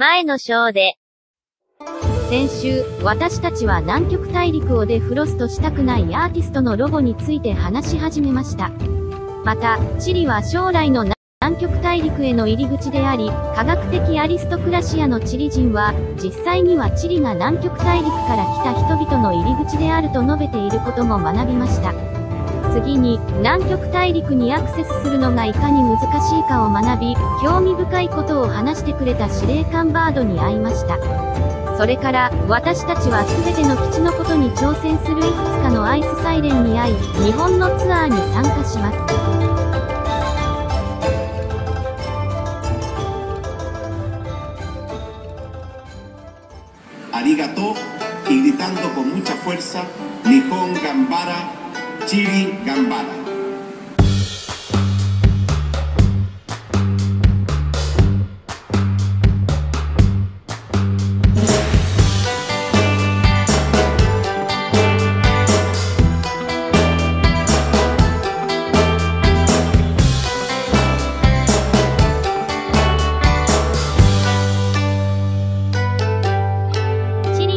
前の章で、先週、私たちは南極大陸をデフロストしたくないアーティストのロゴについて話し始めました。また、チリは将来の南極大陸への入り口であり、科学的アリストクラシアのチリ人は、実際にはチリが南極大陸から来た人々の入り口であると述べていることも学びました。次に、南極大陸にアクセスするのがいかに難しいかを学び、興味深いことを話してくれた司令官バードに会いました。それから、私たちは全ての基地のことに挑戦するいくつかのアイスサイレンに会い、日本のツアーに参加します。arigato y gritando con mucha fuerza, Nihon Gambara, チリ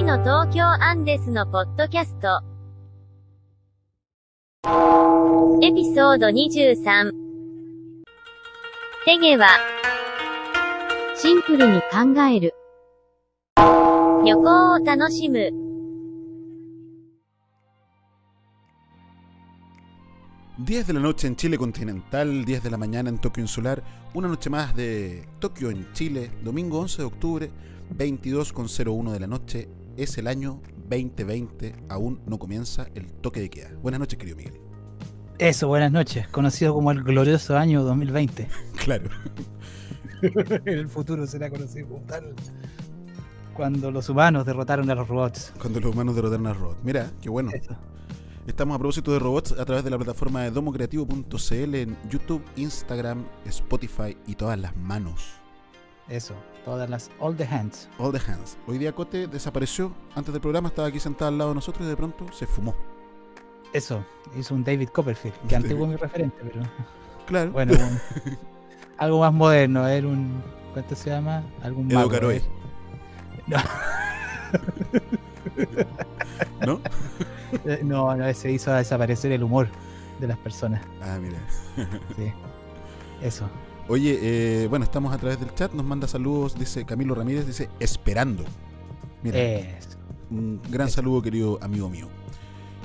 の東京アンデスのポッドキャスト。エピソード23。テゲは、シンプルに考える。旅行を楽しむ。 10 de la noche en Chile continental, 10 de la mañana en Tokio insular, una noche más de Tokio en Chile, domingo 11 de octubre, 22.01 de la noche, es el año 2020, aún no comienza el toque de queda. Buenas noches, querido Miguel. Eso, buenas noches. Conocido como el glorioso año 2020. Claro. en el futuro será conocido como tal. Cuando los humanos derrotaron a los robots. Cuando los humanos derrotaron a robots. Mira, qué bueno. Eso. Estamos a propósito de robots a través de la plataforma de domocreativo.cl en YouTube, Instagram, Spotify y todas las manos. Eso. Todas las all the hands. All the hands. Hoy día Cote desapareció antes del programa, estaba aquí sentado al lado de nosotros y de pronto se fumó. Eso. Hizo un David Copperfield, que antiguo mi referente, pero Claro. bueno, un- algo más moderno. Era un. ¿Cuánto se llama? Algún Edo mago. ¿eh? No. ¿No? Eh, No, no, ese hizo desaparecer el humor de las personas. Ah, mira. Sí. Eso. Oye, eh, bueno, estamos a través del chat, nos manda saludos, dice Camilo Ramírez, dice esperando. Mira, un gran saludo, querido amigo mío.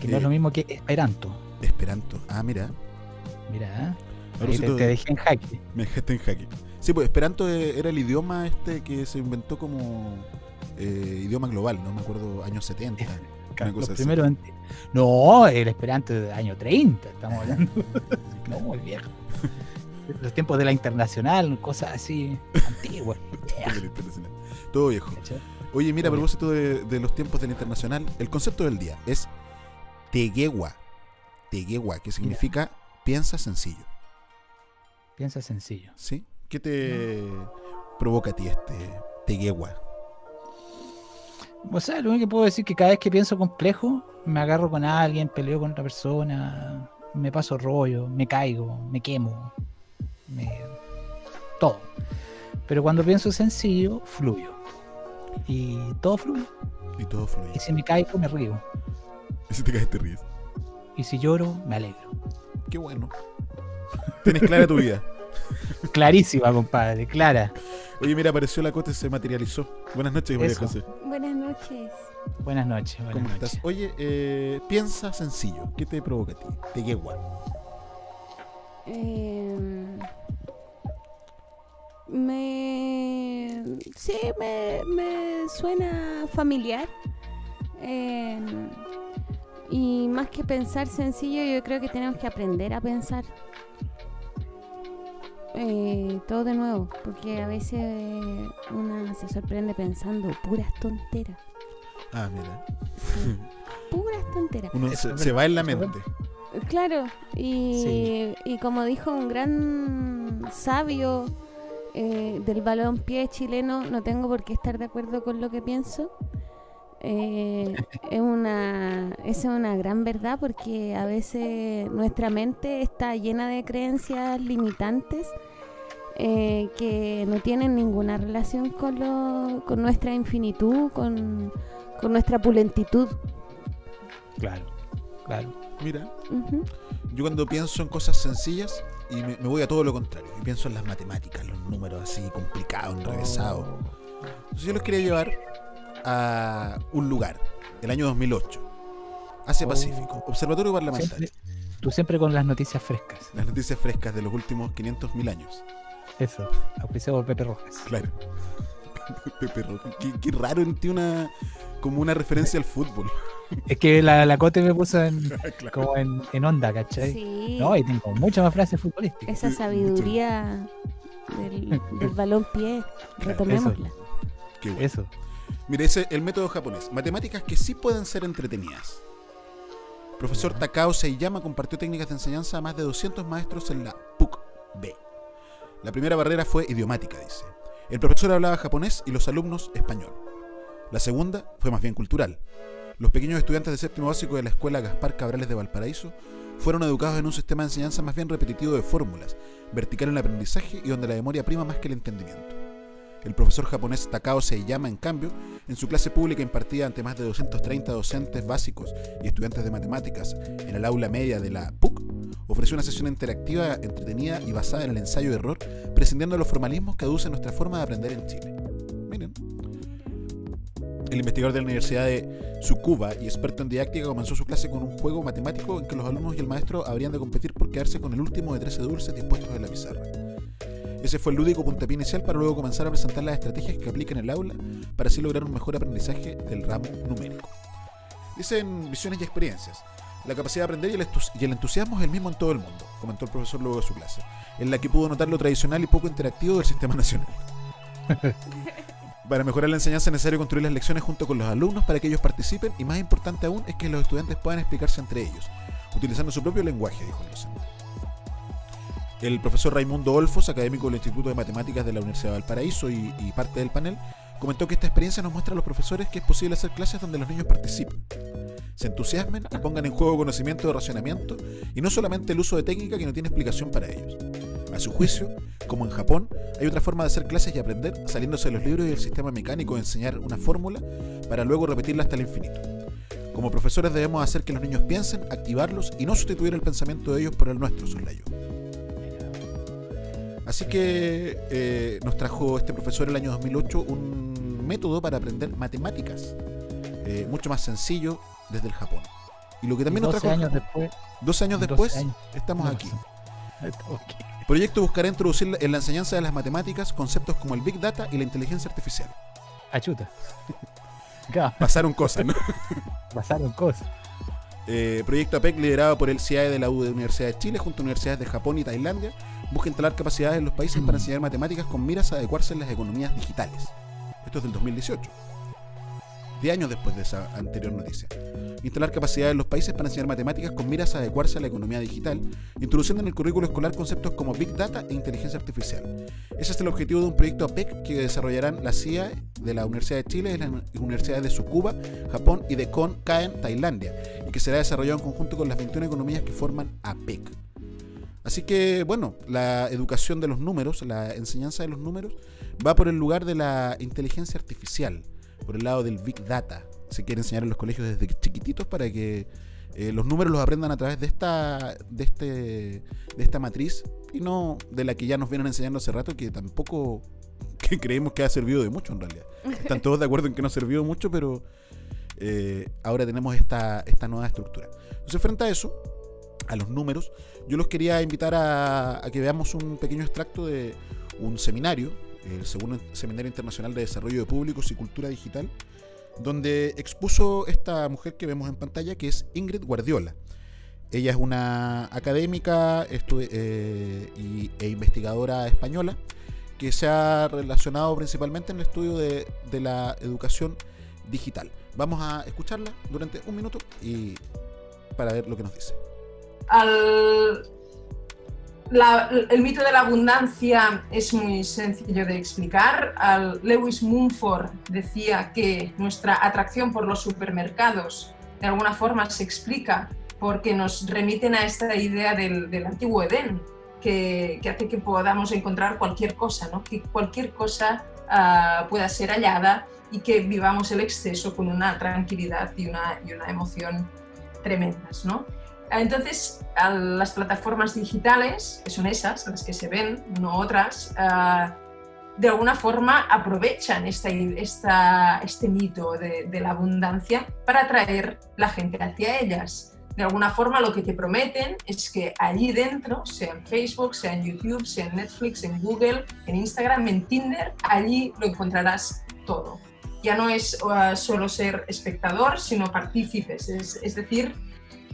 Que no Eh, es lo mismo que Esperanto. Esperanto. Ah, mira. Mira, ¿eh? Te, te de- dejé en jaque. Me dejaste en jaque. Sí, pues Esperanto eh, era el idioma este que se inventó como eh, idioma global, no me acuerdo, años 70. una cosa así. No, el Esperanto del año 30, estamos hablando. no, muy viejo. Los tiempos de la internacional, cosas así antiguas. Todo viejo. Oye, mira, a propósito de, de los tiempos del internacional, el concepto del día es Teguegua. Teguegua, que significa piensa sencillo. Piensa sencillo. ¿Sí? ¿Qué te provoca a ti este Teguegua? O sea, lo único que puedo decir es que cada vez que pienso complejo, me agarro con alguien, peleo con otra persona, me paso rollo, me caigo, me quemo, me... todo. Pero cuando pienso sencillo, fluyo. Y todo fluye. Y todo fluye. Y si me caigo, me río. Y si te caes, te ríes. Y si lloro, me alegro. Qué bueno. Tienes clara tu vida. Clarísima, compadre, clara. Oye, mira, apareció la cote, se materializó. Buenas noches, María. José. Buenas noches. Buenas noches. Buenas ¿Cómo noches. estás? Oye, eh, piensa sencillo. ¿Qué te provoca a ti? Teguegua. Em, me. Sí, me, me suena familiar. Em, y más que pensar sencillo, yo creo que tenemos que aprender a pensar. Eh, todo de nuevo, porque a veces una se sorprende pensando puras tonteras. Ah, mira. sí, puras tonteras. Uno se, va en la mente. Claro, y, Sí. y como dijo un gran sabio eh, del balón-pie chileno, no tengo por qué estar de acuerdo con lo que pienso. Eh, es una es una gran verdad porque a veces nuestra mente está llena de creencias limitantes eh, que no tienen ninguna relación con, lo, con nuestra infinitud, con, con nuestra pulentitud. Claro, claro. Mira, yo cuando pienso en cosas sencillas y me, me voy a todo lo contrario, y pienso en las matemáticas, los números así complicados, enrevesados. Entonces yo los quería llevar a un lugar, el año 2008, Asia Oh. Pacífico, Observatorio Parlamentario. Siempre- tú siempre con las noticias frescas. Las noticias frescas de los últimos 500.000 años. Eso, auspiciado por Pepe Rojas. Claro. Pepe Rojo. Qué, qué raro en ti una como una referencia al fútbol. Es que la, la Cote me puso en, Claro. como en, en onda, ¿cachai? Sí, No, y tengo muchas más frases futbolísticas. esa sabiduría del, del balón pie, retomémosla. Qué bueno. Eso. Mire, ese es el método japonés. Matemáticas que sí pueden ser entretenidas. Profesor Takao Seiyama compartió técnicas de enseñanza a más de 200 maestros en la PUC-B. La primera barrera fue idiomática, dice. El profesor hablaba japonés y los alumnos español. La segunda fue más bien cultural. Los pequeños estudiantes de séptimo básico de la escuela Gaspar Cabrales de Valparaíso fueron educados en un sistema de enseñanza más bien repetitivo de fórmulas, vertical en el aprendizaje y donde la memoria prima más que el entendimiento. El profesor japonés Takao Seiyama, en cambio, en su clase pública impartida ante más de 230 docentes básicos y estudiantes de matemáticas en el aula media de la PUC, ofreció una sesión interactiva, entretenida y basada en el ensayo-error, prescindiendo de los formalismos que aducen nuestra forma de aprender en Chile. Miren. El investigador de la Universidad de Tsukuba y experto en didáctica comenzó su clase con un juego matemático en que los alumnos y el maestro habrían de competir por quedarse con el último de 13 dulces dispuestos en la pizarra. Ese fue el lúdico puntapié inicial para luego comenzar a presentar las estrategias que aplica en el aula para así lograr un mejor aprendizaje del ramo numérico. Dicen visiones y experiencias. La capacidad de aprender y el, estus- y el entusiasmo es el mismo en todo el mundo, comentó el profesor luego de su clase, en la que pudo notar lo tradicional y poco interactivo del sistema nacional. Para mejorar la enseñanza es necesario construir las lecciones junto con los alumnos para que ellos participen y más importante aún es que los estudiantes puedan explicarse entre ellos, utilizando su propio lenguaje, dijo el docente. El profesor Raimundo Olfos, académico del Instituto de Matemáticas de la Universidad de Valparaíso y, y parte del panel, comentó que esta experiencia nos muestra a los profesores que es posible hacer clases donde los niños participen, se entusiasmen y pongan en juego conocimiento de racionamiento y no solamente el uso de técnica que no tiene explicación para ellos. A su juicio, como en Japón, hay otra forma de hacer clases y aprender saliéndose de los libros y del sistema mecánico de enseñar una fórmula para luego repetirla hasta el infinito. Como profesores debemos hacer que los niños piensen, activarlos y no sustituir el pensamiento de ellos por el nuestro, suslayo. Así que eh, nos trajo este profesor el año 2008 un método para aprender matemáticas, eh, mucho más sencillo desde el Japón. Y lo que también Y nos 12 trajo años después. 12 años 12 después, años. estamos aquí. Aquí. Proyecto buscará introducir en la enseñanza de las matemáticas conceptos como el Big Data y la inteligencia artificial. Achuta. Claro, Pasaron cosas, ¿no? pasaron cosas. Eh, proyecto APEC liderado por el CIAE de la U de Universidad de Chile junto a universidades de Japón y Tailandia busca instalar capacidades en los países para enseñar matemáticas con miras a adecuarse en las economías digitales. Esto es del 2018. 10 años después de esa anterior noticia. Instalar capacidades en los países para enseñar matemáticas con miras a adecuarse a la economía digital, introduciendo en el currículo escolar conceptos como Big Data e inteligencia artificial. Ese es el objetivo de un proyecto APEC que desarrollarán la CIA de la Universidad de Chile y las universidades de Tsukuba, Japón y de Kon Kaen, Tailandia, y que será desarrollado en conjunto con las 21 economías que forman APEC. Así que, bueno, la educación de los números, la enseñanza de los números, va por el lugar de la inteligencia artificial, por el lado del Big Data. Se quiere enseñar en los colegios desde chiquititos para que eh, los números los aprendan a través de esta, de, este, de esta matriz y no de la que ya nos vienen enseñando hace rato, que tampoco que creemos que ha servido de mucho en realidad. Están todos de acuerdo en que no ha servido mucho, pero eh, ahora tenemos esta, esta nueva estructura. Entonces, frente a eso, a los números, yo los quería invitar a, que veamos un pequeño extracto de un seminario, el segundo Seminario Internacional de Desarrollo de Públicos y Cultura Digital, donde expuso esta mujer que vemos en pantalla, que es Ingrid Guardiola. Ella es una académica eh, y- e investigadora española que se ha relacionado principalmente en el estudio de, de la educación digital. Vamos a escucharla durante un minuto y para ver lo que nos dice. El mito de la abundancia es muy sencillo de explicar. Lewis Mumford decía que nuestra atracción por los supermercados de alguna forma se explica porque nos remiten a esta idea del, antiguo Edén, que, que hace que podamos encontrar cualquier cosa, ¿no? que cualquier cosa ah, pueda ser hallada y que vivamos el exceso con una tranquilidad y una, y una emoción tremendas. ¿no? Entonces, a las plataformas digitales, que son esas, las que se ven, no otras, ah, de alguna forma aprovechan esta, este mito de, la abundancia para atraer la gente hacia ellas. De alguna forma lo que te prometen es que allí dentro, sea en Facebook, sea en YouTube, sea en Netflix, en Google, en Instagram, en Tinder, allí lo encontrarás todo. Ya no es uh, solo ser espectador, sino partícipes. Es, es decir,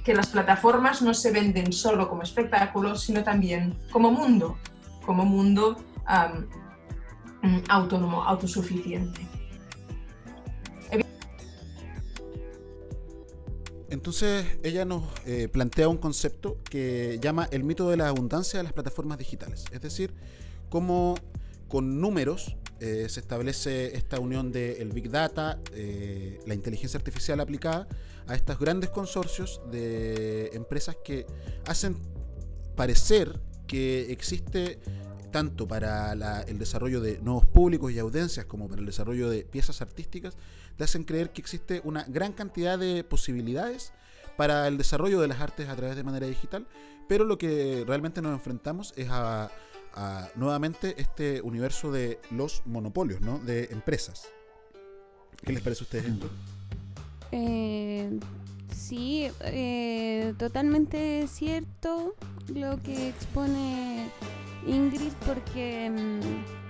que las plataformas no se venden solo como espectáculos, sino también como mundo, como mundo um, autónomo, autosuficiente. Entonces ella nos eh, plantea un concepto que llama el mito de la abundancia de las plataformas digitales. Es decir, cómo con números eh, se establece esta unión del el Big Data, eh, la inteligencia artificial aplicada a estos grandes consorcios de empresas que hacen parecer que existe tanto para la, el desarrollo de nuevos públicos y audiencias como para el desarrollo de piezas artísticas, te hacen creer que existe una gran cantidad de posibilidades para el desarrollo de las artes a través de manera digital, pero lo que realmente nos enfrentamos es a, a nuevamente este universo de los monopolios, ¿no? De empresas. ¿Qué les parece a ustedes esto? Eh, sí, eh, totalmente cierto lo que expone Ingrid porque mm,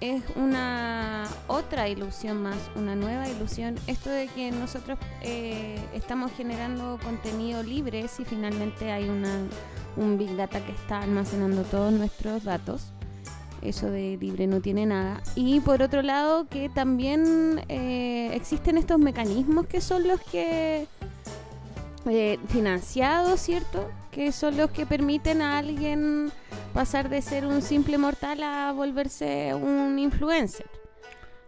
es una otra ilusión más, una nueva ilusión. Esto de que nosotros eh, estamos generando contenido libre si finalmente hay una, un Big Data que está almacenando todos nuestros datos. Eso de libre no tiene nada. Y por otro lado, que también eh, existen estos mecanismos que son los que eh, financiados, ¿cierto? Que son los que permiten a alguien pasar de ser un simple mortal a volverse un influencer.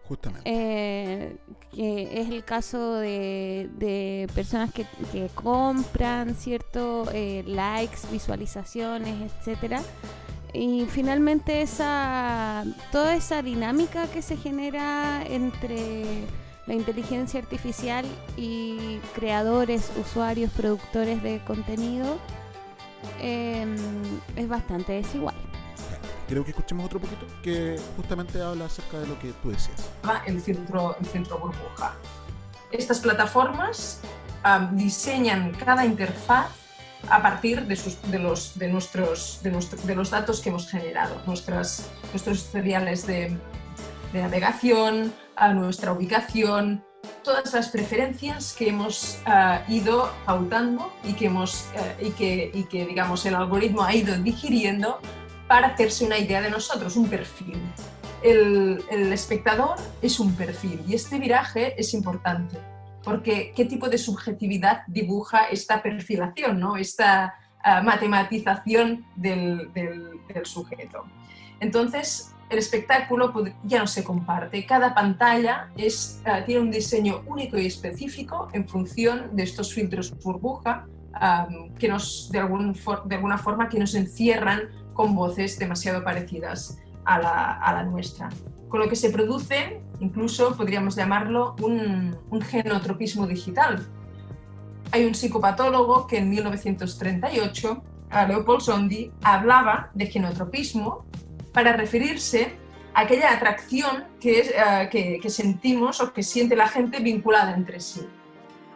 Justamente. Eh, que es el caso de, de personas que, que, compran, ¿cierto? Eh, likes, visualizaciones, etcétera. Y finalmente esa toda esa dinámica que se genera entre la inteligencia artificial y creadores, usuarios, productores de contenido eh, es bastante desigual. Creo que escuchemos otro poquito que justamente habla acerca de lo que tú decías. El centro, el centro burbuja. Estas plataformas um, diseñan cada interfaz a partir de, los, nuestros, de, los datos que hemos generado, nuestras, nuestros historiales de, navegación, a nuestra ubicación, todas las preferencias que hemos uh, ido pautando y que, hemos, uh, y, que, y que, digamos, el algoritmo ha ido digiriendo para hacerse una idea de nosotros, un perfil. El, espectador es un perfil y este viraje es importante porque qué tipo de subjetividad dibuja esta perfilación, ¿no? esta uh, matematización del, sujeto. Entonces, el espectáculo ya no se comparte. Cada pantalla es, uh, tiene un diseño único y específico en función de estos filtros burbuja que nos, de, alguna forma, que nos encierran con voces demasiado parecidas a la, nuestra. Con lo que se produce, incluso podríamos llamarlo un, genotropismo digital. Hay un psicopatólogo que en 1938, Leopold Sondi, hablaba de genotropismo para referirse a aquella atracción que, es, uh, que, sentimos o que siente la gente vinculada entre sí.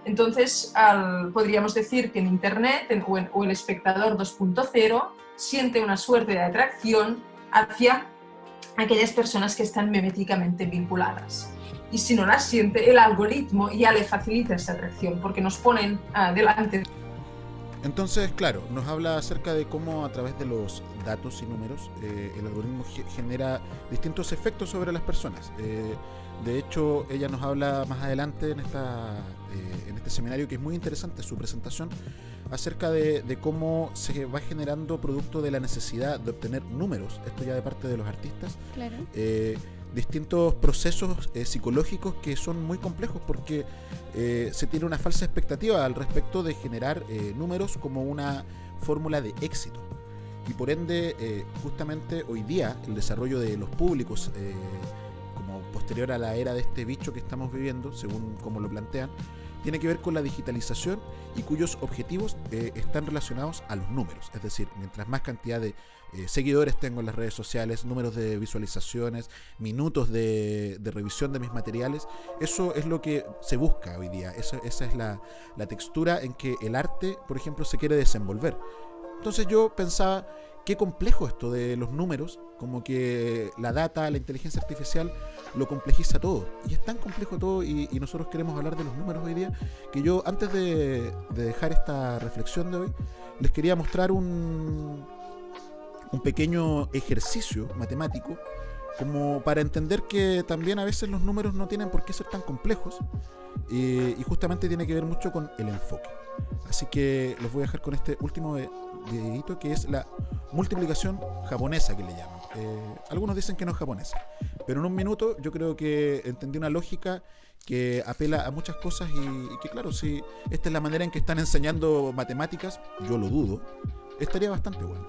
Entonces, podríamos decir que en Internet o, en, o el espectador 2.0 siente una suerte de atracción hacia aquellas personas que están meméticamente vinculadas. Y si no las siente, el algoritmo ya le facilita esa atracción porque nos ponen uh, delante. Entonces, claro, nos habla acerca de cómo a través de los datos y números eh, el algoritmo genera distintos efectos sobre las personas. Eh, de hecho, ella nos habla más adelante en, esta, en este seminario, que es muy interesante su presentación, acerca de, de, cómo se va generando producto de la necesidad de obtener números, esto ya de parte de los artistas. Claro distintos procesos eh, psicológicos que son muy complejos porque eh, se tiene una falsa expectativa al respecto de generar eh, números como una fórmula de éxito. y por ende, eh, justamente hoy día, el desarrollo de los públicos, eh, como posterior a la era de este bicho que estamos viviendo, según como lo plantean, tiene que ver con la digitalización y cuyos objetivos eh, están relacionados a los números. Es decir, mientras más cantidad de eh, seguidores tengo en las redes sociales, números de visualizaciones, minutos de, de revisión de mis materiales, eso es lo que se busca hoy día. Esa, esa es la, la textura en que el arte, por ejemplo, se quiere desenvolver. Entonces yo pensaba, qué complejo esto de los números, como que la data, la inteligencia artificial lo complejiza todo. Y es tan complejo todo y, nosotros queremos hablar de los números hoy día, que yo antes de, de dejar esta reflexión de hoy, les quería mostrar un, un pequeño ejercicio matemático como para entender que también a veces los números no tienen por qué ser tan complejos eh, y justamente tiene que ver mucho con el enfoque. Así que los voy a dejar con este último de- videíto que es la multiplicación japonesa que le llaman. Eh, algunos dicen que no es japonesa, pero en un minuto yo creo que entendí una lógica que apela a muchas cosas y que claro, si esta es la manera en que están enseñando matemáticas, yo lo dudo, estaría bastante bueno.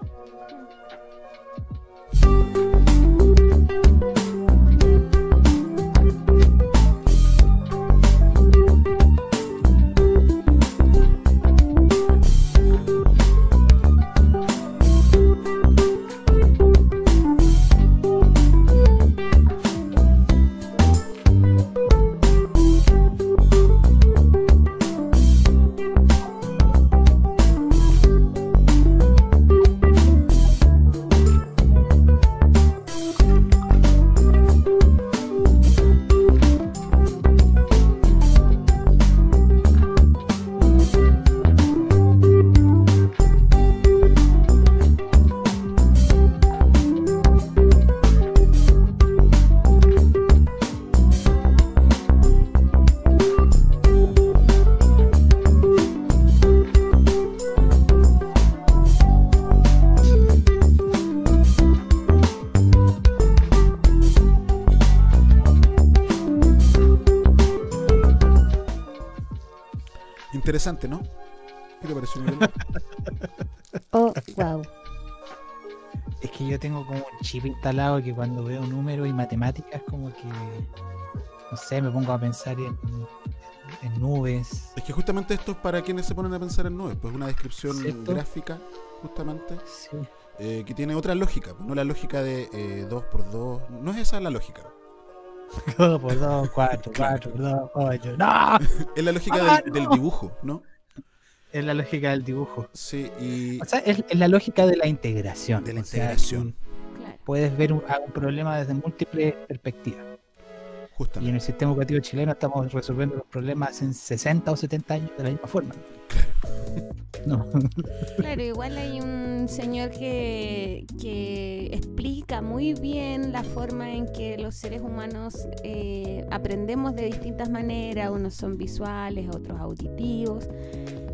Interesante, ¿no? ¿Qué te pareció, Miguel? Oh, wow. Es que yo tengo como un chip instalado que cuando veo números y matemáticas como que, no sé, me pongo a pensar en, en nubes. Es que justamente esto es para quienes se ponen a pensar en nubes, pues una descripción ¿Cierto? gráfica, justamente, Sí. eh, que tiene otra lógica, pues no la lógica de 2 por 2 no es esa la lógica. Dos por dos, cuatro, cuatro por dos, ocho. ¡No! Es la lógica ¡Ah, del, dibujo, ¿no? Es la lógica del dibujo. Sí, y O sea, es, es la lógica de la integración. de la sea, integración, Claro. puedes ver un, problema desde múltiples perspectivas. Y en justamente. el sistema educativo chileno estamos resolviendo los problemas en 60 o 70 años de la misma forma. No. Claro, igual hay un señor que, que explica muy bien la forma en que los seres humanos eh, aprendemos de distintas maneras, unos son visuales, otros auditivos.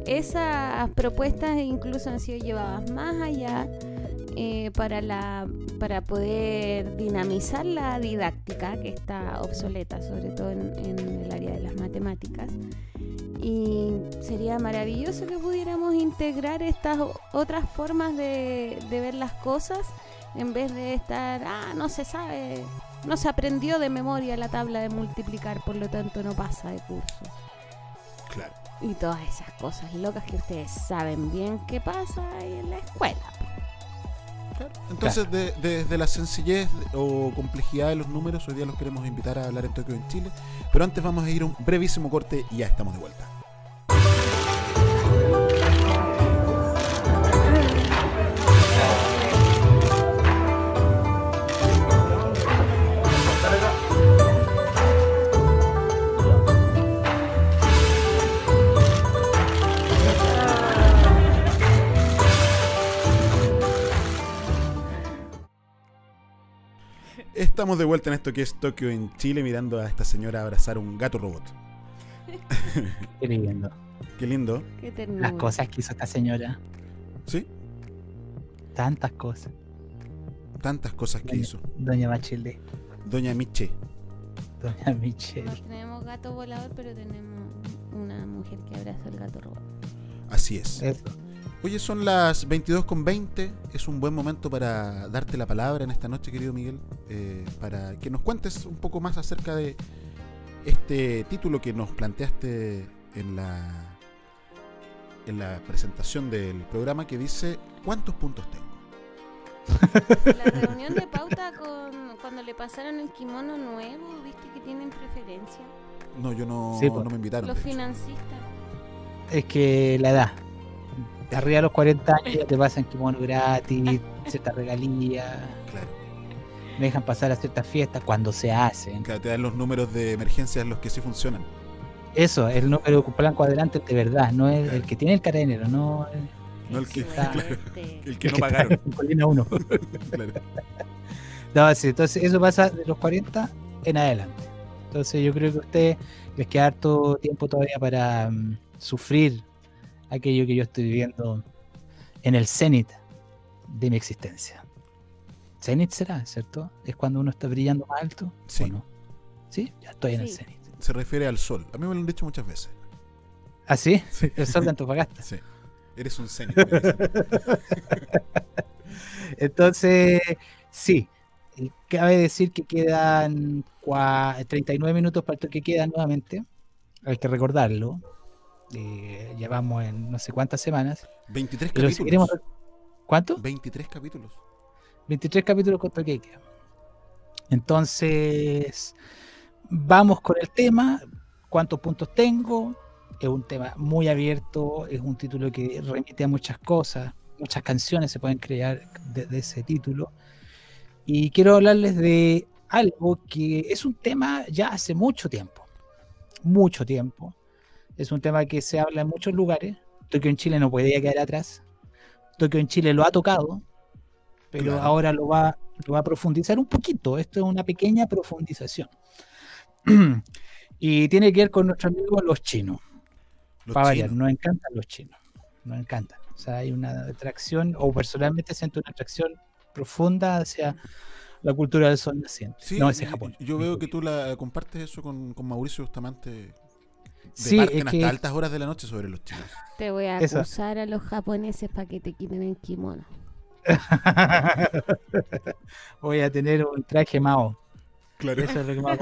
Esas propuestas incluso han sido llevadas más allá eh, para, la, para poder dinamizar la didáctica, que está obsoleta, sobre todo en, en el área de las matemáticas. Y sería maravilloso que pudiéramos integrar estas otras formas de, de ver las cosas en vez de estar, ah, no se sabe, no se aprendió de memoria la tabla de multiplicar, por lo tanto no pasa de curso. Claro. Y todas esas cosas locas que ustedes saben bien qué pasa ahí en la escuela. Claro. Entonces, de- desde la sencillez o complejidad de los números, hoy día los queremos invitar a hablar en Tokio en Chile. Pero antes vamos a ir a un brevísimo corte y ya estamos de vuelta. Estamos de vuelta en esto que es Tokio en Chile, mirando a esta señora abrazar un gato robot. Qué lindo. Qué lindo, Qué ternura. Las cosas que hizo esta señora. ¿sí? Tantas cosas. Tantas cosas que Doña- hizo. Doña Bachelet. Doña Miche. Doña Michelle. No tenemos gato volador, pero tenemos una mujer que abraza al gato robot. Así es. Eso. Oye, son las 22.20. Es un buen momento para darte la palabra en esta noche, querido Miguel, eh, para que nos cuentes un poco más acerca de este título que nos planteaste en la en la presentación del programa que dice ¿Cuántos puntos tengo? La reunión de pauta con cuando le pasaron el kimono nuevo, ¿viste que tienen preferencia? No, yo no, Sí, pues. no me invitaron. Los financistas. Es que la edad. De arriba de los 40 años ya te pasan kimono gratis, ciertas regalías, Claro, me dejan pasar a ciertas fiestas cuando se hacen. claro, te dan los números de emergencia los que sí funcionan. Eso, el número blanco adelante de verdad, no es el que tiene el carabinero, no el No el que, Está- claro, el que no está pagaron. en Colina 1. claro. No, sí, entonces eso pasa de los 40 en adelante. Entonces yo creo que a ustedes les queda harto tiempo todavía para mm, sufrir aquello que yo estoy viviendo en el cenit de mi existencia. Cenit será, ¿cierto? Es cuando uno está brillando más alto. Sí. ¿o no? Sí, ya estoy en el Sí. cenit. Se refiere al sol. A mí me lo han dicho muchas veces. ¿Ah, sí? El sol de Antofagasta. Sí. Eres un cenit. Entonces, sí. Cabe decir que quedan cua- 39 minutos para el toque que queda nuevamente. Hay que recordarlo. Eh, llevamos en no sé cuántas semanas. 23 Pero capítulos. ¿Cuánto? 23 capítulos. 23 capítulos con que queda. Entonces, vamos con el tema. ¿Cuántos puntos tengo? Es un tema muy abierto, es un título que remite a muchas cosas, muchas canciones se pueden crear de, de ese título. Y quiero hablarles de algo que es un tema ya hace mucho tiempo, mucho tiempo. Es un tema que se habla en muchos lugares. Tokio en Chile no podía quedar atrás. Tokio en Chile lo ha tocado, pero Claro. ahora lo va, lo va a profundizar un poquito. Esto es una pequeña profundización. y tiene que ver con nuestros amigos los chinos. Los Para variar, chinos. nos encantan los chinos. Nos encantan. O sea, hay una atracción, o personalmente siento una atracción profunda hacia la cultura del sol naciente. Sí, no, es Japón. Yo veo que tú la compartes eso con, con Mauricio Bustamante. Sí, es hasta que- altas horas de la noche sobre los chinos. Te voy a Esa. acusar a los japoneses para que te quiten el kimono. Voy a tener un traje Mao. Claro. Eso es lo que me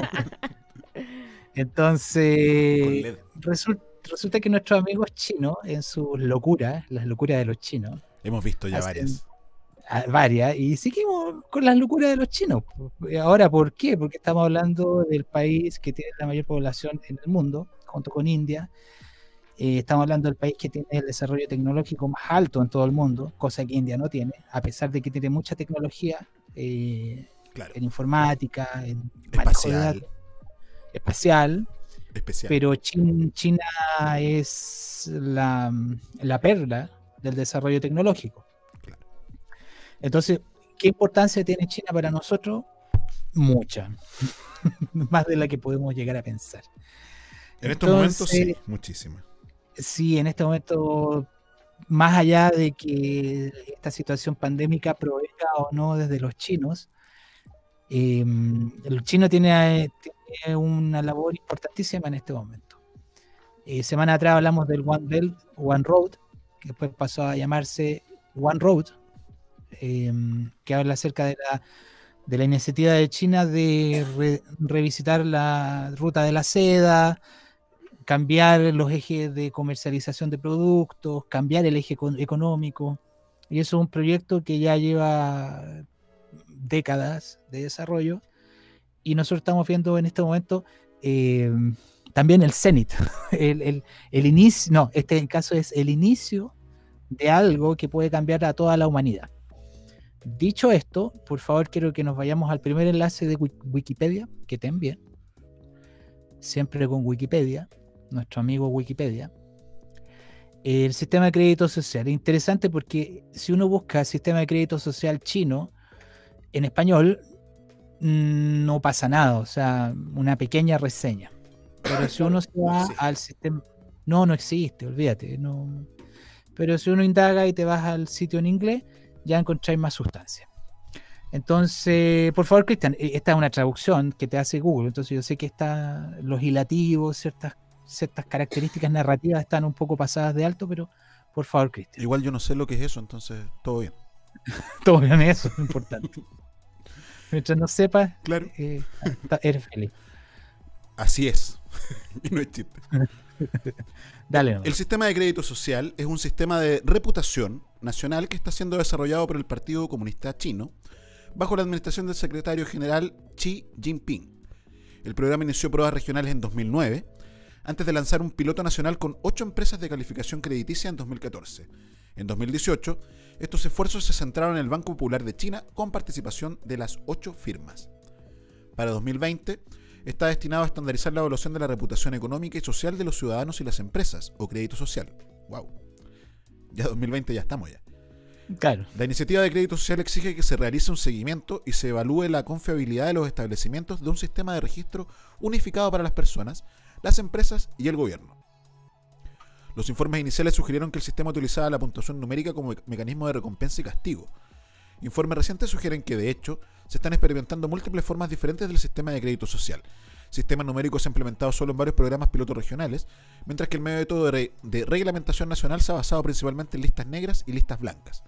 Entonces, resulta que nuestros amigos chinos, en sus locuras, las locuras de los chinos, Hemos visto ya Hacen- varias. a- varias, y seguimos con las locuras de los chinos. Ahora, ¿por qué? Porque estamos hablando del país que tiene la mayor población en el mundo, junto con India. Eh, estamos hablando del país que tiene el desarrollo tecnológico más alto en todo el mundo, cosa que India no tiene, a pesar de que tiene mucha tecnología eh, Claro. en informática, en Espacial. datos, espacial, Especial. pero Chin- China es la, la perla del desarrollo tecnológico. Claro. Entonces, ¿qué importancia tiene China para nosotros? Mucha. Más de la que podemos llegar a pensar. En estos momentos sí, muchísimas. Sí, en este momento, más allá de que esta situación pandémica provenga o no desde los chinos, eh, el chino tiene, tiene una labor importantísima en este momento. Eh, semana atrás hablamos del One Belt, One Road, que después pasó a llamarse One Road, eh, que habla acerca de la, de la iniciativa de China de re- revisitar la ruta de la seda, cambiar los ejes de comercialización de productos, cambiar el eje econ- económico. Y eso es un proyecto que ya lleva décadas de desarrollo. Y nosotros estamos viendo en este momento eh, también el cenit, el, el- el inicio, no, este caso es el inicio de algo que puede cambiar a toda la humanidad. Dicho esto, por favor quiero que nos vayamos al primer enlace de Wik- Wikipedia, que te envié. Siempre con Wikipedia, nuestro amigo Wikipedia. El sistema de crédito social. Es interesante porque si uno busca sistema de crédito social chino en español, mm, no pasa nada, o sea, una pequeña reseña. Pero si uno se va al sistema... No, no existe, olvídate. No... Pero si uno indaga y te vas al sitio en inglés, ya encontráis más sustancia. Entonces, por favor, Cristian, eh, esta es una traducción que te hace Google, entonces yo sé que está, los hilativos, ciertas, ciertas características narrativas están un poco pasadas de alto, pero Por favor, Cristian. Igual yo no sé lo que es eso, entonces todo bien. Todo bien, eso es importante. Mientras no sepas, Claro. eh, eres feliz. Así es. y no es chiste. Dale. El sistema de crédito social es un sistema de reputación nacional que está siendo desarrollado por el Partido Comunista Chino bajo la administración del secretario general Xi Jinping. El programa inició pruebas regionales en 2009, antes de lanzar un piloto nacional con ocho empresas de calificación crediticia en 2014. En 2018, estos esfuerzos se centraron en el Banco Popular de China con participación de las ocho firmas. Para 2020, está destinado a estandarizar la evaluación de la reputación económica y social de los ciudadanos y las empresas, o crédito social. ¡Wow! Ya 2020 ya estamos ya. Claro. La iniciativa de crédito social exige que se realice un seguimiento y se evalúe la confiabilidad de los establecimientos de un sistema de registro unificado para las personas, las empresas y el gobierno. Los informes iniciales sugirieron que el sistema utilizaba la puntuación numérica como me- mecanismo de recompensa y castigo. Informes recientes sugieren que, de hecho, se están experimentando múltiples formas diferentes del sistema de crédito social. Sistema numérico se implementado solo en varios programas pilotos regionales, mientras que el método de, de reglamentación nacional se ha basado principalmente en listas negras y listas blancas.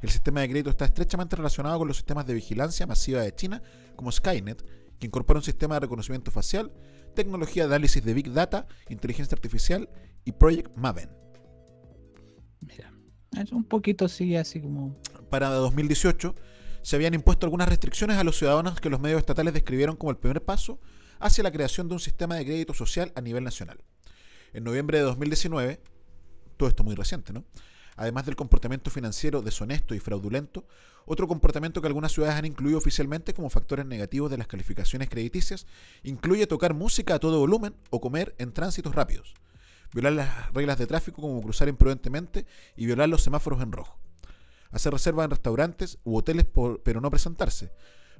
El sistema de crédito está estrechamente relacionado con los sistemas de vigilancia masiva de China, como Skynet, que incorpora un sistema de reconocimiento facial, tecnología de análisis de Big Data, inteligencia artificial y Project Maven. Mira. Es un poquito sigue así como. Para 2018 se habían impuesto algunas restricciones a los ciudadanos que los medios estatales describieron como el primer paso hacia la creación de un sistema de crédito social a nivel nacional. En noviembre de 2019, todo esto muy reciente, ¿no? Además del comportamiento financiero deshonesto y fraudulento, otro comportamiento que algunas ciudades han incluido oficialmente como factores negativos de las calificaciones crediticias incluye tocar música a todo volumen o comer en tránsitos rápidos, violar las reglas de tráfico como cruzar imprudentemente y violar los semáforos en rojo hacer reservas en restaurantes u hoteles pero no presentarse,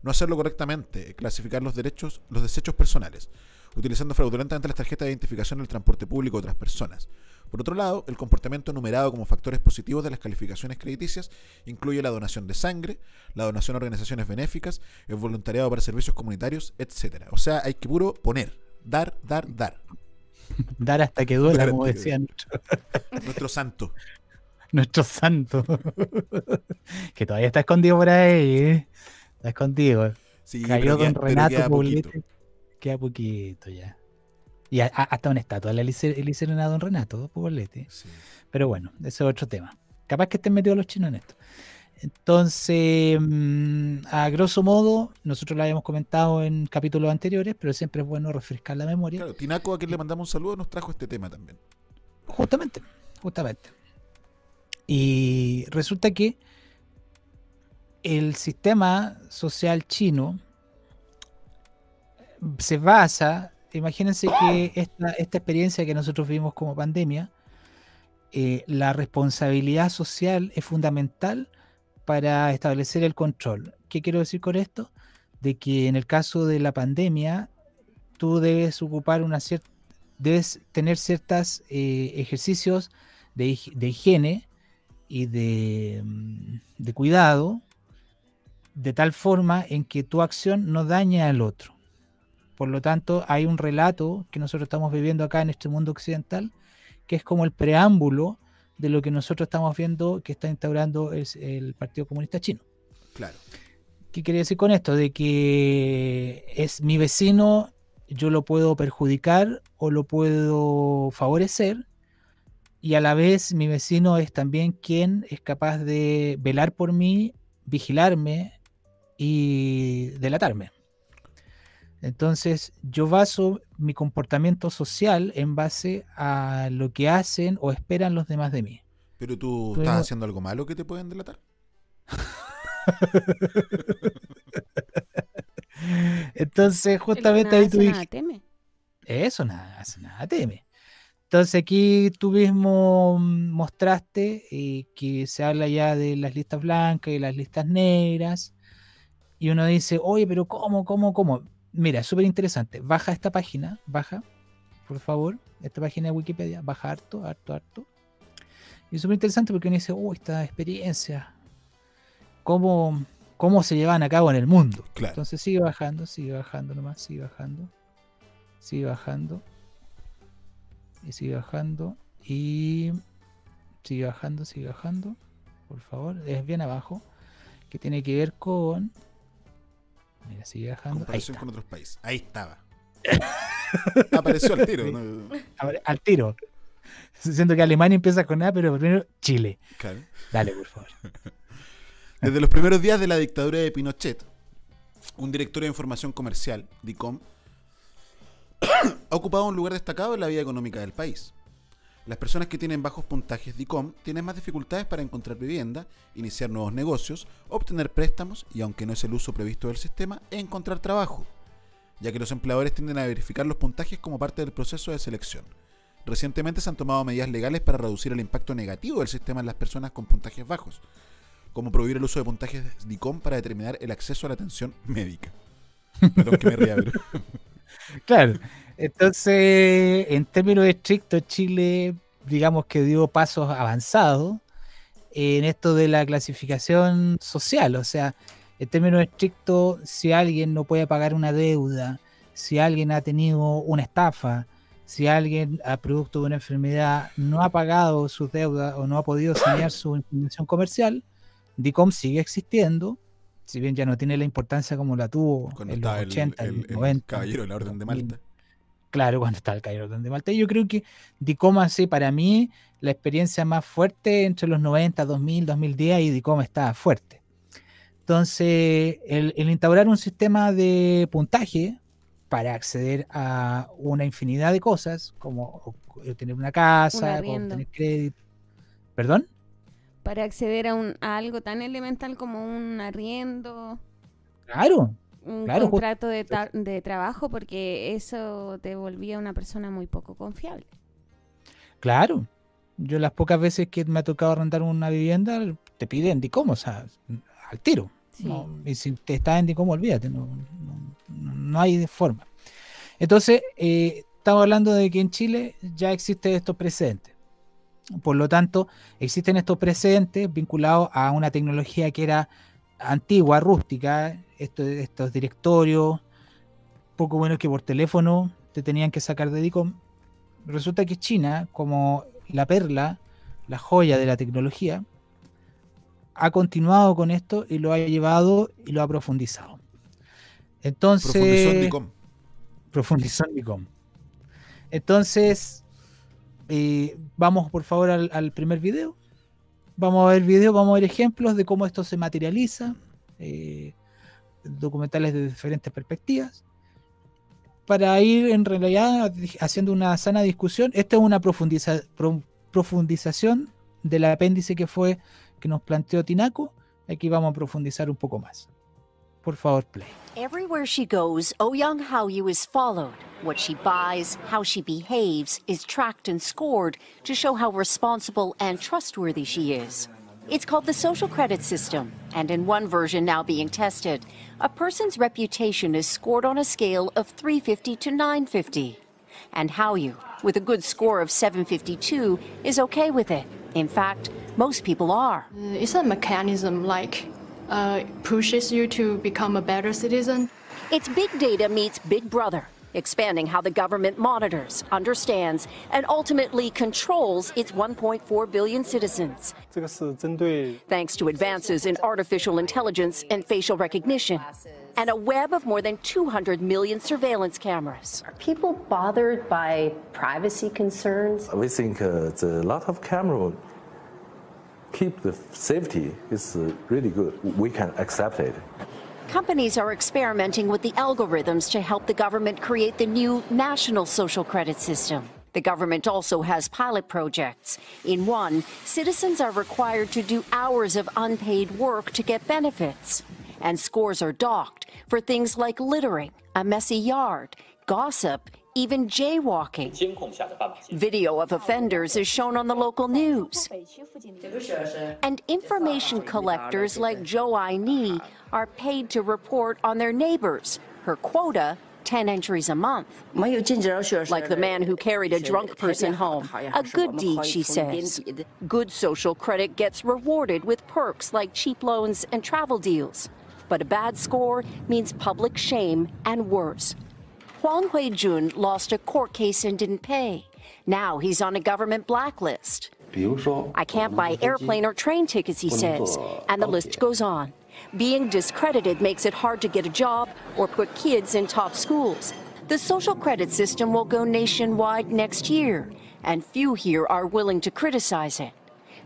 no hacerlo correctamente, clasificar los derechos, los desechos personales, utilizando fraudulentamente las tarjetas de identificación en el transporte público de otras personas. Por otro lado, el comportamiento enumerado como factores positivos de las calificaciones crediticias incluye la donación de sangre, la donación a organizaciones benéficas, el voluntariado para servicios comunitarios, etc. O sea, hay que puro poner, dar, dar, dar. Dar hasta que duela, Dar como hasta que decía nuestro, Nuestro santo. nuestro santo. que todavía está escondido por ahí, ¿eh? Está escondido. Sí, Cayó don Renato. Poblete. Queda poquito ya. Y a- a- hasta una estatua le le hicieron a don Renato Poblete. Sí. Pero bueno, ese es otro tema. Capaz que estén metidos los chinos en esto. Entonces, mm, a grosso modo, nosotros lo habíamos comentado en capítulos anteriores, pero siempre es bueno refrescar la memoria. Claro, Tinaco, a quien le mandamos un saludo, nos trajo este tema también. Justamente, justamente. Y resulta que el sistema social chino se basa, imagínense que esta, experiencia que nosotros vimos como pandemia, eh, la responsabilidad social es fundamental para establecer el control. ¿Qué quiero decir con esto? De que en el caso de la pandemia, tú debes ocupar una cierta, debes tener ciertos ejercicios de, hig- de higiene y de, mm, de cuidado, de tal forma en que tu acción no dañe al otro. Por lo tanto, hay un relato que nosotros estamos viviendo acá en este mundo occidental, que es como el preámbulo de lo que nosotros estamos viendo que está instaurando el, el Partido Comunista Chino. Claro. ¿Qué quiere decir con esto? De que es mi vecino, yo lo puedo perjudicar o lo puedo favorecer, y a la vez mi vecino es también quien es capaz de velar por mí, vigilarme y delatarme. Entonces, yo baso mi comportamiento social en base a lo que hacen o esperan los demás de mí. Pero tú Pero- estás haciendo algo malo que te pueden delatar. Entonces, justamente ahí tú dijiste, nada teme. Eso nada, hace nada teme. Entonces aquí tú mismo mostraste eh, que se habla ya de las listas blancas y las listas negras. Y uno dice, oye, pero ¿cómo, cómo, cómo? Mira, súper interesante. Baja esta página, baja, por favor, esta página de Wikipedia, baja harto, harto, harto. Y es súper interesante porque uno dice, oh, esta experiencia, ¿cómo, cómo se llevan a cabo en el mundo? Claro. Entonces sigue bajando, sigue bajando nomás, sigue bajando, sigue bajando, y sigue bajando, y Sigue bajando, sigue bajando. Por favor, es bien abajo. Que tiene que ver con. Mira, sigue bajando. Comparación con otros países. Ahí estaba. Apareció al tiro. al tiro. Siento que Alemania empieza con A, pero primero Chile. Claro. Dale, por favor. Desde los primeros días de la dictadura de Pinochet, un directorio de información comercial, DICOM, ha ocupado un lugar destacado en la vida económica del país. Las personas que tienen bajos puntajes DICOM tienen más dificultades para encontrar vivienda, iniciar nuevos negocios, obtener préstamos y, aunque no es el uso previsto del sistema, encontrar trabajo, ya que los empleadores tienden a verificar los puntajes como parte del proceso de selección. Recientemente se han tomado medidas legales para reducir el impacto negativo del sistema en las personas con puntajes bajos, como prohibir el uso de puntajes DICOM para determinar el acceso a la atención médica. Perdón que me ría, pero... Claro. Entonces, en términos estrictos, Chile, digamos que dio pasos avanzados en esto de la clasificación social. O sea, en términos estrictos, si alguien no puede pagar una deuda, si alguien ha tenido una estafa, si alguien a producto de una enfermedad no ha pagado sus deudas o no ha podido sanear su información comercial, DICOM sigue existiendo, si bien ya no tiene la importancia como la tuvo Cuando en los estaba el, 80, el- en los el 90. caballero de la Orden de Malta. Claro, cuando está el Cairo de Malta. Yo creo que Dicoma, sí, para mí, la experiencia más fuerte entre los 90, 2000, 2010 y Dicoma está fuerte. Entonces, el, el instaurar un sistema de puntaje para acceder a una infinidad de cosas, como tener una casa, arriendo. tener crédito. ¿Perdón? Para acceder a, un, a algo tan elemental como un arriendo, Claro, un Claro, contrato de, de trabajo, porque eso te volvía una persona muy poco confiable. claro. Yo las pocas veces que me ha tocado arrendar una vivienda, te piden Dicom, o sea, al tiro. Sí. No, y si te estás en Dicom, olvídate, no, no, no hay forma. Entonces, eh, estamos hablando de que en Chile ya existen estos precedentes. Por lo tanto, existen estos precedentes vinculados a una tecnología que era antigua, rústica, esto- estos directorios, poco buenos que por teléfono te tenían que sacar de DICOM. Resulta que China, como la perla, la joya de la tecnología, ha continuado con esto y lo ha llevado y lo ha profundizado. Entonces, Profundizó en DICOM. profundizó en DICOM. Entonces, eh, vamos por favor al, al primer video. Vamos a ver video, vamos a ver ejemplos de cómo esto se materializa, eh, documentales de diferentes perspectivas, para ir en realidad haciendo una sana discusión. Esta es una profundiza- pro- profundización del apéndice que fue que nos planteó Tinaco. Aquí vamos a profundizar un poco más. Por favor, play. Everywhere she goes, Ouyang Haoyu is followed. What she buys, how she behaves, is tracked and scored to show how responsible and trustworthy she is. It's called the social credit system, and in one version now being tested, a person's reputation is scored on a scale of 350 to 950. And Haoyu, with a good score of 752, is okay with it. In fact, most people are. It's a mechanism like uh, pushes you to become a better citizen. It's big data meets Big Brother, expanding how the government monitors, understands, and ultimately controls its 1.4 billion citizens. Thanks to advances in artificial intelligence and facial recognition, and a web of more than 200 million surveillance cameras. Are people bothered by privacy concerns? We think uh, the lot of camera keep the safety is uh, really good. We can accept it. Companies are experimenting with the algorithms to help the government create the new national social credit system. The government also has pilot projects. In one, citizens are required to do hours of unpaid work to get benefits. And scores are docked for things like littering, a messy yard, gossip, even jaywalking. Video of offenders is shown on the local news. And information collectors like Zhou Aini are paid to report on their neighbors. Her quota 10 entries a month. Like the man who carried a drunk person home. A good deed, she says. Good social credit gets rewarded with perks like cheap loans and travel deals. But a bad score means public shame and worse. Huang Huijun lost a court case and didn't pay. Now he's on a government blacklist. I can't buy airplane or train tickets, he says, and the list goes on. Being discredited makes it hard to get a job or put kids in top schools. The social credit system will go nationwide next year, and few here are willing to criticize it,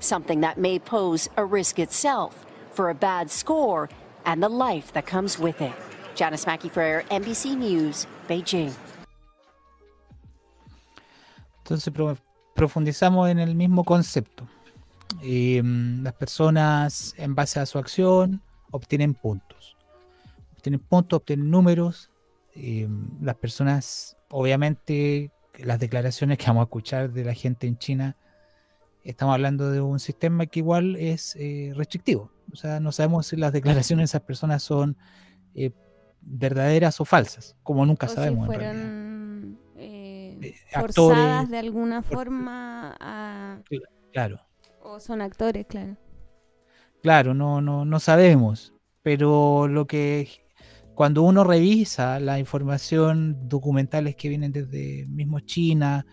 something that may pose a risk itself for a bad score and the life that comes with it. Janice Mackey Frere, NBC News, Beijing. Entonces profundizamos en el mismo concepto. Eh, las personas, en base a su acción, obtienen puntos. Obtienen puntos, obtienen números. Eh, las personas, obviamente, las declaraciones que vamos a escuchar de la gente en China, estamos hablando de un sistema que igual es eh, restrictivo. O sea, no sabemos si las declaraciones de esas personas son eh, verdaderas o falsas, como nunca O si sabemos. en realidad. fueron eh, actores, forzadas de alguna forma a... Claro. O son actores, claro. Claro, no, no, no sabemos. Pero lo que cuando uno revisa la información documentales que vienen desde mismo China,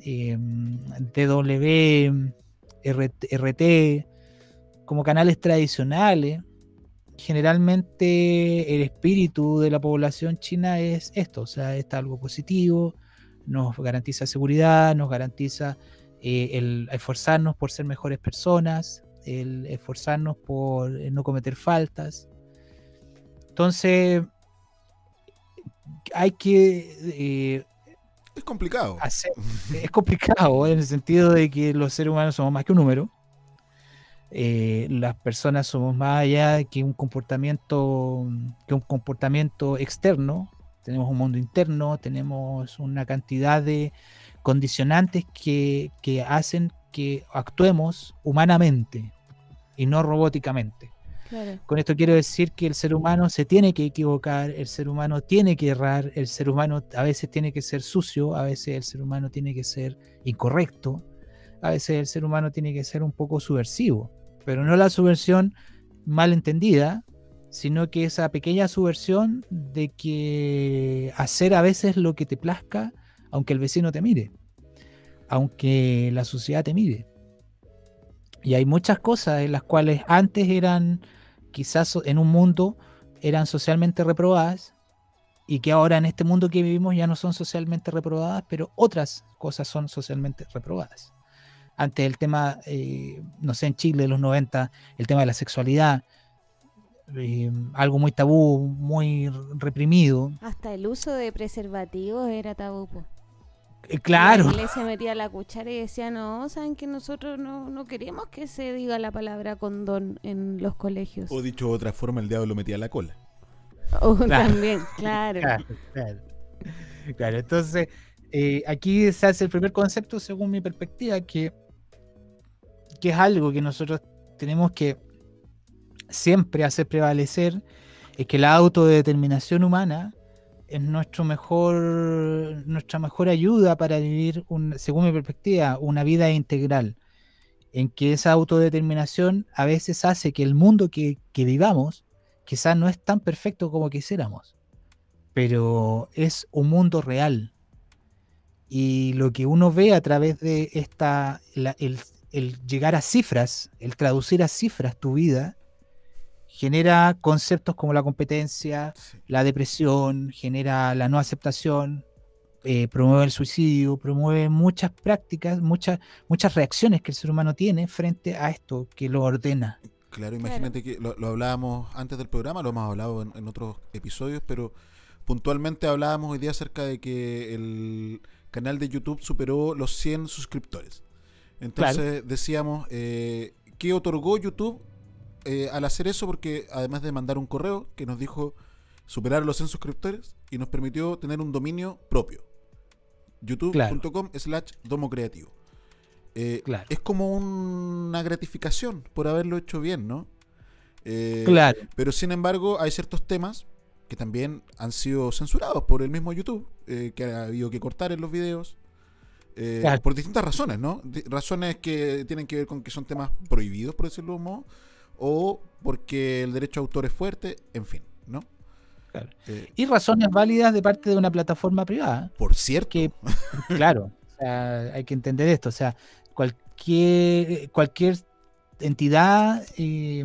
eh, DW, RT, RT, como canales tradicionales, generalmente el espíritu de la población china es esto, o sea, es algo positivo, nos garantiza seguridad, nos garantiza eh, el esforzarnos por ser mejores personas, el esforzarnos por eh, no cometer faltas. Entonces, hay que... eh, Es complicado. hacer- es complicado en el sentido de que los seres humanos somos más que un número. Eh, las personas somos más allá que un comportamiento que un comportamiento externo. Tenemos un mundo interno, tenemos una cantidad de condicionantes que, que hacen que actuemos humanamente y no robóticamente. Claro. Con esto quiero decir que el ser humano se tiene que equivocar, el ser humano tiene que errar, el ser humano a veces tiene que ser sucio, a veces el ser humano tiene que ser incorrecto, a veces el ser humano tiene que ser un poco subversivo, pero no la subversión mal entendida, sino que esa pequeña subversión de que hacer a veces lo que te plazca, aunque el vecino te mire, aunque la sociedad te mire. Y hay muchas cosas en las cuales antes eran, quizás en un mundo, eran socialmente reprobadas y que ahora en este mundo que vivimos ya no son socialmente reprobadas, pero otras cosas son socialmente reprobadas. Antes el tema, eh, no sé, en Chile de los 90, el tema de la sexualidad, eh, algo muy tabú, muy reprimido. Hasta el uso de preservativos era tabú. Eh, claro, La iglesia metía la cuchara y decía, no, saben que nosotros no, no queremos que se diga la palabra condón en los colegios. O dicho de otra forma, el diablo metía la cola. O Claro. también, claro. Claro, claro. Claro, entonces eh, aquí se hace el primer concepto según mi perspectiva, que, que es algo que nosotros tenemos que siempre hacer prevalecer, es que la autodeterminación humana es nuestro mejor, nuestra mejor ayuda para vivir, según mi perspectiva, una vida integral, en que esa autodeterminación a veces hace que el mundo que, que vivamos quizás no es tan perfecto como quisiéramos pero es un mundo real. Y lo que uno ve a través de esta, la- el, el llegar a cifras, el traducir a cifras tu vida, genera conceptos como la competencia, la depresión, genera la no aceptación, eh, promueve el suicidio, promueve muchas prácticas, muchas, muchas reacciones que el ser humano tiene frente a esto que lo ordena. Claro, imagínate que lo, lo hablábamos antes del programa, lo hemos hablado en, en otros episodios, pero puntualmente hablábamos hoy día acerca de que el canal de YouTube superó los 100 suscriptores. Entonces decíamos, eh, ¿qué otorgó YouTube eh, al hacer eso? Porque además de mandar un correo que nos dijo superar los 100 suscriptores y nos permitió tener un dominio propio. youtube.com slash domo creativo. Eh, Claro. Es como una gratificación por haberlo hecho bien, ¿no? Eh, Claro. Pero sin embargo, hay ciertos temas que también han sido censurados por el mismo YouTube, eh, que ha habido que cortar en los videos. Claro. Por distintas razones, ¿no? Razones que tienen que ver con que son temas prohibidos, por decirlo de un modo, o porque el derecho a autor es fuerte, en fin, ¿no? Claro. Eh, Y razones válidas de parte de una plataforma privada. por cierto. Que, claro, o sea, hay que entender esto. O sea, cualquier, cualquier entidad eh,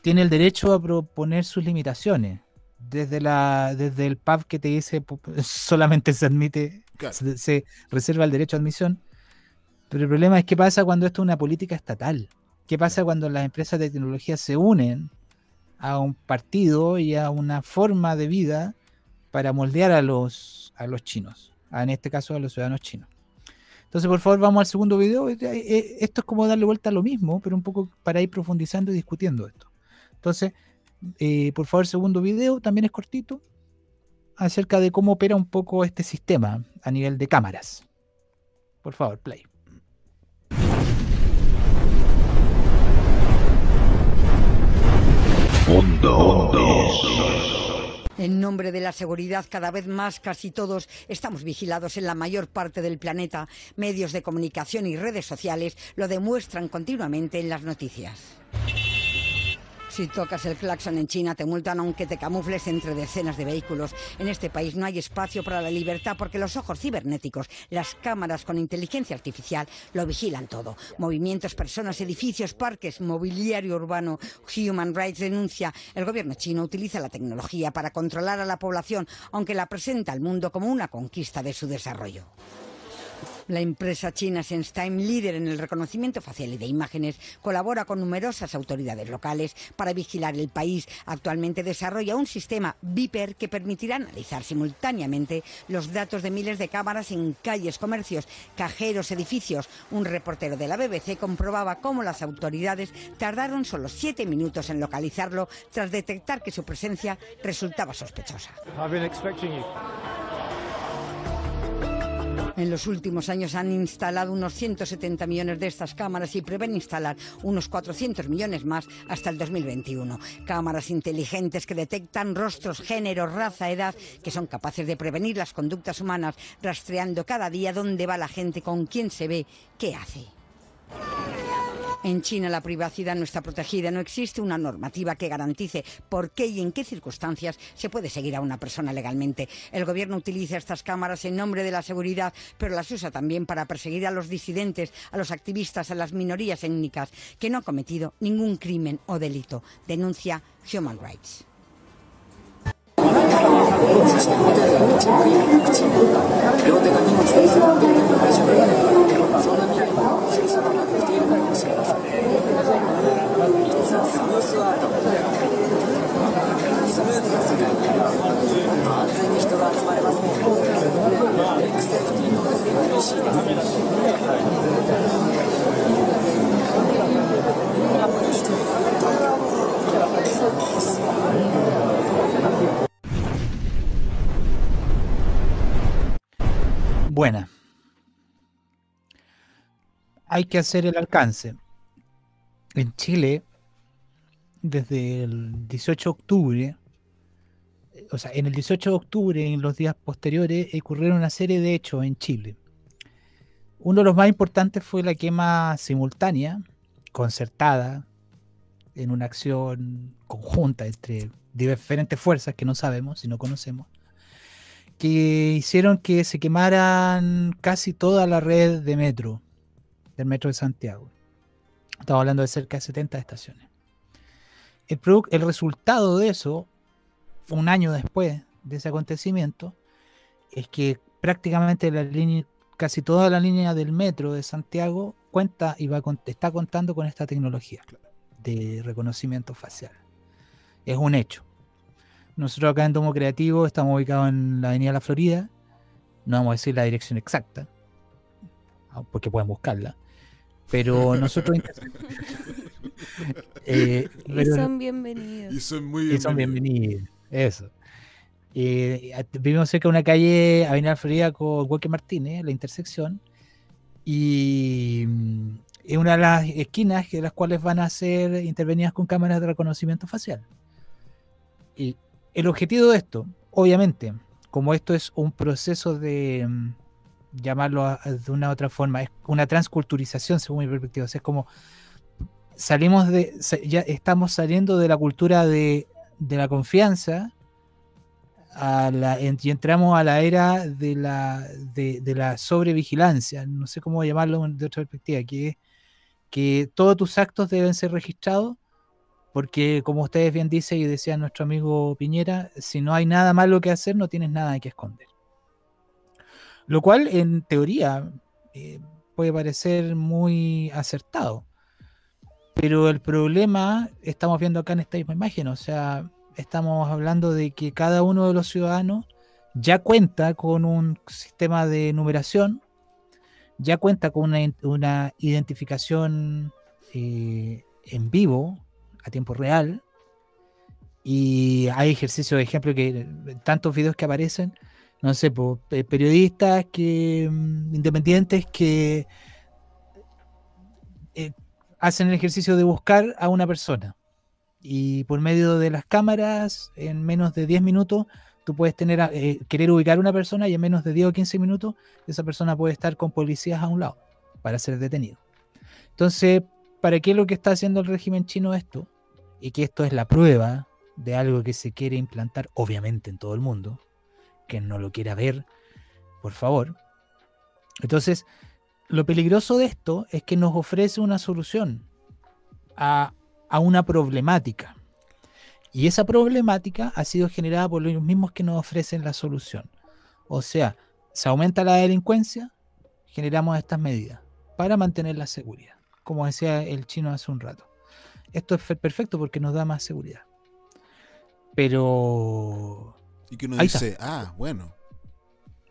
tiene el derecho a proponer sus limitaciones. Desde, la, desde el pub que te dice solamente se admite, se, se reserva el derecho a admisión. Pero el problema es qué pasa cuando esto es una política estatal. ¿Qué pasa cuando las empresas de tecnología se unen a un partido y a una forma de vida para moldear a los, a los chinos? En este caso a los ciudadanos chinos. Entonces, por favor, vamos al segundo video. Eh, eh, esto es como darle vuelta a lo mismo, pero un poco para ir profundizando y discutiendo esto. Entonces, eh, por favor, segundo video, también es cortito, acerca de cómo opera un poco este sistema a nivel de cámaras. Por favor, play. En nombre de la seguridad, cada vez más casi todos estamos vigilados en la mayor parte del planeta. Medios de comunicación y redes sociales lo demuestran continuamente en las noticias. Si tocas el claxon en China te multan aunque te camufles entre decenas de vehículos. En este país no hay espacio para la libertad porque los ojos cibernéticos, las cámaras con inteligencia artificial lo vigilan todo. Movimientos, personas, edificios, parques, mobiliario urbano. Human Rights denuncia. El gobierno chino utiliza la tecnología para controlar a la población, aunque la presenta al mundo como una conquista de su desarrollo. La empresa china SenseTime, líder en el reconocimiento facial y de imágenes, colabora con numerosas autoridades locales para vigilar el país. Actualmente desarrolla un sistema Viper que permitirá analizar simultáneamente los datos de miles de cámaras en calles, comercios, cajeros, edificios. Un reportero de la BBC comprobaba cómo las autoridades tardaron solo siete minutos en localizarlo tras detectar que su presencia resultaba sospechosa. En los últimos años han instalado unos 170 millones de estas cámaras y prevén instalar unos 400 millones más hasta el 2021. Cámaras inteligentes que detectan rostros, género, raza, edad, que son capaces de prevenir las conductas humanas, rastreando cada día dónde va la gente, con quién se ve, qué hace. En China la privacidad no está protegida, no existe una normativa que garantice por qué y en qué circunstancias se puede seguir a una persona legalmente. El gobierno utiliza estas cámaras en nombre de la seguridad, pero las usa también para perseguir a los disidentes, a los activistas, a las minorías étnicas que no han cometido ningún crimen o delito. Denuncia Human Rights. Buena. Hay que hacer el alcance. En Chile, desde el 18 de octubre, o sea, en el 18 de octubre, en los días posteriores, ocurrieron una serie de hechos en Chile. Uno de los más importantes fue la quema simultánea, concertada, en una acción conjunta entre diferentes fuerzas que no sabemos y no conocemos, que hicieron que se quemaran casi toda la red de metro, del metro de Santiago. Estamos hablando de cerca de 70 estaciones. El, el resultado de eso, un año después de ese acontecimiento, es que prácticamente la línea, casi toda la línea del metro de Santiago cuenta y va está contando con esta tecnología de reconocimiento facial. Es un hecho. Nosotros acá en Domo Creativo estamos ubicados en la Avenida La Florida. No vamos a decir la dirección exacta, ah, porque pueden buscarla. Pero nosotros. eh, y son bienvenidos. Y son muy bienvenidos. Y son bienvenidos. Eso. Eh, vivimos cerca de una calle, Avenida Florida, con Hueque Martínez, la intersección. Y mm, es una de las esquinas de las cuales van a ser intervenidas con cámaras de reconocimiento facial. Y el objetivo de esto, obviamente, como esto es un proceso de llamarlo de una otra forma, es una transculturización según mi perspectiva. es como salimos de, ya estamos saliendo de la cultura de, de la confianza a la, y entramos a la era de la, de, de la sobrevigilancia, no sé cómo llamarlo de otra perspectiva, que es que todos tus actos deben ser registrados, porque como ustedes bien dicen y decía nuestro amigo Piñera, si no hay nada malo que hacer, no tienes nada que esconder. Lo cual en teoría eh, puede parecer muy acertado. Pero el problema, estamos viendo acá en esta misma imagen, o sea, estamos hablando de que cada uno de los ciudadanos ya cuenta con un sistema de numeración, ya cuenta con una, identificación eh, en vivo, a tiempo real, y hay ejercicios, de ejemplo, que tantos videos que aparecen, no sé, periodistas que mm, independientes que eh, hacen el ejercicio de buscar a una persona. Y por medio de las cámaras, en menos de 10 minutos, tú puedes tener eh, querer ubicar a una persona y en menos de 10 o 15 minutos, esa persona puede estar con policías a un lado para ser detenido. Entonces, ¿para qué es lo que está haciendo el régimen chino esto? Y que esto es la prueba de algo que se quiere implantar, obviamente, en todo el mundo. Que no lo quiera ver, por favor. Entonces, lo peligroso de esto es que nos ofrece una solución a, a una problemática. Y esa problemática ha sido generada por los mismos que nos ofrecen la solución. O sea, se aumenta la delincuencia, generamos estas medidas para mantener la seguridad, como decía el chino hace un rato. Esto es fe- perfecto porque nos da más seguridad. Pero Y que uno Ahí está. dice, ah, bueno.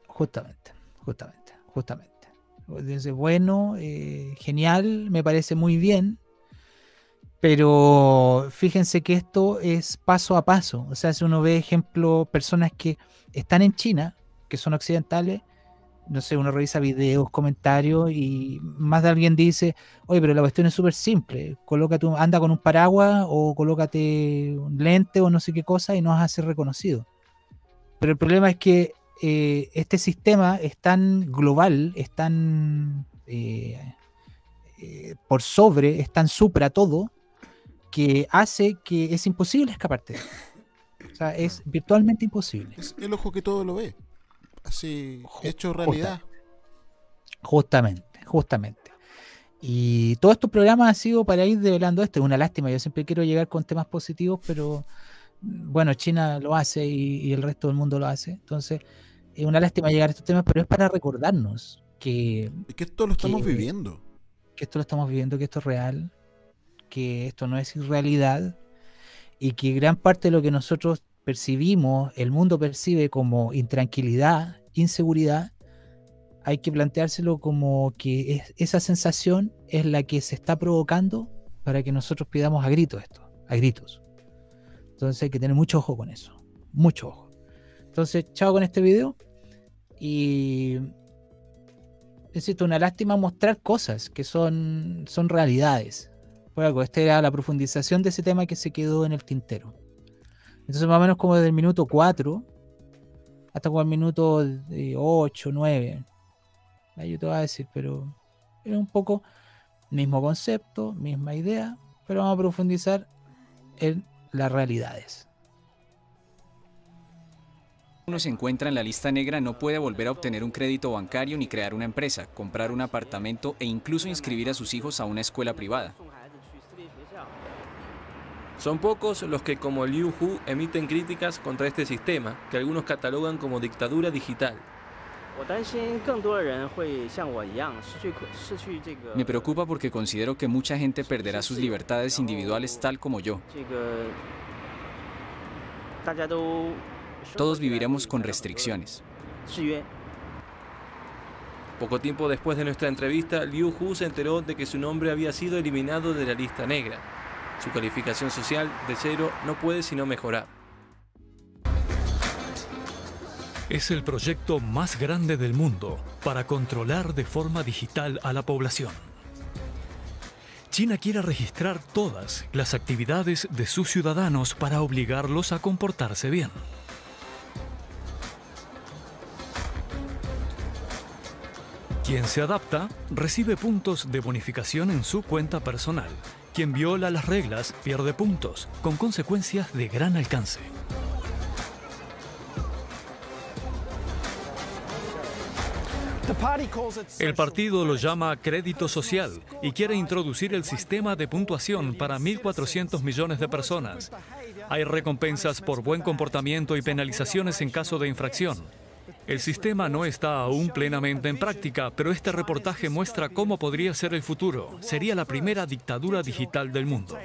Justamente, justamente, justamente. Dice, bueno, eh, genial, me parece muy bien, pero fíjense que esto es paso a paso. O sea, si uno ve ejemplo, personas que están en China, que son occidentales, no sé, uno revisa videos, comentarios y más de alguien dice, oye, pero la cuestión es súper simple, colócate, anda con un paraguas o colócate un lente o no sé qué cosa y no vas a ser reconocido. Pero el problema es que eh, este sistema es tan global, es tan eh, eh, por sobre, es tan supra todo, que hace que es imposible escaparte. O sea, es virtualmente imposible. Es el ojo que todo lo ve. Así, hecho realidad. Justamente, justamente. Y todos estos programas han sido para ir develando esto. Es una lástima. Yo siempre quiero llegar con temas positivos, pero bueno, China lo hace y, y el resto del mundo lo hace. Entonces, es una lástima llegar a estos temas, pero es para recordarnos que, Es que esto lo estamos que- viviendo. que esto lo estamos viviendo, que esto es real, que esto no es irrealidad y que gran parte de lo que nosotros percibimos, el mundo percibe como intranquilidad, inseguridad, hay que planteárselo como que es- esa sensación es la que se está provocando para que nosotros pidamos a gritos esto, a gritos. Entonces hay que tener mucho ojo con eso, mucho ojo. Entonces, chao con este video y es una lástima mostrar cosas que son, son realidades. Por algo, esta era la profundización de ese tema que se quedó en el tintero. Entonces, más o menos como desde el minuto 4 hasta como el minuto 8, 9. Ahí yo a decir, pero es un poco mismo concepto, misma idea, pero vamos a profundizar en las realidades. uno se encuentra en la lista negra no puede volver a obtener un crédito bancario ni crear una empresa, comprar un apartamento e incluso inscribir a sus hijos a una escuela privada. Son pocos los que, como Liu Hu, emiten críticas contra este sistema, que algunos catalogan como dictadura digital. Me preocupa porque considero que mucha gente perderá sus libertades individuales tal como yo. Todos viviremos con restricciones. Poco tiempo después de nuestra entrevista, Liu Hu se enteró de que su nombre había sido eliminado de la lista negra. Su calificación social de cero no puede sino mejorar. Es el proyecto más grande del mundo para controlar de forma digital a la población. China quiere registrar todas las actividades de sus ciudadanos para obligarlos a comportarse bien. Quien se adapta recibe puntos de bonificación en su cuenta personal. Quien viola las reglas pierde puntos, con consecuencias de gran alcance. El partido lo llama crédito social y quiere introducir el sistema de puntuación para 1.400 millones de personas. Hay recompensas por buen comportamiento y penalizaciones en caso de infracción. El sistema no está aún plenamente en práctica, pero este reportaje muestra cómo podría ser el futuro. Sería la primera dictadura digital del mundo.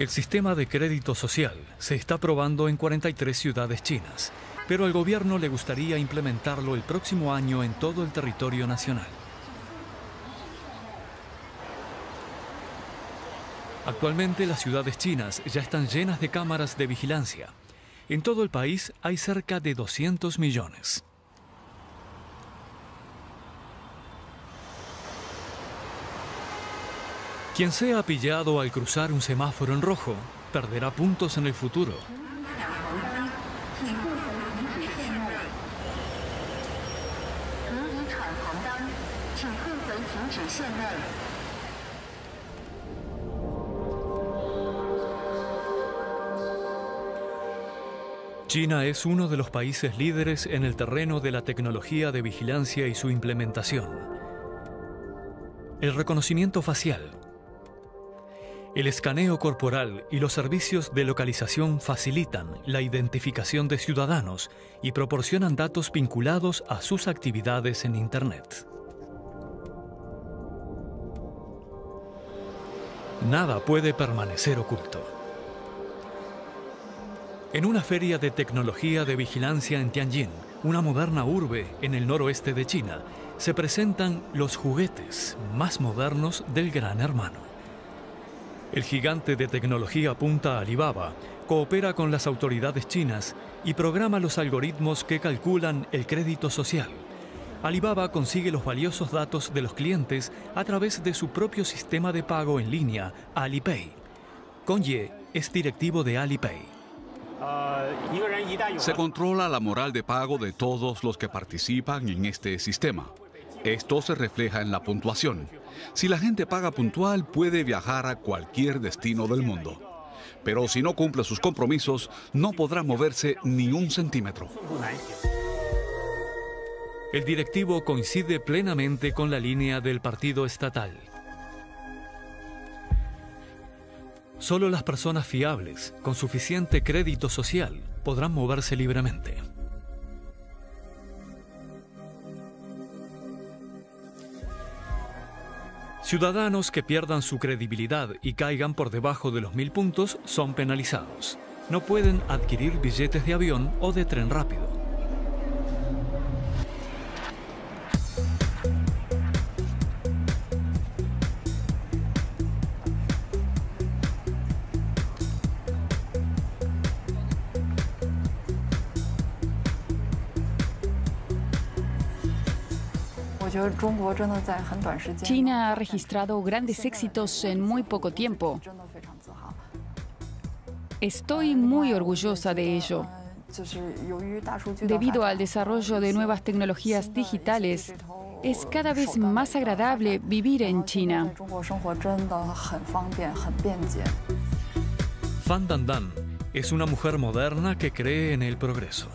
El sistema de crédito social se está probando en 43 ciudades chinas, pero al gobierno le gustaría implementarlo el próximo año en todo el territorio nacional. Actualmente las ciudades chinas ya están llenas de cámaras de vigilancia. En todo el país hay cerca de 200 millones. Quien sea pillado al cruzar un semáforo en rojo perderá puntos en el futuro. China es uno de los países líderes en el terreno de la tecnología de vigilancia y su implementación. El reconocimiento facial, el escaneo corporal y los servicios de localización facilitan la identificación de ciudadanos y proporcionan datos vinculados a sus actividades en Internet. Nada puede permanecer oculto. En una feria de tecnología de vigilancia en Tianjin, una moderna urbe en el noroeste de China, se presentan los juguetes más modernos del Gran Hermano. El gigante de tecnología punta Alibaba coopera con las autoridades chinas y programa los algoritmos que calculan el crédito social. Alibaba consigue los valiosos datos de los clientes a través de su propio sistema de pago en línea, Alipay. Ye es directivo de Alipay. Se controla la moral de pago de todos los que participan en este sistema. Esto se refleja en la puntuación. Si la gente paga puntual, puede viajar a cualquier destino del mundo. Pero si no cumple sus compromisos, no podrá moverse ni un centímetro. El directivo coincide plenamente con la línea del partido estatal. Solo las personas fiables, con suficiente crédito social, podrán moverse libremente. Ciudadanos que pierdan su credibilidad y caigan por debajo de los mil puntos son penalizados. No pueden adquirir billetes de avión o de tren rápido. China ha registrado grandes éxitos en muy poco tiempo. Estoy muy orgullosa de ello. Debido al desarrollo de nuevas tecnologías digitales, es cada vez más agradable vivir en China. Fan Dandan es una mujer moderna que cree en el progreso.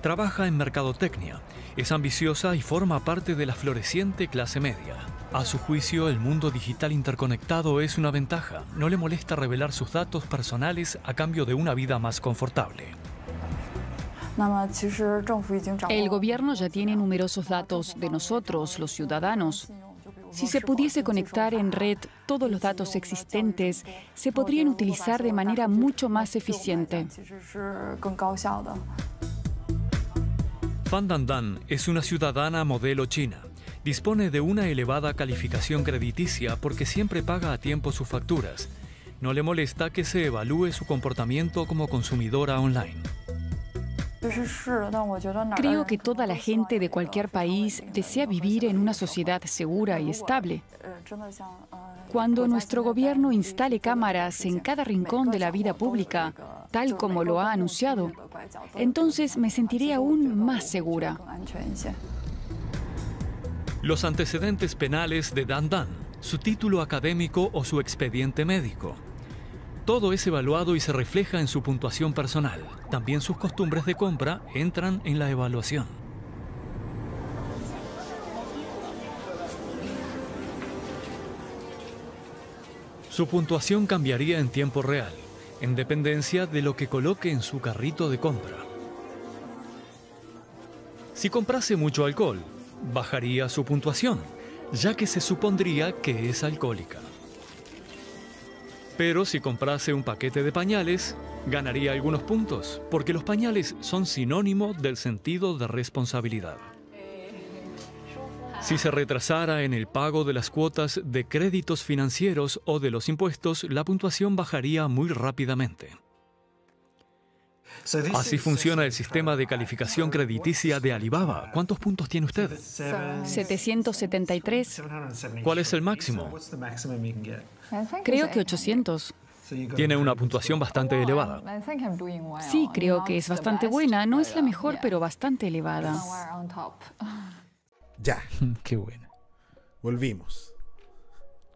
Trabaja en mercadotecnia es ambiciosa y forma parte de la floreciente clase media. A su juicio, el mundo digital interconectado es una ventaja. No le molesta revelar sus datos personales a cambio de una vida más confortable. El gobierno ya tiene numerosos datos de nosotros, los ciudadanos. Si se pudiese conectar en red todos los datos existentes, se podrían utilizar de manera mucho más eficiente. Fan Dan es una ciudadana modelo china. Dispone de una elevada calificación crediticia porque siempre paga a tiempo sus facturas. No le molesta que se evalúe su comportamiento como consumidora online. Creo que toda la gente de cualquier país desea vivir en una sociedad segura y estable. Cuando nuestro gobierno instale cámaras en cada rincón de la vida pública, tal como lo ha anunciado, entonces me sentiré aún más segura. Los antecedentes penales de Dan Dan, su título académico o su expediente médico. Todo es evaluado y se refleja en su puntuación personal. También sus costumbres de compra entran en la evaluación. Su puntuación cambiaría en tiempo real, en dependencia de lo que coloque en su carrito de compra. Si comprase mucho alcohol, bajaría su puntuación, ya que se supondría que es alcohólica. Pero si comprase un paquete de pañales, ganaría algunos puntos, porque los pañales son sinónimo del sentido de responsabilidad. Si se retrasara en el pago de las cuotas de créditos financieros o de los impuestos, la puntuación bajaría muy rápidamente. Así funciona el sistema de calificación crediticia de Alibaba. ¿Cuántos puntos tiene usted? 773. ¿Cuál es el máximo? Creo que 800. Tiene una puntuación bastante elevada. Sí, creo que es bastante buena. No es la mejor, pero bastante elevada. Ya. Qué buena. Volvimos.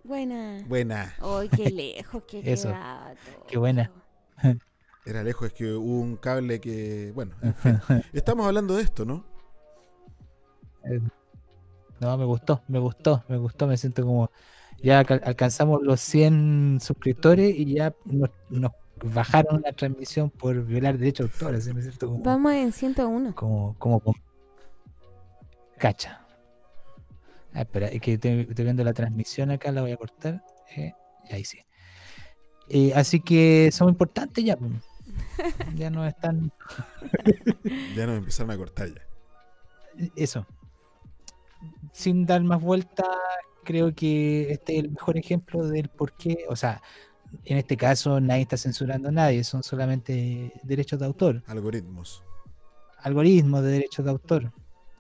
Buena. Buena. Ay, qué lejos, qué Eso. quedado. Qué buena. Era lejos, es que hubo un cable que. Bueno, en fin. estamos hablando de esto, ¿no? Eh, No, me gustó, me gustó, me gustó. Me siento como. Ya alca- alcanzamos los 100 suscriptores y ya nos, nos bajaron la transmisión por violar derechos de autor. así me siento como. Vamos en 101. como, como con- cacha. Ah, espera, es que estoy, estoy viendo la transmisión acá, la voy a cortar. eh, y ahí sí. Eh, así que somos importantes ya. pues. Ya no están. Ya nos empezaron a cortar ya. Eso. Sin dar más vueltas, creo que este es el mejor ejemplo del por qué. O sea, en este caso nadie está censurando a nadie, son solamente derechos de autor. Algoritmos. algoritmos de derechos de autor.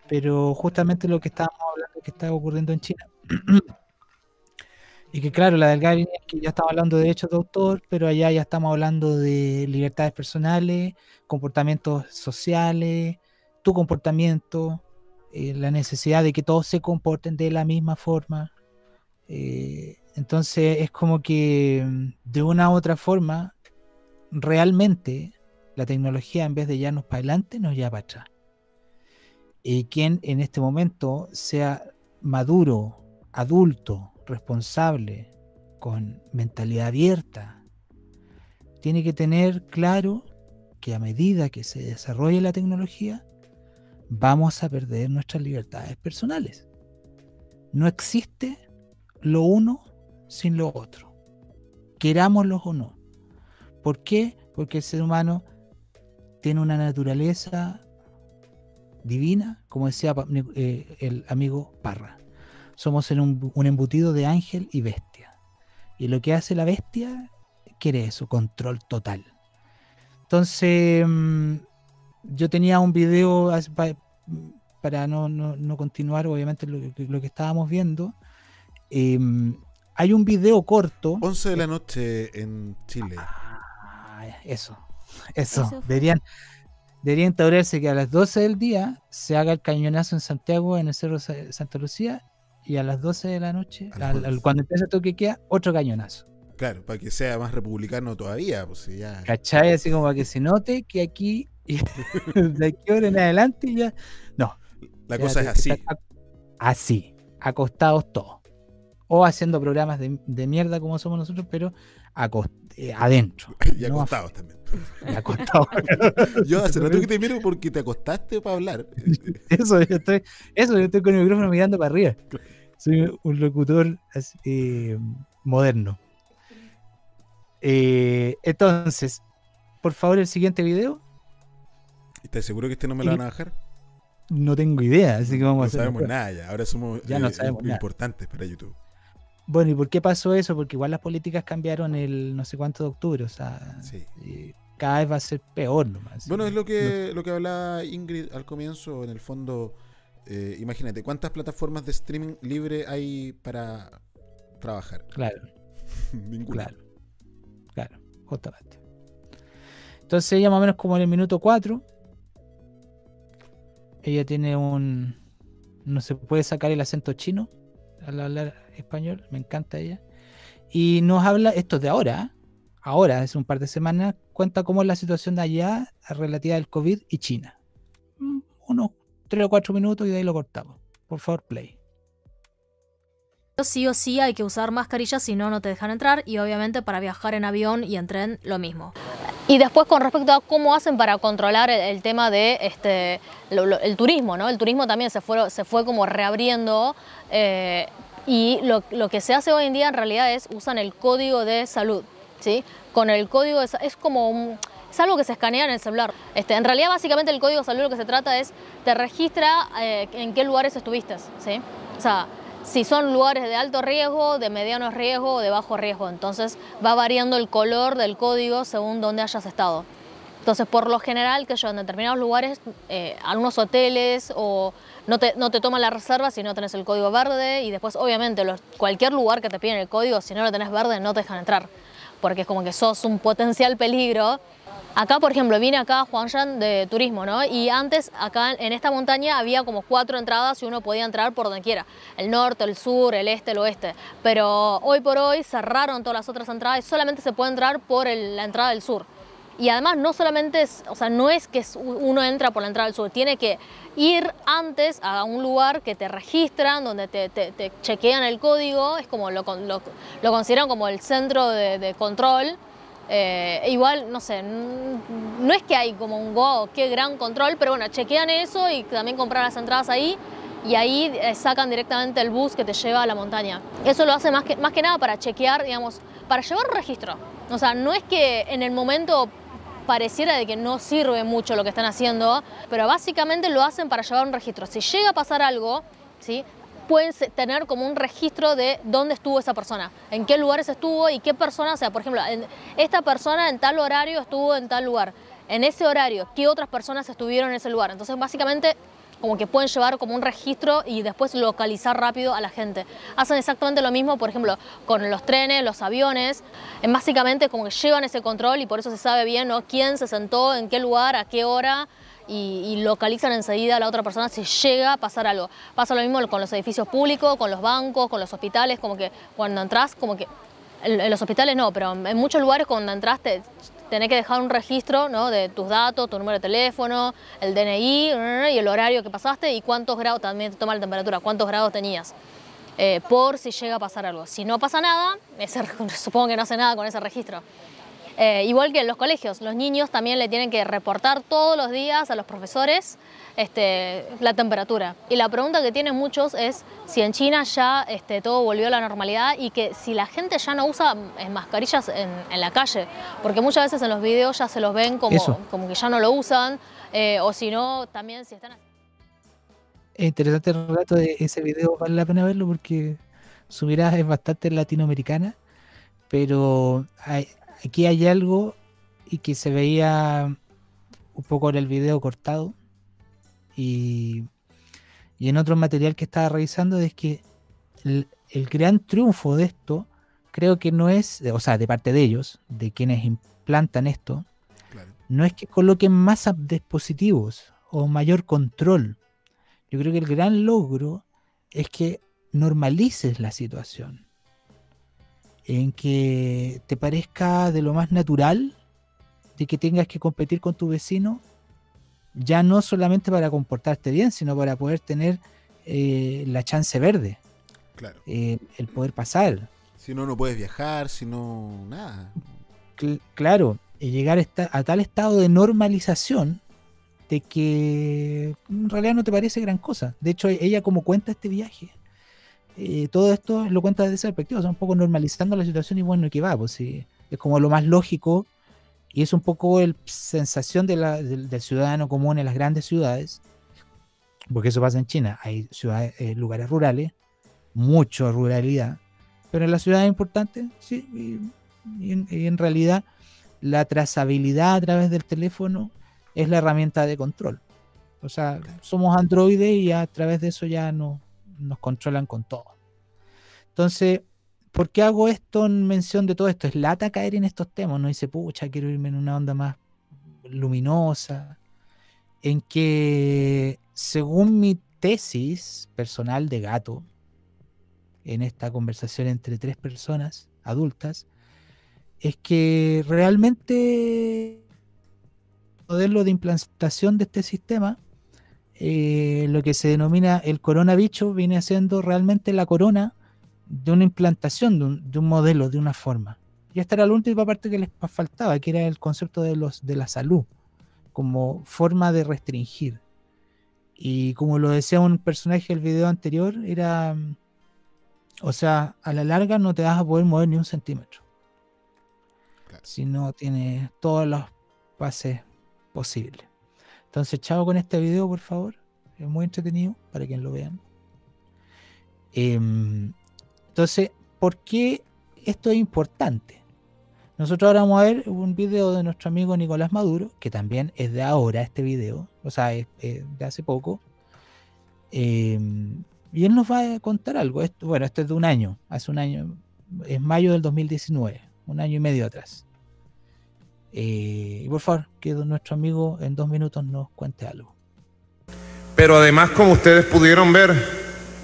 Pero justamente lo que estábamos hablando que está ocurriendo en China. y que claro, la delgada línea es que ya estamos hablando de derechos de autor, pero allá ya estamos hablando de libertades personales, comportamientos sociales, tu comportamiento, eh, la necesidad de que todos se comporten de la misma forma. Eh, entonces es como que mm, de una u otra forma, realmente la tecnología en vez de llevarnos para adelante nos lleva para atrás. Y quien en este momento sea maduro, adulto, responsable, con mentalidad abierta, tiene que tener claro que a medida que se desarrolle la tecnología, vamos a perder nuestras libertades personales. No existe lo uno sin lo otro, querámoslo o no. ¿Por qué? Porque el ser humano tiene una naturaleza divina, como decía eh, el amigo Parra. Somos en un, un embutido de ángel y bestia. Y lo que hace la bestia quiere eso, control total. Entonces, mm, yo tenía un video para no, no- no continuar, obviamente, lo, que- lo que estábamos viendo. Em, hay un video corto. 11 de la noche en Chile. Ah, eso, eso. Eso fue. Deberían, debería instaurarse que a las 12 del día se haga el cañonazo en Santiago, en el Cerro Sa- Santa Lucía, y a las 12 de la noche, al- al- cuando empieza el toque queda, otro cañonazo. Claro, para que sea más republicano todavía, pues ya. ¿Cachai? Así como para que se note que aquí, de aquí ahora en adelante, ya. No. La ya cosa es así. Así, acostados todos. O haciendo programas de, de mierda como somos nosotros, pero acos- eh, adentro. Y no acostados también. Y acostados. Yo hace rato que te miro porque te acostaste para hablar. Eso, yo estoy, eso, yo estoy con el micrófono mirando para arriba. Soy un locutor eh, moderno. Eh, entonces, por favor, el siguiente video. ¿Estás seguro que este no me lo van a bajar? No tengo idea, así que vamos No a hacer. sabemos nada ya. Ahora somos Ya no nada. importantes para YouTube. Bueno, ¿y por qué pasó eso? Porque igual las políticas cambiaron el no sé cuánto de octubre, o sea, Sí. cada vez va a ser peor nomás. Bueno, es lo que, lo que hablaba Ingrid al comienzo. En el fondo, eh, imagínate, ¿cuántas plataformas de streaming libre hay para trabajar? Claro, Ninguna. claro, claro, justamente. Entonces ella más o menos como en el minuto 4, ella tiene un, no se puede sacar el acento chino al hablar español, me encanta ella. Y nos habla, esto es de ahora, ahora, hace un par de semanas, cuenta cómo es la situación de allá relativa al COVID y China. Mm, unos tres o cuatro minutos y de ahí lo cortamos. Por favor, play. Sí o sí hay que usar mascarilla, si no, no te dejan entrar. Y obviamente para viajar en avión y en tren, lo mismo. Y después con respecto a cómo hacen para controlar el, tema de este, el turismo, ¿no? El turismo también se fue, se fue como reabriendo. Eh, y lo, que se hace hoy en día en realidad es usan el código de salud, ¿sí? Con el código de, es como un, es algo que se escanea en el celular. Este, en realidad básicamente el código de salud lo que se trata es te registra eh, en qué lugares estuviste, ¿sí? O sea, si son lugares de alto riesgo, de mediano riesgo o de bajo riesgo. Entonces va variando el color del código según dónde hayas estado. Entonces, por lo general, que yo en determinados lugares, eh, algunos hoteles o no te, no te toman la reserva si no tenés el código verde y después, obviamente, cualquier lugar que te piden el código, si no lo tenés verde, no te dejan entrar, porque es como que sos un potencial peligro Acá, por ejemplo, vine acá a Huangshan de turismo, ¿no? Y antes, acá en esta montaña había como cuatro entradas y uno podía entrar por donde quiera. El norte, el sur, el este, el oeste. Pero hoy por hoy cerraron todas las otras entradas y solamente se puede entrar por la entrada del sur. Y además no solamente es, o sea, no es que uno entra por la entrada del sur, tiene que ir antes a un lugar que te registran, donde te, chequean el código, es como lo, lo, consideran como el centro de control eh, igual, no sé, no es que hay como un go, qué gran control, pero bueno, chequean eso y también comprar las entradas ahí y ahí eh, sacan directamente el bus que te lleva a la montaña. Eso lo hace más que, más que nada para chequear, digamos, para llevar un registro. O sea, no es que en el momento pareciera de que no sirve mucho lo que están haciendo, pero básicamente lo hacen para llevar un registro. Si llega a pasar algo, ¿sí? pueden tener como un registro de dónde estuvo esa persona, en qué lugares estuvo y qué persona, o sea, por ejemplo, esta persona en tal horario estuvo en tal lugar, en ese horario, qué otras personas estuvieron en ese lugar. Entonces, básicamente, como que pueden llevar como un registro y después localizar rápido a la gente. Hacen exactamente lo mismo, por ejemplo, con los trenes, los aviones. Básicamente como que llevan ese control y por eso se sabe bien ¿no? quién se sentó, en qué lugar, a qué hora y, localizan enseguida a la otra persona si llega a pasar algo. Pasa lo mismo con los edificios públicos, con los bancos, con los hospitales, como que cuando entras, como que en, los hospitales no, pero en muchos lugares cuando entraste tenés que dejar un registro ¿no? de tus datos, tu número de teléfono, el DNI y el horario que pasaste y cuántos grados, también te toma la temperatura, cuántos grados tenías. Eh, por si llega a pasar algo. Si no pasa nada, supongo que no hace nada con ese registro. Eh, igual que en los colegios, los niños también le tienen que reportar todos los días a los profesores este, la temperatura. Y la pregunta que tienen muchos es si en China ya este, todo volvió a la normalidad y que si la gente ya no usa eh, mascarillas en, la calle, porque muchas veces en los videos ya se los ven como, como que ya no lo usan, eh, o si no, también si están... Es interesante el relato de ese video, vale la pena verlo porque su mirada es bastante latinoamericana, pero hay, aquí hay algo y que se veía un poco en el video cortado y, en otro material que estaba revisando es que el, gran triunfo de esto creo que no es, o sea, de parte de ellos, de quienes implantan esto, no es que coloquen más dispositivos o mayor control. Yo creo que el gran logro es que normalices la situación en que te parezca de lo más natural de que tengas que competir con tu vecino, ya no solamente para comportarte bien, sino para poder tener eh, la chance verde. Claro. Eh, el poder pasar. Si no, no puedes viajar, si no, nada. claro, llegar a tal estado de normalización de que en realidad no te parece gran cosa. De hecho, ella como cuenta este viaje, eh, todo esto lo cuenta desde esa perspectiva, o sea, un poco normalizando la situación y bueno, ¿qué va? Pues sí, es como lo más lógico y es un poco la sensación del, ciudadano común en las grandes ciudades, porque eso pasa en China, hay ciudades, eh, lugares rurales, mucha ruralidad, pero en las ciudades importantes, sí, y, en, realidad la trazabilidad a través del teléfono es la herramienta de control. O sea, somos androides y a través de eso ya no, nos controlan con todo. Entonces, ¿por qué hago esto en mención de todo esto? Es lata caer en estos temas, no dice, pucha, quiero irme en una onda más luminosa, en que según mi tesis personal de gato en esta conversación entre tres personas adultas es que realmente el modelo de implantación de este sistema, eh, lo que se denomina el coronavirus, viene siendo realmente la corona de una implantación, de un, de un, modelo, de una forma. Y esta era la última parte que les faltaba, que era el concepto de, los, de la salud como forma de restringir. Y como lo decía un personaje del video anterior, era, o sea, a la larga no te vas a poder mover ni un centímetro. Si no tienes todas las bases posibles. Entonces, chao con este video, por favor. Es muy entretenido para quien lo vean. Eh, entonces, ¿por qué esto es importante? Nosotros ahora vamos a ver un video de nuestro amigo Nicolás Maduro, que también es de ahora este video, o sea, es, de hace poco. Eh, y él nos va a contar algo. Bueno, esto es de un año, hace un año, es mayo del 2019, un año y medio atrás. Eh, y por favor, que nuestro amigo en dos minutos nos cuente algo. Pero además, como ustedes pudieron ver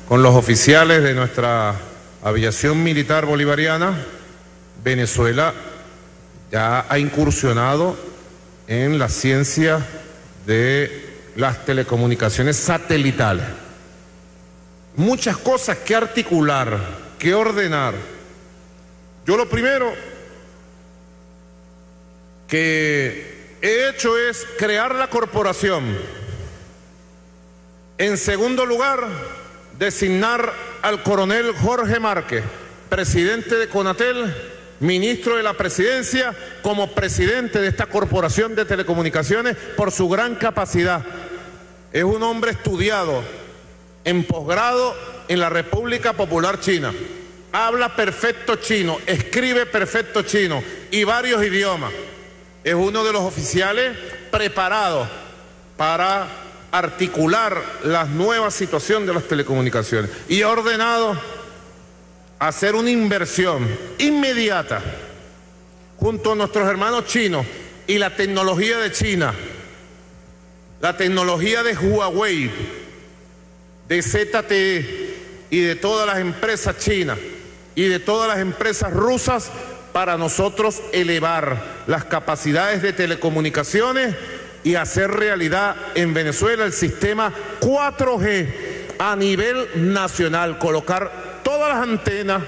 con los oficiales de nuestra aviación militar bolivariana, Venezuela ya ha incursionado en la ciencia de las telecomunicaciones satelitales. Muchas cosas que articular, que ordenar. Yo lo primero que he hecho es crear la corporación. En segundo lugar, designar al coronel Jorge Márquez, presidente de Conatel, ministro de la presidencia, como presidente de esta corporación de telecomunicaciones por su gran capacidad. Es un hombre estudiado en posgrado en la República Popular China. Habla perfecto chino, escribe perfecto chino y varios idiomas. Es uno de los oficiales preparados para articular la nueva situación de las telecomunicaciones y ha ordenado hacer una inversión inmediata junto a nuestros hermanos chinos y la tecnología de China, la tecnología de Huawei, de ZTE y de todas las empresas chinas y de todas las empresas rusas para nosotros elevar las capacidades de telecomunicaciones y hacer realidad en Venezuela el sistema 4G a nivel nacional, colocar todas las antenas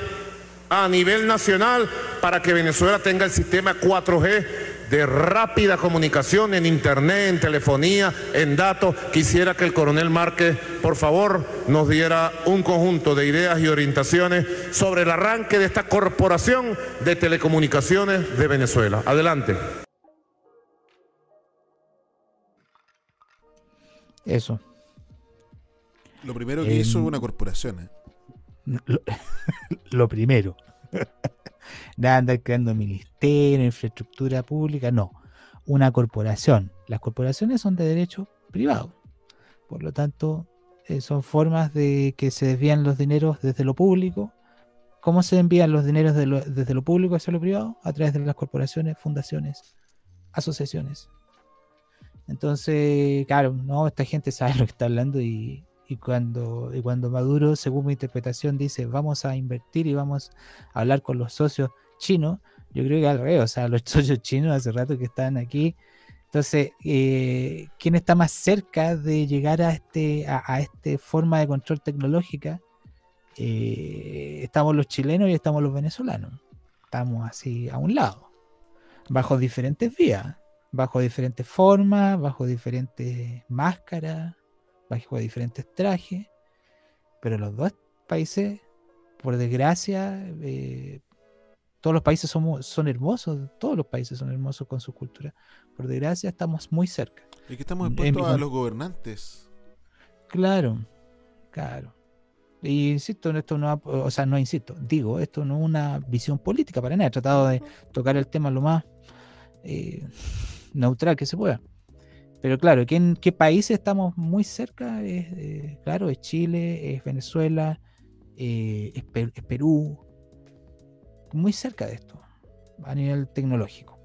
a nivel nacional para que Venezuela tenga el sistema 4G de rápida comunicación en internet, en telefonía, en datos. Quisiera que el coronel Márquez, por favor, nos diera un conjunto de ideas y orientaciones sobre el arranque de esta corporación de telecomunicaciones de Venezuela. Adelante. Eso. Lo primero que Em, hizo una corporación. ¿eh? Lo, lo primero. Nada, andar creando ministerio, infraestructura pública, no. Una corporación. Las corporaciones son de derecho privado. Por lo tanto, eh, son formas de que se desvían los dineros desde lo público. ¿Cómo se envían los dineros de lo- desde lo público hacia lo privado? A través de las corporaciones, fundaciones, asociaciones. Entonces, claro, no, esta gente sabe lo que está hablando y, cuando, y cuando Maduro, según mi interpretación, dice vamos a invertir y vamos a hablar con los socios chinos, yo creo que al revés, o sea, los socios chinos hace rato que están aquí. Entonces, eh, ¿quién está más cerca de llegar a este a, a este forma de control tecnológica? Eh, estamos los chilenos y estamos los venezolanos. Estamos así a un lado, bajo diferentes vías, bajo diferentes formas, bajo diferentes máscaras, bajo diferentes trajes, pero los dos países, por desgracia, eh, todos los países son hermosos, todos los países son hermosos con su cultura. Por desgracia, estamos muy cerca. Y que estamos expuestos a los gobernantes. Claro, claro. Y insisto, en esto no, o sea, no insisto, digo, esto no es una visión política para nada. He tratado de tocar el tema lo más eh, neutral que se pueda. Pero claro, ¿qué, en qué países estamos muy cerca? Es, eh, claro, es Chile, es Venezuela, eh, es, Per- es Perú, muy cerca de esto, a nivel tecnológico.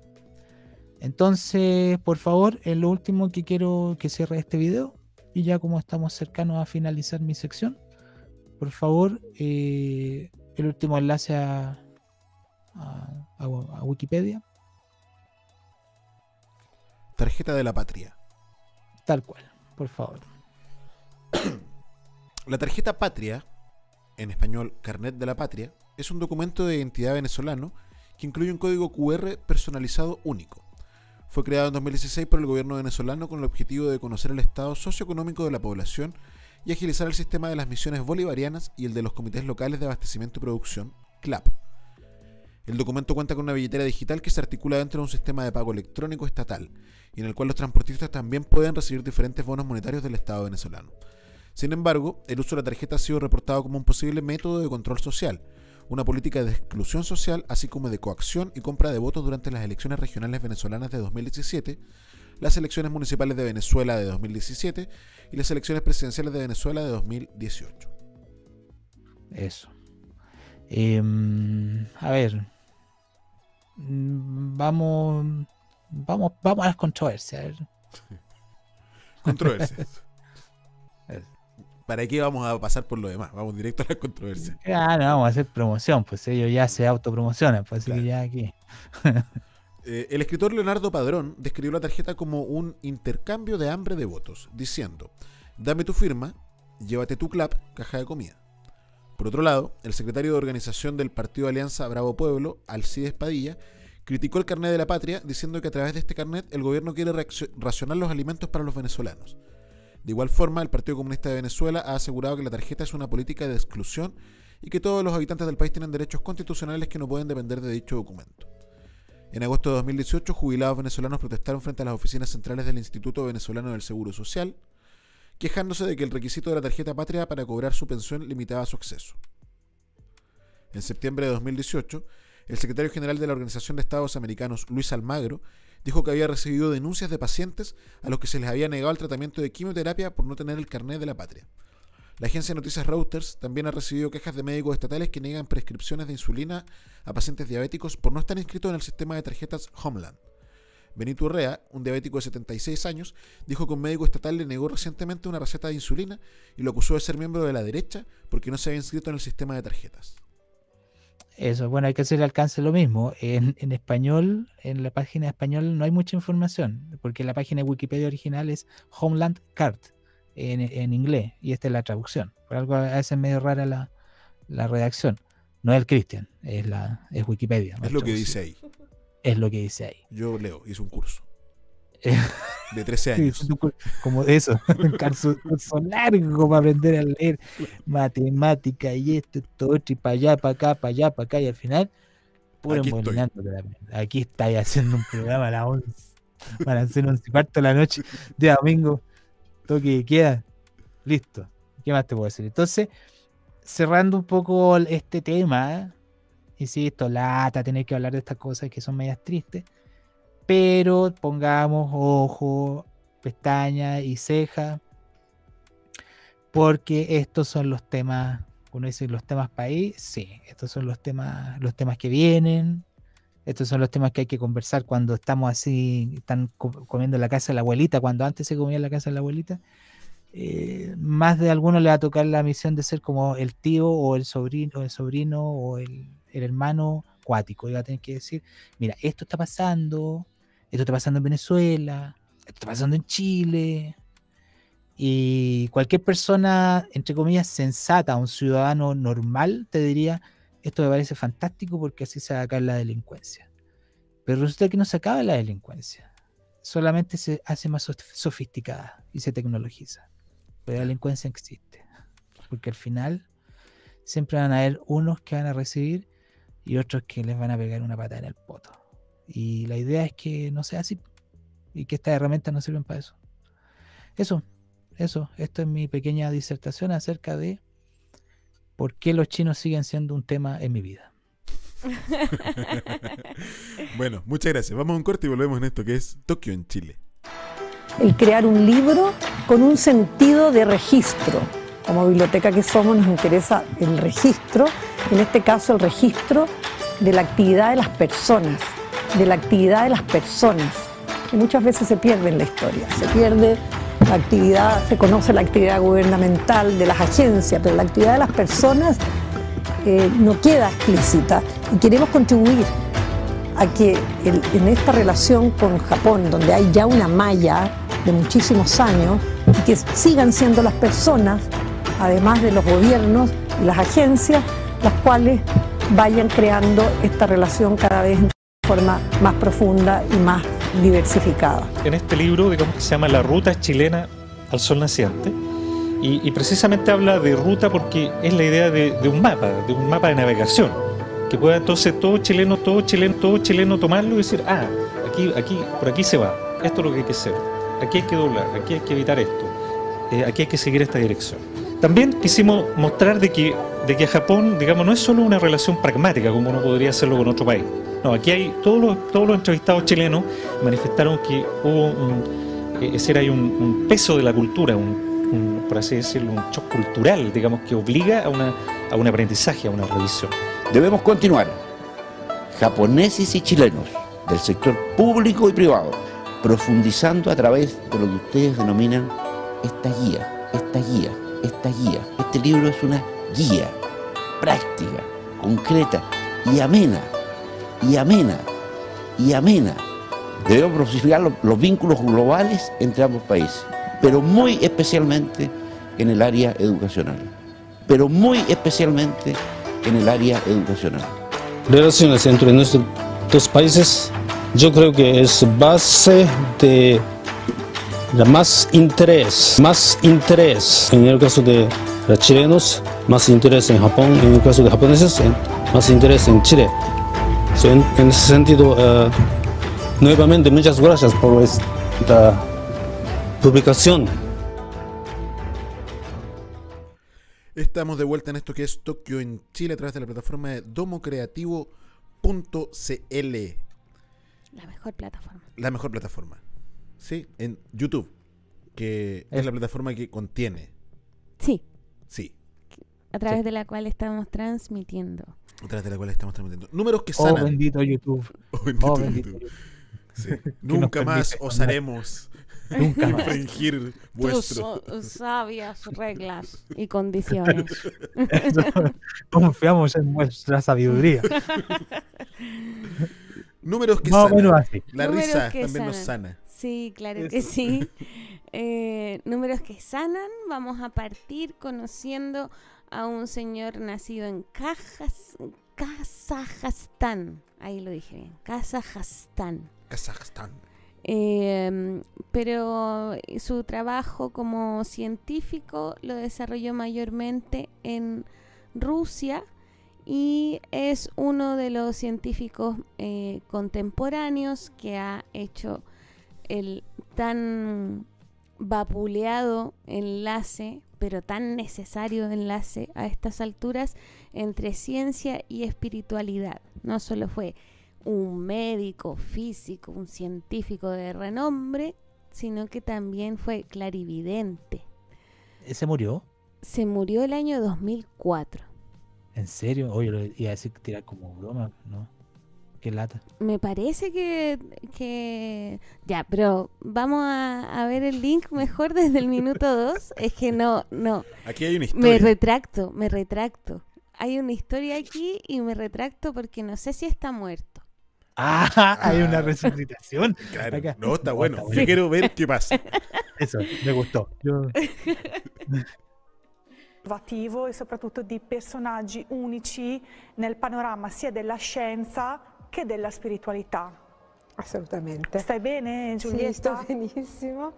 Entonces, por favor, es lo último que quiero que cierre este video. Y ya como estamos cercanos a finalizar mi sección, por favor, eh, el último enlace a Wikipedia, Tarjeta de la patria. tal cual, por favor. La tarjeta patria, en español carnet de la patria, es un documento de identidad venezolano que incluye un código QR personalizado único. Fue creado en 2016 por el gobierno venezolano con el objetivo de conocer el estado socioeconómico de la población y agilizar el sistema de las misiones bolivarianas y el de los comités locales de abastecimiento y producción, CLAP. El documento cuenta con una billetera digital que se articula dentro de un sistema de pago electrónico estatal y en el cual los transportistas también pueden recibir diferentes bonos monetarios del Estado venezolano. Sin embargo, el uso de la tarjeta ha sido reportado como un posible método de control social, una política de exclusión social, así como de coacción y compra de votos durante las elecciones regionales venezolanas de 2017, las elecciones municipales de Venezuela de 2017 y las elecciones presidenciales de Venezuela de 2018. Eso. Em, a ver. Mm, Vamos. Vamos, vamos a las controversias. a ver. Controversias. ¿Para qué vamos a pasar por lo demás? Vamos directo a las controversias. Ah, no, vamos a hacer promoción, pues ellos ya se autopromocionan, pues así que ya aquí. Eh, el escritor Leonardo Padrón describió la tarjeta como un intercambio de hambre de votos, diciendo, dame tu firma, llévate tu clap, caja de comida. Por otro lado, el secretario de organización del Partido Alianza Bravo Pueblo, Alcides Padilla, criticó el carnet de la patria, diciendo que a través de este carnet el gobierno quiere racionar los alimentos para los venezolanos. De igual forma, el Partido Comunista de Venezuela ha asegurado que la tarjeta es una política de exclusión y que todos los habitantes del país tienen derechos constitucionales que no pueden depender de dicho documento. En agosto de 2018, jubilados venezolanos protestaron frente a las oficinas centrales del Instituto Venezolano del Seguro Social, quejándose de que el requisito de la tarjeta patria para cobrar su pensión limitaba su acceso. En septiembre de 2018, el secretario general de la Organización de Estados Americanos, Luis Almagro, dijo que había recibido denuncias de pacientes a los que se les había negado el tratamiento de quimioterapia por no tener el carnet de la patria. La agencia de noticias Reuters también ha recibido quejas de médicos estatales que niegan prescripciones de insulina a pacientes diabéticos por no estar inscritos en el sistema de tarjetas Homeland. Benito Urrea, un diabético de 76 años, dijo que un médico estatal le negó recientemente una receta de insulina y lo acusó de ser miembro de la derecha porque no se había inscrito en el sistema de tarjetas. Eso, bueno, hay que hacer alcance lo mismo. En, en español, en la página español no hay mucha información, porque la página de Wikipedia original es Homeland Card en, en inglés, y esta es la traducción. Por algo a veces es medio rara la, la redacción. No es el Christian, es, la, es Wikipedia. Es lo que dice ahí. Es lo que dice ahí. Yo leo, hice un curso. De 13 Sí, años. como eso, un curso, largo para aprender a leer matemática y esto, esto, otro, y para allá, para acá, para allá, para acá, y al final, puro Aquí. Aquí estáis haciendo un programa a las 11, van a ser 11 y cuarto de la noche, de domingo, toque queda, listo. ¿Qué más te puedo decir? Entonces, cerrando un poco este tema, insisto, lata tener que hablar de estas cosas que son medias tristes, pero pongamos ojo, pestaña y ceja, porque estos son los temas, uno dice los temas país, sí, estos son los temas, los temas que vienen, estos son los temas que hay que conversar cuando estamos así, están co- comiendo en la casa de la abuelita, cuando antes se comía en la casa de la abuelita. eh, más de alguno le va a tocar la misión de ser como el tío o el sobrino o el sobrino o el, el hermano cuático va a tener que decir mira esto está pasando esto está pasando en Venezuela esto está pasando en Chile y cualquier persona entre comillas sensata un ciudadano normal te diría esto me parece fantástico porque así se va a acabar la delincuencia pero resulta que no se acaba la delincuencia solamente se hace más sof- sofisticada y se tecnologiza. Pero la delincuencia existe porque al final siempre van a haber unos que van a recibir y otros que les van a pegar una patada en el poto. Y la idea es que no sea así y que estas herramientas no sirven para eso. Eso, eso, esto es mi pequeña disertación acerca de por qué los chinos siguen siendo un tema en mi vida. bueno, muchas gracias. Vamos a un corte y volvemos en esto que es Tokio en Chile. el crear un libro con un sentido de registro. Como biblioteca que somos nos interesa el registro, en este caso el registro de la actividad de las personas, de la actividad de las personas, que muchas veces se pierde en la historia, se pierde La actividad, se conoce la actividad gubernamental de las agencias, pero la actividad de las personas eh, no queda explícita y queremos contribuir a que en esta relación con Japón, donde hay ya una malla de muchísimos años, y que sigan siendo las personas, además de los gobiernos y las agencias, las cuales vayan creando esta relación cada vez de forma más profunda y más diversificada. en este libro, digamos que se llama La Ruta Chilena al Sol Naciente. Y, precisamente habla de ruta porque es la idea de, de un mapa, de un mapa de navegación. Que pueda entonces todo chileno, todo chileno, todo chileno tomarlo y decir, ah, aquí, aquí, por aquí se va, esto es lo que hay que hacer, aquí hay que doblar, aquí hay que evitar esto, eh, aquí hay que seguir esta dirección. También quisimos mostrar de que, de que Japón, digamos, no es solo una relación pragmática como uno podría hacerlo con otro país. No, aquí hay todos los, todos los entrevistados chilenos manifestaron que hubo un, es decir, hay un, un peso de la cultura, un, un, por así decirlo, un shock cultural, digamos, que obliga a, una, a un aprendizaje, a una revisión. Debemos continuar, japoneses y chilenos, del sector público y privado, profundizando a través de lo que ustedes denominan esta guía, esta guía, esta guía. Este libro es una guía práctica, concreta y amena, y amena, y amena. Debemos profundizar los, los vínculos globales entre ambos países, pero muy especialmente en el área educacional, pero muy especialmente en el área educacional. Relaciones entre nuestros dos países, yo creo que es base de más interés, más interés en el caso de los chilenos, más interés en Japón, en el caso de japoneses, más interés en Chile. So, en, en ese sentido, eh, nuevamente muchas gracias por esta publicación. Estamos de vuelta en esto que es Tokio en Chile a través de la plataforma de domocreativo.cl. La mejor plataforma. La mejor plataforma. Sí, en YouTube, que es la plataforma que contiene. Sí, Sí, a través de la cual estamos transmitiendo. a través de la cual estamos transmitiendo. Números que Oh, sanan. bendito YouTube. Oh, bendito Oh, bendito YouTube. YouTube. Sí. Que Nunca más permite osaremos Nunca más. infringir vuestro. sabias reglas y condiciones. Eso, Confiamos en vuestra sabiduría. Números que sanan. así. La Números risa también nos sana. Sí, claro que sí. Eh, números que sanan. Vamos a partir conociendo a un señor nacido en Cajas, Kazajstán. Ahí lo dije bien. Kazajstán. Kazajstán. Eh, pero su trabajo como científico lo desarrolló mayormente en Rusia y es uno de los científicos eh, contemporáneos que ha hecho el tan vapuleado enlace, pero tan necesario enlace a estas alturas entre ciencia y espiritualidad. No solo fue un médico, físico, un científico de renombre, sino que también fue clarividente. ¿Se murió? Se murió el año 2004. ¿En serio? Oye, lo iba a decir tirar como broma, ¿no? Qué lata. Me parece que, que... Ya, pero vamos a, a ver el link mejor desde el minuto 2. Es que no, no. Aquí hay una Me historia. retracto, me retracto. Hay una historia aquí y me retracto porque no sé si está muerto. Ah, hay una resucitación. Claro, Acá. no, está bueno. está Yo bueno. quiero ver qué pasa. Eso, me gustó. Yo- innovativo e soprattutto di personaggi unici nel panorama sia della scienza che della spiritualità. Assolutamente. Stai bene Sì, Giulietta? sto benissimo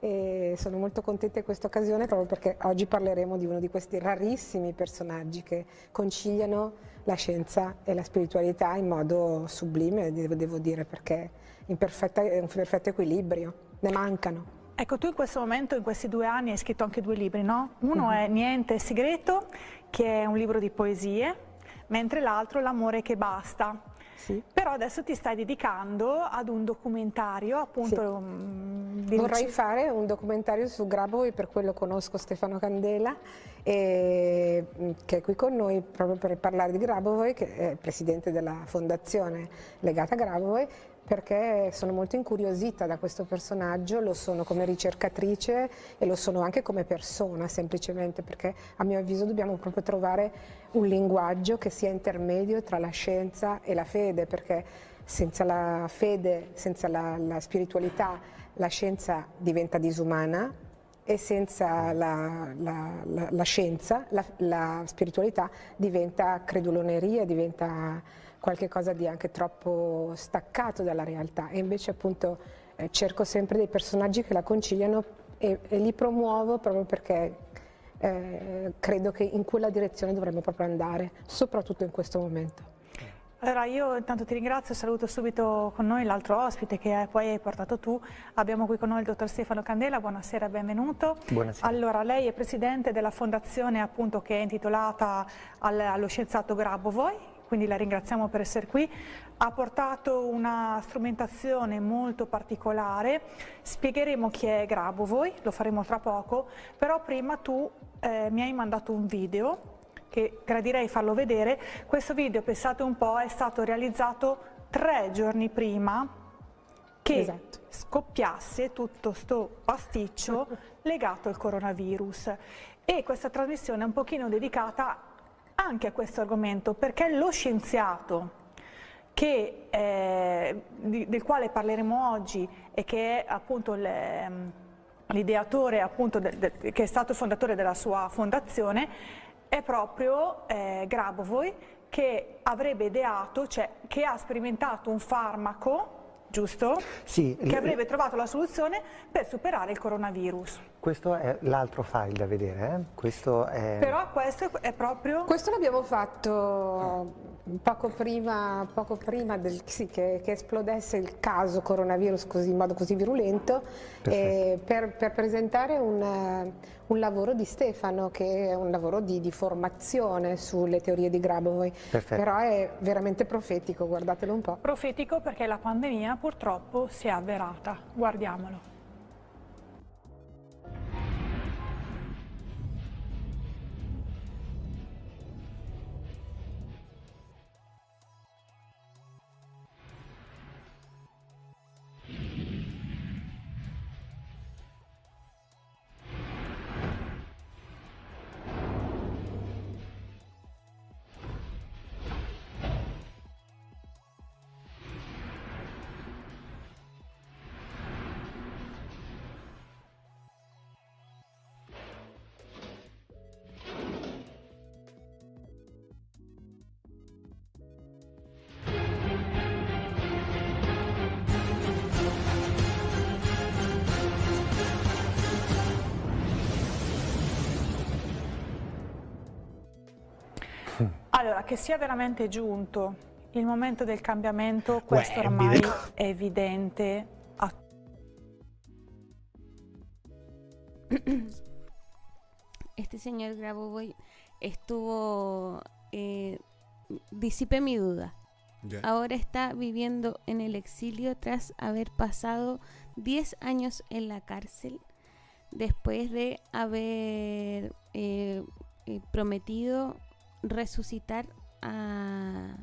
e sono molto contenta di questa occasione proprio perché oggi parleremo di uno di questi rarissimi personaggi che conciliano la scienza e la spiritualità in modo sublime, devo, dire, perché in perfetta- in perfetto equilibrio, ne mancano. Ecco, tu in questo momento, in questi due anni, hai scritto anche due libri, no? Uno è Niente è segreto, che è un libro di poesie, mentre l'altro L'amore che basta. Però adesso ti stai dedicando ad un documentario, appunto. mm, di Vorrei fare un documentario su Grabovoi, per quello conosco Stefano Candela, e, mm, che è qui con noi proprio per parlare di Grabovoi, che è presidente della fondazione legata a Grabovoi, perché sono molto incuriosita da questo personaggio, lo sono come ricercatrice e lo sono anche come persona, semplicemente perché a mio avviso dobbiamo proprio trovare un linguaggio che sia intermedio tra la scienza e la fede, perché senza la fede, senza la, la spiritualità, la scienza diventa disumana e senza la, la, la, la scienza, la, spiritualità diventa creduloneria, diventa qualcosa di anche troppo staccato dalla realtà e invece appunto eh, cerco sempre dei personaggi che la conciliano e, e li promuovo proprio perché eh, credo che in quella direzione dovremmo proprio andare, soprattutto in questo momento. Allora io intanto ti ringrazio, saluto subito con noi l'altro ospite che poi hai portato tu. Abbiamo qui con noi il dottor Stefano Candela, buonasera, benvenuto. Buonasera. Allora lei è presidente della fondazione appunto che è intitolata al, allo scienziato Grabovoi, quindi la ringraziamo per essere qui. Ha portato una strumentazione molto particolare, spiegheremo chi è Grabovoi, lo faremo tra poco, però prima tu eh, mi hai mandato un video che gradirei farlo vedere. Questo video, pensate un po', è stato realizzato tre giorni prima che esatto. scoppiasse tutto sto pasticcio legato al coronavirus. E questa trasmissione è un pochino dedicata anche a questo argomento, perché lo scienziato che, eh, di, del quale parleremo oggi e che è appunto ehm, l'ideatore, de, de, che è stato fondatore della sua fondazione, è proprio eh, Grabovoi che avrebbe ideato, cioè che ha sperimentato un farmaco giusto? Sì. Che avrebbe trovato la soluzione per superare il coronavirus. Questo è l'altro file da vedere, eh? questo è... Però questo è proprio... Questo l'abbiamo fatto poco prima, poco prima del, sì, che, che, esplodesse il caso coronavirus così, in modo così virulento eh, per, per, presentare un, un, lavoro di Stefano che è un lavoro di, di formazione sulle teorie di Grabovoi, Perfetto. però è veramente profetico, guardatelo un po'. Profetico perché la pandemia purtroppo si è avverata, guardiamolo. Allora, che sia veramente giunto il momento del cambiamento, questo Uè, ormai è evidente a Este señor Grabovoi estuvo, eh, disipé mi duda. Yeah. Ahora está viviendo en el exilio tras haber pasado 10 años en la cárcel después de haber eh, eh, prometido resucitar a,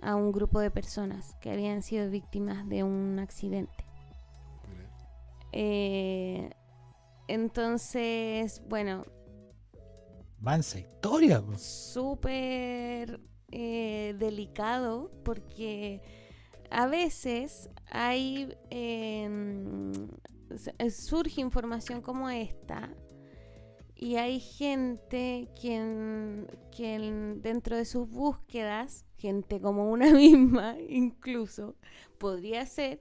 a un grupo de personas que habían sido víctimas de un accidente. Eh, entonces, bueno. Mansa historia. Súper eh, delicado porque a veces hay. Em, surge información como esta y hay gente quien, quien dentro de sus búsquedas, gente como una misma incluso, podría ser,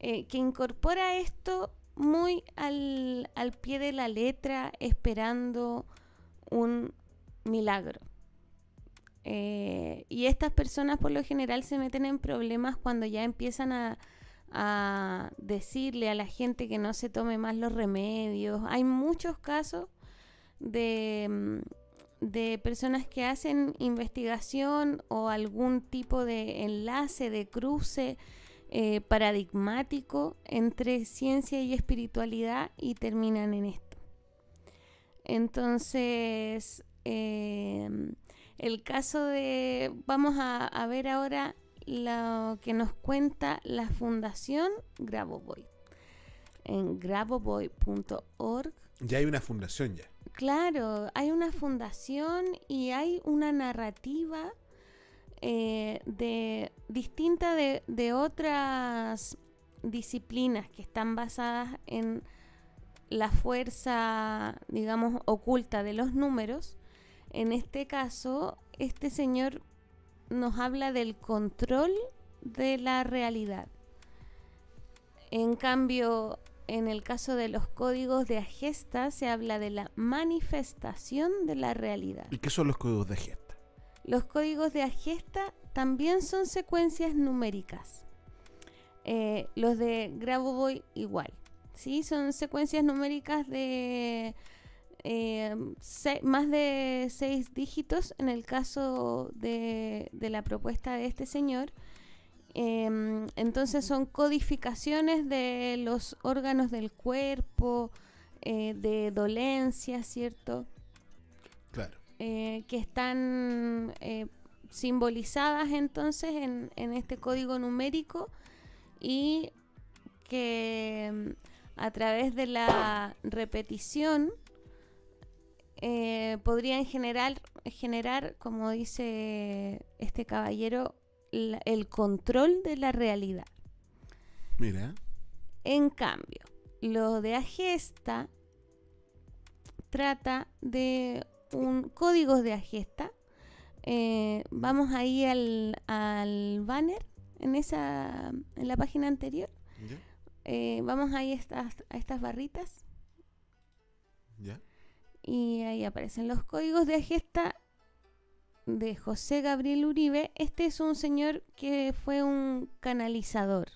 eh, que incorpora esto muy al, al pie de la letra, esperando un milagro. Eh, y estas personas por lo general se meten en problemas cuando ya empiezan a, a decirle a la gente que no se tome más los remedios. Hay muchos casos Mm, de, personas que hacen investigación o algún tipo de enlace, de cruce eh, paradigmático entre ciencia y espiritualidad y terminan en esto. Entonces, em, el caso de, vamos a, ver ahora lo que nos cuenta la Fundación Grabovoi. En grabovoi.org. Ya hay una fundación ya. Claro, hay una fundación y hay una narrativa eh, de distinta de, de otras disciplinas que están basadas en la fuerza, digamos, oculta de los números. En este caso, este señor nos habla del control de la realidad. En cambio, en el caso de los códigos de Agesta se habla de la manifestación de la realidad. ¿Y qué son los códigos de Agesta? Los códigos de Agesta también son secuencias numéricas. Eh, los de Grabovoi igual. ¿sí? Son secuencias numéricas de eh, más de seis dígitos en el caso de, la propuesta de este señor. Em, entonces son codificaciones de los órganos del cuerpo, eh, de dolencia, ¿cierto? Claro. Eh, que están simbolizadas entonces en, en este código numérico y que a través de la repetición eh, podrían generar, generar, como dice este caballero, el control de la realidad. Mira. En cambio, lo de Agesta trata de un código de Agesta. Eh, vamos ahí al, al banner en esa en la página anterior. Eh, vamos ahí a estas, a estas barritas. ¿Ya? Y ahí aparecen los códigos de gesta de José Gabriel Uribe. Este es un señor que fue un canalizador.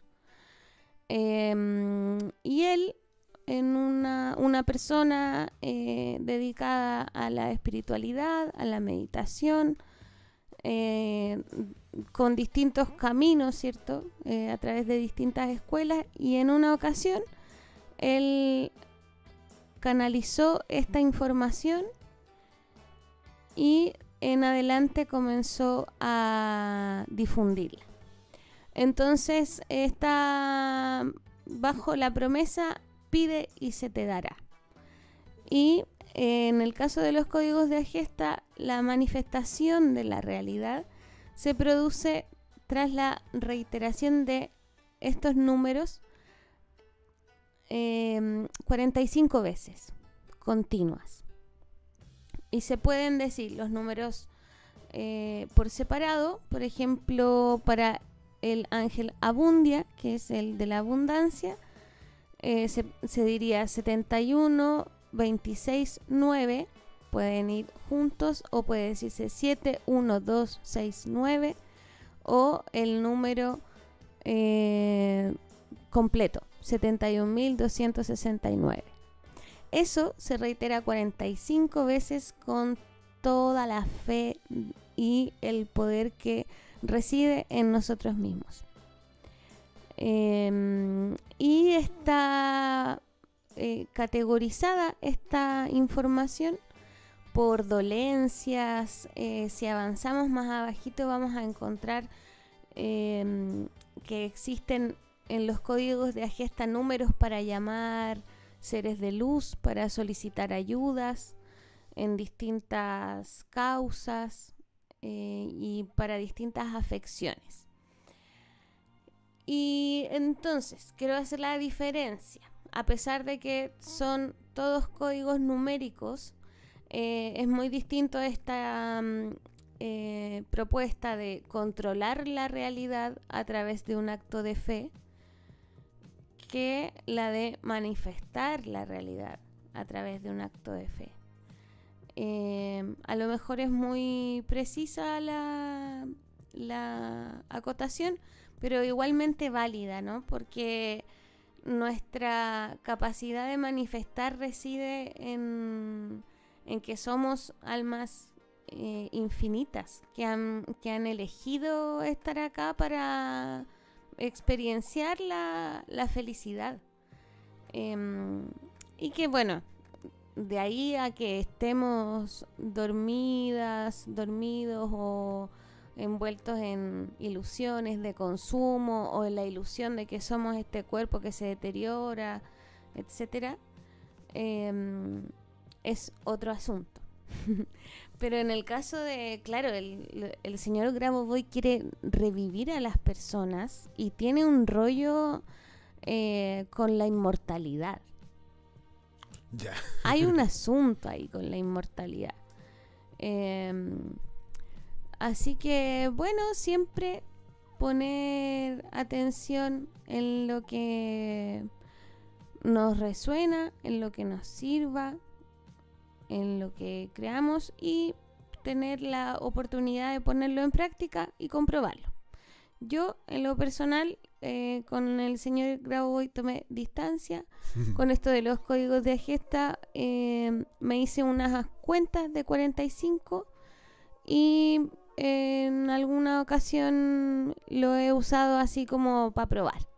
Em, y él, en una, una persona eh, dedicada a la espiritualidad, a la meditación, eh, con distintos caminos, ¿cierto? Eh, a través de distintas escuelas y en una ocasión él canalizó esta información y en adelante comenzó a difundirla. Entonces está bajo la promesa pide y se te dará. Y en el caso de los códigos de Agesta, la manifestación de la realidad se produce tras la reiteración de estos números 45 em, veces continuas. Y se pueden decir los números eh, por separado, por ejemplo, para el ángel Abundia, que es el de la abundancia, eh, se, se diría 71, 26, 9 pueden ir juntos o puede decirse 7, 1, 2, 6, 9 o el número eh, completo, 71.269. Eso se reitera 45 veces con toda la fe y el poder que reside en nosotros mismos. Eh, y está eh, categorizada esta información por dolencias. Eh, si avanzamos más abajito vamos a encontrar em, que existen en los códigos de Agesta números para llamar seres de luz, para solicitar ayudas en distintas causas eh, y para distintas afecciones. Y entonces, quiero hacer la diferencia a pesar de que son todos códigos numéricos, eh, es muy distinto esta mm, eh, propuesta de controlar la realidad a través de un acto de fe que la de manifestar la realidad a través de un acto de fe. Eh, a lo mejor es muy precisa la, la acotación, pero igualmente válida, ¿no? Porque nuestra capacidad de manifestar reside en, que somos almas eh, infinitas que han, que han elegido estar acá para experienciar la, felicidad. Em, y que bueno, de ahí a que estemos dormidas, dormidos o envueltos en ilusiones de consumo o en la ilusión de que somos este cuerpo que se deteriora, etcétera, em, es otro asunto. Pero en el caso de, claro, el, el señor Grabovoi quiere revivir a las personas y tiene un rollo eh, con la inmortalidad. Ya. Hay un asunto ahí con la inmortalidad. Em, así que, bueno, siempre poner atención en lo que nos resuena, en lo que nos sirva, en lo que creamos y tener la oportunidad de ponerlo en práctica y comprobarlo. Yo, en lo personal, eh, con el señor Grauboy tomé distancia. con esto de los códigos de gesta, eh, me hice unas cuentas de 45 y en alguna ocasión lo he usado así como para probar.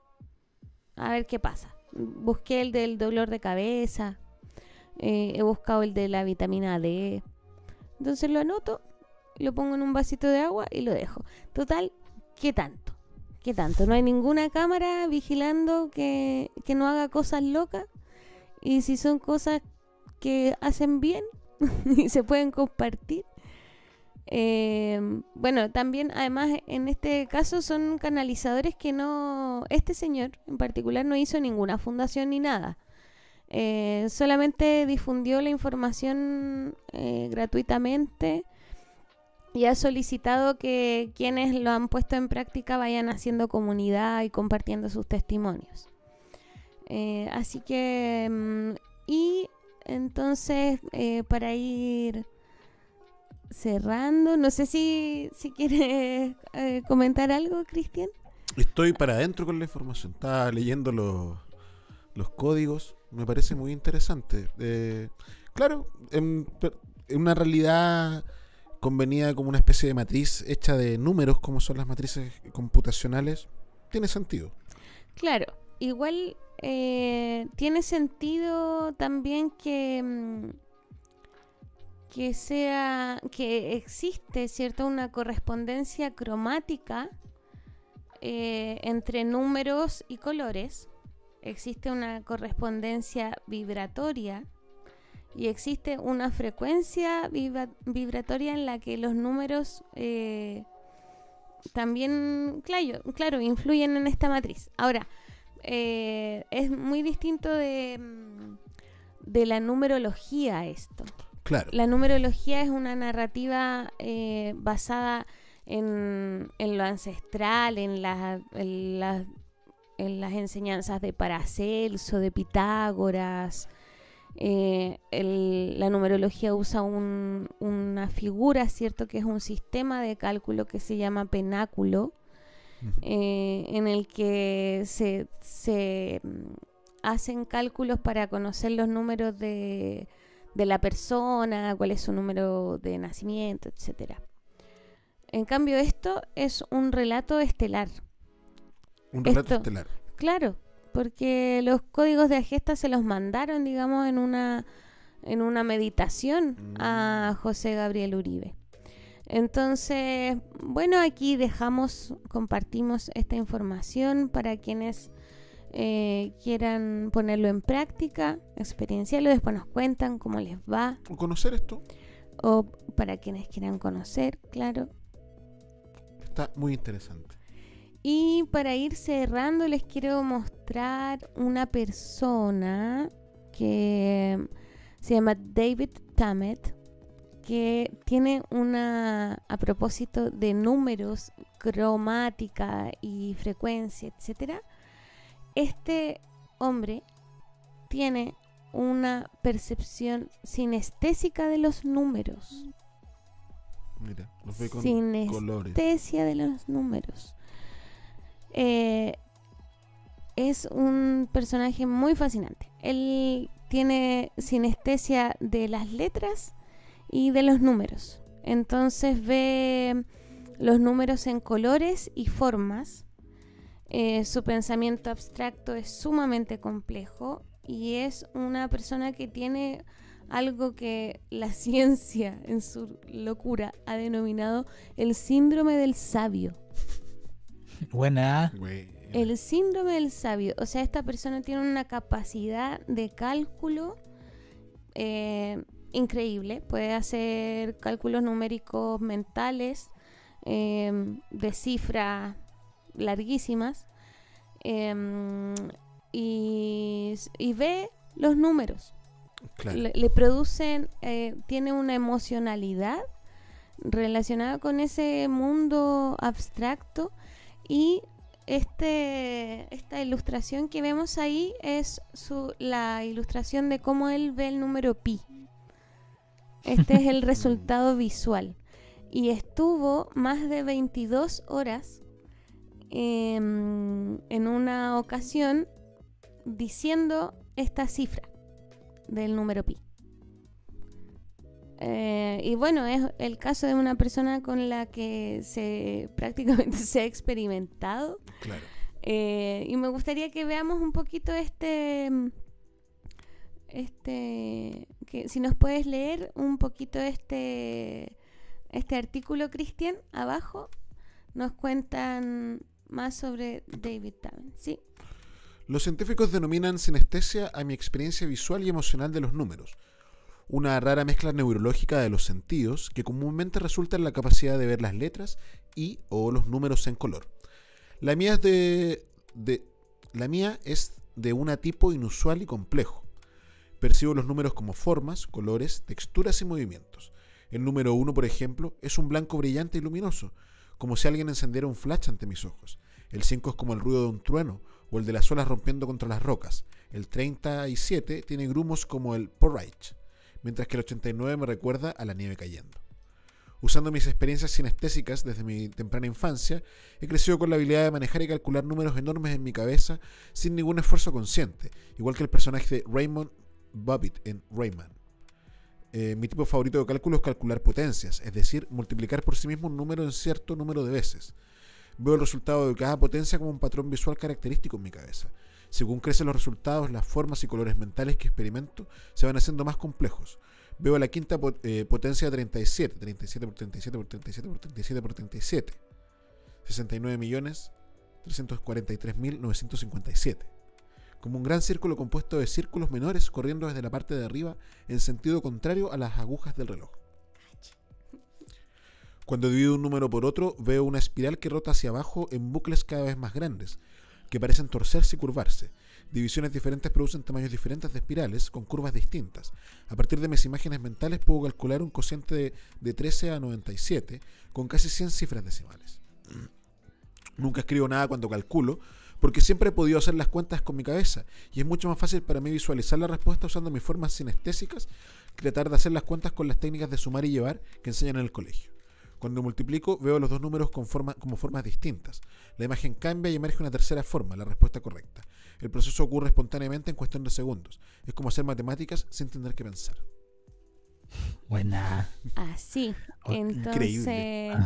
A ver qué pasa. Busqué el del dolor de cabeza, eh, he buscado el de la vitamina D. Entonces lo anoto, lo pongo en un vasito de agua y lo dejo. Total, ¿qué tanto? ¿Qué tanto? No hay ninguna cámara vigilando que, que no haga cosas locas. Y si son cosas que hacen bien y se pueden compartir. Eh, bueno, también además en este caso son canalizadores que no, este señor en particular no hizo ninguna fundación ni nada. Eh, solamente difundió la información eh, gratuitamente y ha solicitado que quienes lo han puesto en práctica vayan haciendo comunidad y compartiendo sus testimonios. Eh, así que, mm, y entonces, para ir cerrando, no sé si, si quieres comentar algo, Cristian. Estoy para adentro con la información. Estaba leyendo los, los códigos me parece muy interesante. Eh, claro, en, una realidad convenida como una especie de matriz hecha de números, como son las matrices computacionales, tiene sentido. Claro, igual eh, tiene sentido también que mm, que sea que existe cierta una correspondencia cromática eh, entre números y colores existe una correspondencia vibratoria y existe una frecuencia vibratoria en la que los números eh, también, claro, claro, influyen en esta matriz. Ahora, eh, es muy distinto de, de la numerología esto. Claro. La numerología es una narrativa eh, basada en, en, lo ancestral, en, la, en las en las enseñanzas de Paracelso, de Pitágoras. Eh, la numerología usa una figura, ¿cierto? Que es un sistema de cálculo que se llama penáculo, eh, en el que se, mm, hacen cálculos para conocer los números de, de la persona, cuál es su número de nacimiento, etc. En cambio, esto es un relato estelar. Un relato estelar. Claro, porque los códigos de Agesta se los mandaron, digamos, en una, en una meditación a mm. José Gabriel Uribe. Entonces, bueno, aquí dejamos, compartimos esta información para quienes eh, quieran ponerlo en práctica, experienciarlo, después nos cuentan cómo les va. O conocer esto. O para quienes quieran conocer, claro. Está muy interesante. Y para ir cerrando, les quiero mostrar una persona que se llama David Tammet, que tiene una, a propósito de números, cromática y frecuencia, etc. Este hombre tiene una percepción sinestésica de los números. Mira, los ve con Sinestesia de los números. Eh, es un personaje muy fascinante. Él tiene sinestesia de las letras y de los números. Entonces ve los números en colores y formas. Eh, su pensamiento abstracto es sumamente complejo y es una persona que tiene algo que la ciencia en su locura ha denominado el síndrome del sabio. Buena. El síndrome del sabio. O sea, esta persona tiene una capacidad de cálculo eh, increíble. Puede hacer cálculos numéricos mentales em, de cifras larguísimas. Em, y, y ve los números. Le, producen, eh, tiene una emocionalidad relacionada con ese mundo abstracto y este, esta ilustración que vemos ahí es su, la ilustración de cómo él ve el número pi. Este es el resultado visual. Y estuvo más de 22 horas em, en una ocasión diciendo esta cifra del número pi. Eh, y bueno, es el caso de una persona con la que se prácticamente se ha experimentado. Eh, y me gustaría que veamos un poquito este, este, que si nos puedes leer un poquito este, este artículo, Cristian, abajo, nos cuentan más sobre David Taven. Sí. Los científicos denominan sinestesia a mi experiencia visual y emocional de los números, una rara mezcla neurológica de los sentidos que comúnmente resulta en la capacidad de ver las letras y o los números en color. La mía es de, un tipo inusual y complejo. Percibo los números como formas, colores, texturas y movimientos. El número 1, por ejemplo, es un blanco brillante y luminoso, como si alguien encendiera un flash ante mis ojos. El 5 es como el ruido de un trueno o el de las olas rompiendo contra las rocas. El 37 tiene grumos como el porridge, mientras que el 89 me recuerda a la nieve cayendo. Usando mis experiencias sinestésicas desde mi temprana infancia, he crecido con la habilidad de manejar y calcular números enormes en mi cabeza sin ningún esfuerzo consciente, igual que el personaje de Raymond Bobbitt en Rayman. Eh, mi tipo favorito de cálculo es calcular potencias, es decir, multiplicar por sí mismo un número en cierto número de veces. Veo el resultado de cada potencia como un patrón visual característico en mi cabeza. Según crecen los resultados, las formas y colores mentales que experimento se van haciendo más complejos. Veo la quinta eh, potencia de 37, 37 por 37 por 37 por 37 por 37. 69 millones 343.957. Como un gran círculo compuesto de círculos menores corriendo desde la parte de arriba en sentido contrario a las agujas del reloj. Cuando divido un número por otro, veo una espiral que rota hacia abajo en bucles cada vez más grandes, que parecen torcerse y curvarse. Divisiones diferentes producen tamaños diferentes de espirales con curvas distintas. A partir de mis imágenes mentales puedo calcular un cociente de, 13 a 97 con casi 100 cifras decimales. Nunca escribo nada cuando calculo, porque siempre he podido hacer las cuentas con mi cabeza y es mucho más fácil para mí visualizar la respuesta usando mis formas sinestésicas que tratar de hacer las cuentas con las técnicas de sumar y llevar que enseñan en el colegio. Cuando multiplico, veo los dos números con forma, como formas distintas. La imagen cambia y emerge una tercera forma, la respuesta correcta. El proceso ocurre espontáneamente en cuestión de segundos. Es como hacer matemáticas sin tener que pensar. Buena. Así. Oh, Entonces,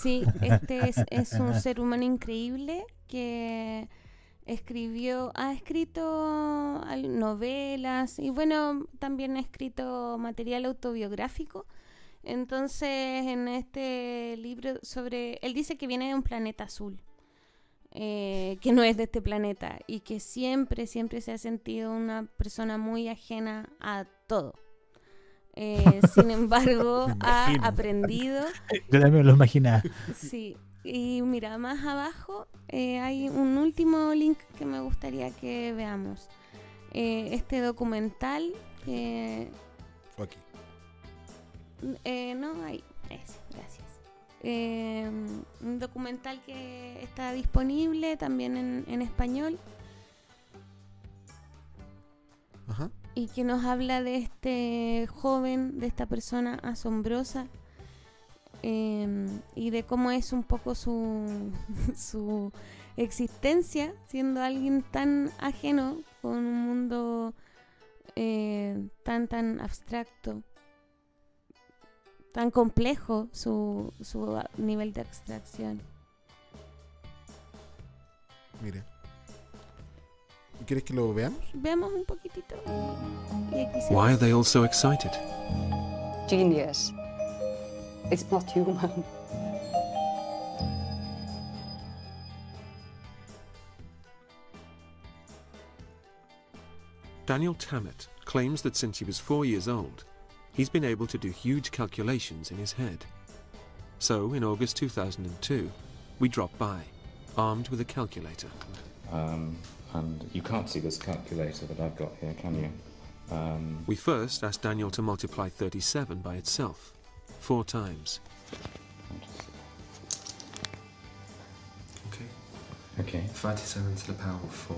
sí, este es, es, un ser humano increíble que escribió, ha escrito novelas y bueno, también ha escrito material autobiográfico entonces, en este libro sobre, él dice que viene de un planeta azul, eh, que no es de este planeta y que siempre, siempre se ha sentido una persona muy ajena a todo. Eh, sin embargo, ha aprendido. Yo también lo imaginaba. Sí. Y mira, más abajo eh, hay un último link que me gustaría que veamos. este documental que. Aquí. Eh, no, ahí. gracias. Em, un documental que está disponible también en, español. Y que nos habla de este joven, de esta persona asombrosa. Em, y de cómo es un poco su, su existencia, siendo alguien tan ajeno con un mundo eh, tan, tan abstracto tan complejo su, su nivel de abstracción. Mire. ¿Quieres que lo veamos? Veamos un poquitito. Y aquí se Why are they all so excited? Genius. It's not human. Daniel Tammet claims that since he was four years old, he's been able to do huge calculations in his head. So, in August 2002, we dropped by, armed with a calculator. Um, and you can't see this calculator that I've got here, can you? Um, We first asked Daniel to multiply 37 by itself, four times. Okay. Okay. 37 to the power of 4.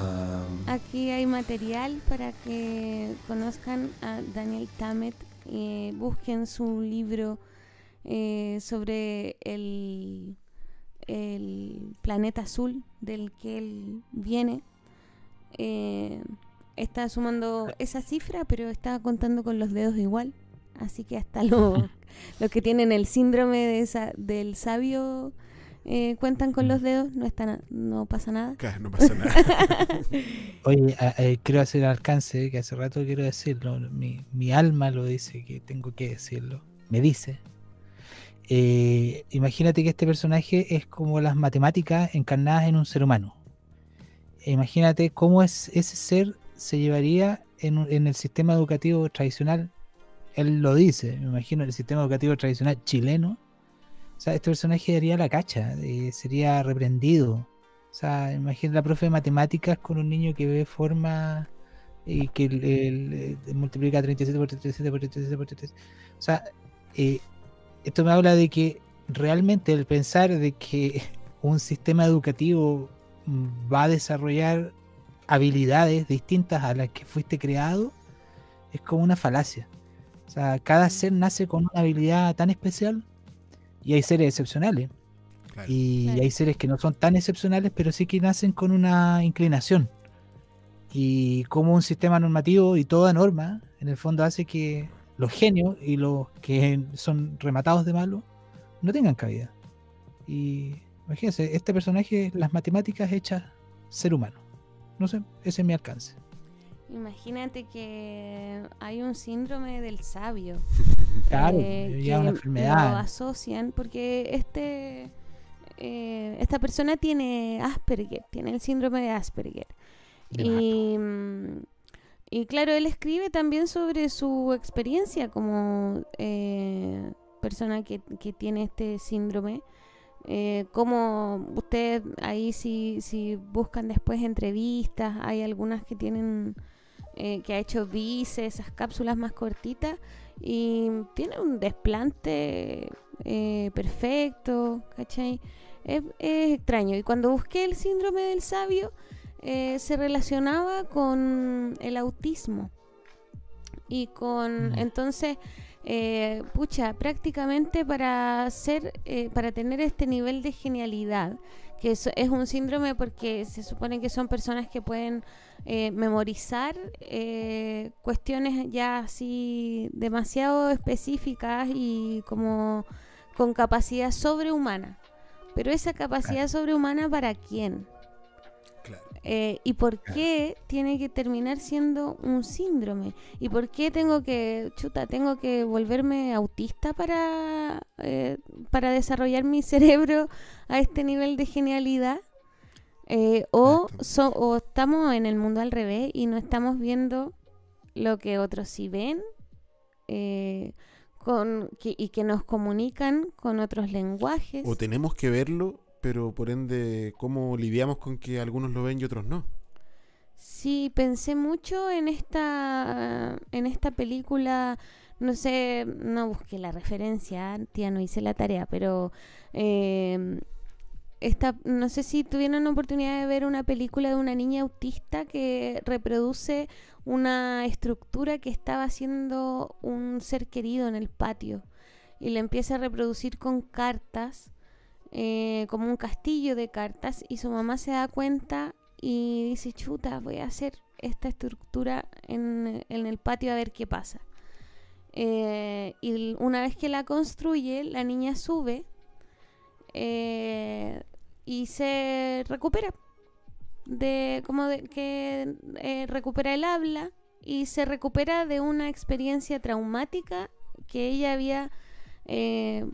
Um, Aquí hay material para que conozcan a Daniel Tammet y busquen su libro eh, sobre el, el planeta azul del que él viene. Eh, está sumando esa cifra, pero está contando con los dedos igual. Así que hasta los, los que tienen el síndrome de esa- del sabio eh, cuentan con los dedos, no, está na- no pasa nada. Claro, no pasa nada. Oye, a- a- quiero hacer alcance, que hace rato quiero decirlo. Mi, mi alma lo dice que tengo que decirlo. Me dice. Eh, imagínate que este personaje es como las matemáticas encarnadas en un ser humano. Imagínate cómo es, ese ser se llevaría en, un- en el sistema educativo tradicional. Él lo dice, me imagino, el sistema educativo tradicional chileno. O sea, este personaje daría la cacha, eh, sería reprendido. O sea, imagina la profe de matemáticas con un niño que ve forma y que multiplica 37 por 37 por 37 por 37. O sea, eh, esto me habla de que realmente el pensar de que un sistema educativo mm, va a desarrollar habilidades distintas a las que fuiste creado es como una falacia. O sea, cada ser nace con una habilidad tan especial y hay seres excepcionales. Y hay seres que no son tan excepcionales, pero sí que nacen con una inclinación. Y como un sistema normativo y toda norma, en el fondo hace que los genios y los que son rematados de malo no tengan cabida. Y imagínense, este personaje, las matemáticas hechas ser humano. No sé, ese es mi alcance. Imagínate que hay un síndrome del sabio. Claro, eh, que una Lo enfermedad. asocian porque este eh, esta persona tiene Asperger, tiene el síndrome de Asperger. Y, y claro, él escribe también sobre su experiencia como eh, persona que, que tiene este síndrome. Eh, como ustedes ahí si, si buscan después entrevistas, hay algunas que tienen eh, que ha hecho vice, esas cápsulas más cortitas y tiene un desplante eh, perfecto, ¿cachai? Es, es extraño. Y cuando busqué el síndrome del sabio, eh, se relacionaba con el autismo. Y con, entonces, eh, pucha, prácticamente para ser, eh, para tener este nivel de genialidad, que es, es un síndrome porque se supone que son personas que pueden eh, memorizar eh, cuestiones ya así demasiado específicas y como con capacidad sobrehumana. Pero esa capacidad sobrehumana para quién? Eh, ¿Y por qué tiene que terminar siendo un síndrome? ¿Y por qué tengo que, chuta, tengo que volverme autista para, eh, para desarrollar mi cerebro a este nivel de genialidad? Eh, o, so- o estamos en el mundo al revés y no estamos viendo lo que otros sí ven con, que- y que nos comunican con otros lenguajes. O tenemos que verlo, pero por ende, ¿cómo lidiamos con que algunos lo ven y otros no? Sí, pensé mucho en esta, en esta película, no sé, no busqué la referencia, tía, no hice la tarea, pero eh, esta, no sé si tuvieron la oportunidad de ver una película de una niña autista que reproduce una estructura que estaba haciendo un ser querido en el patio y la empieza a reproducir con cartas eh, como un castillo de cartas y su mamá se da cuenta y dice, chuta, voy a hacer esta estructura en, el patio a ver qué pasa. Eh, y una vez que la construye, la niña sube eh, y se recupera. de como de, que recupera el habla y se recupera de una experiencia traumática que ella había,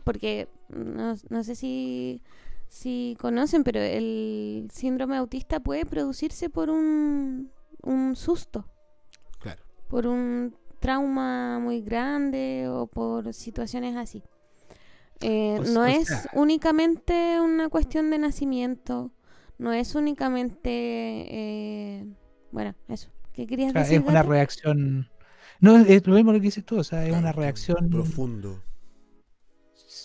porque no, no sé si, si conocen, pero el síndrome autista puede producirse por un, un susto. Claro. Por un trauma muy grande o por situaciones así. Eh, no es únicamente una cuestión de nacimiento, no es únicamente, eh, bueno, eso. ¿Qué querías O sea, decir? es una Gato? reacción. No, es lo mismo lo que dices tú, o sea, es una reacción. Profundo.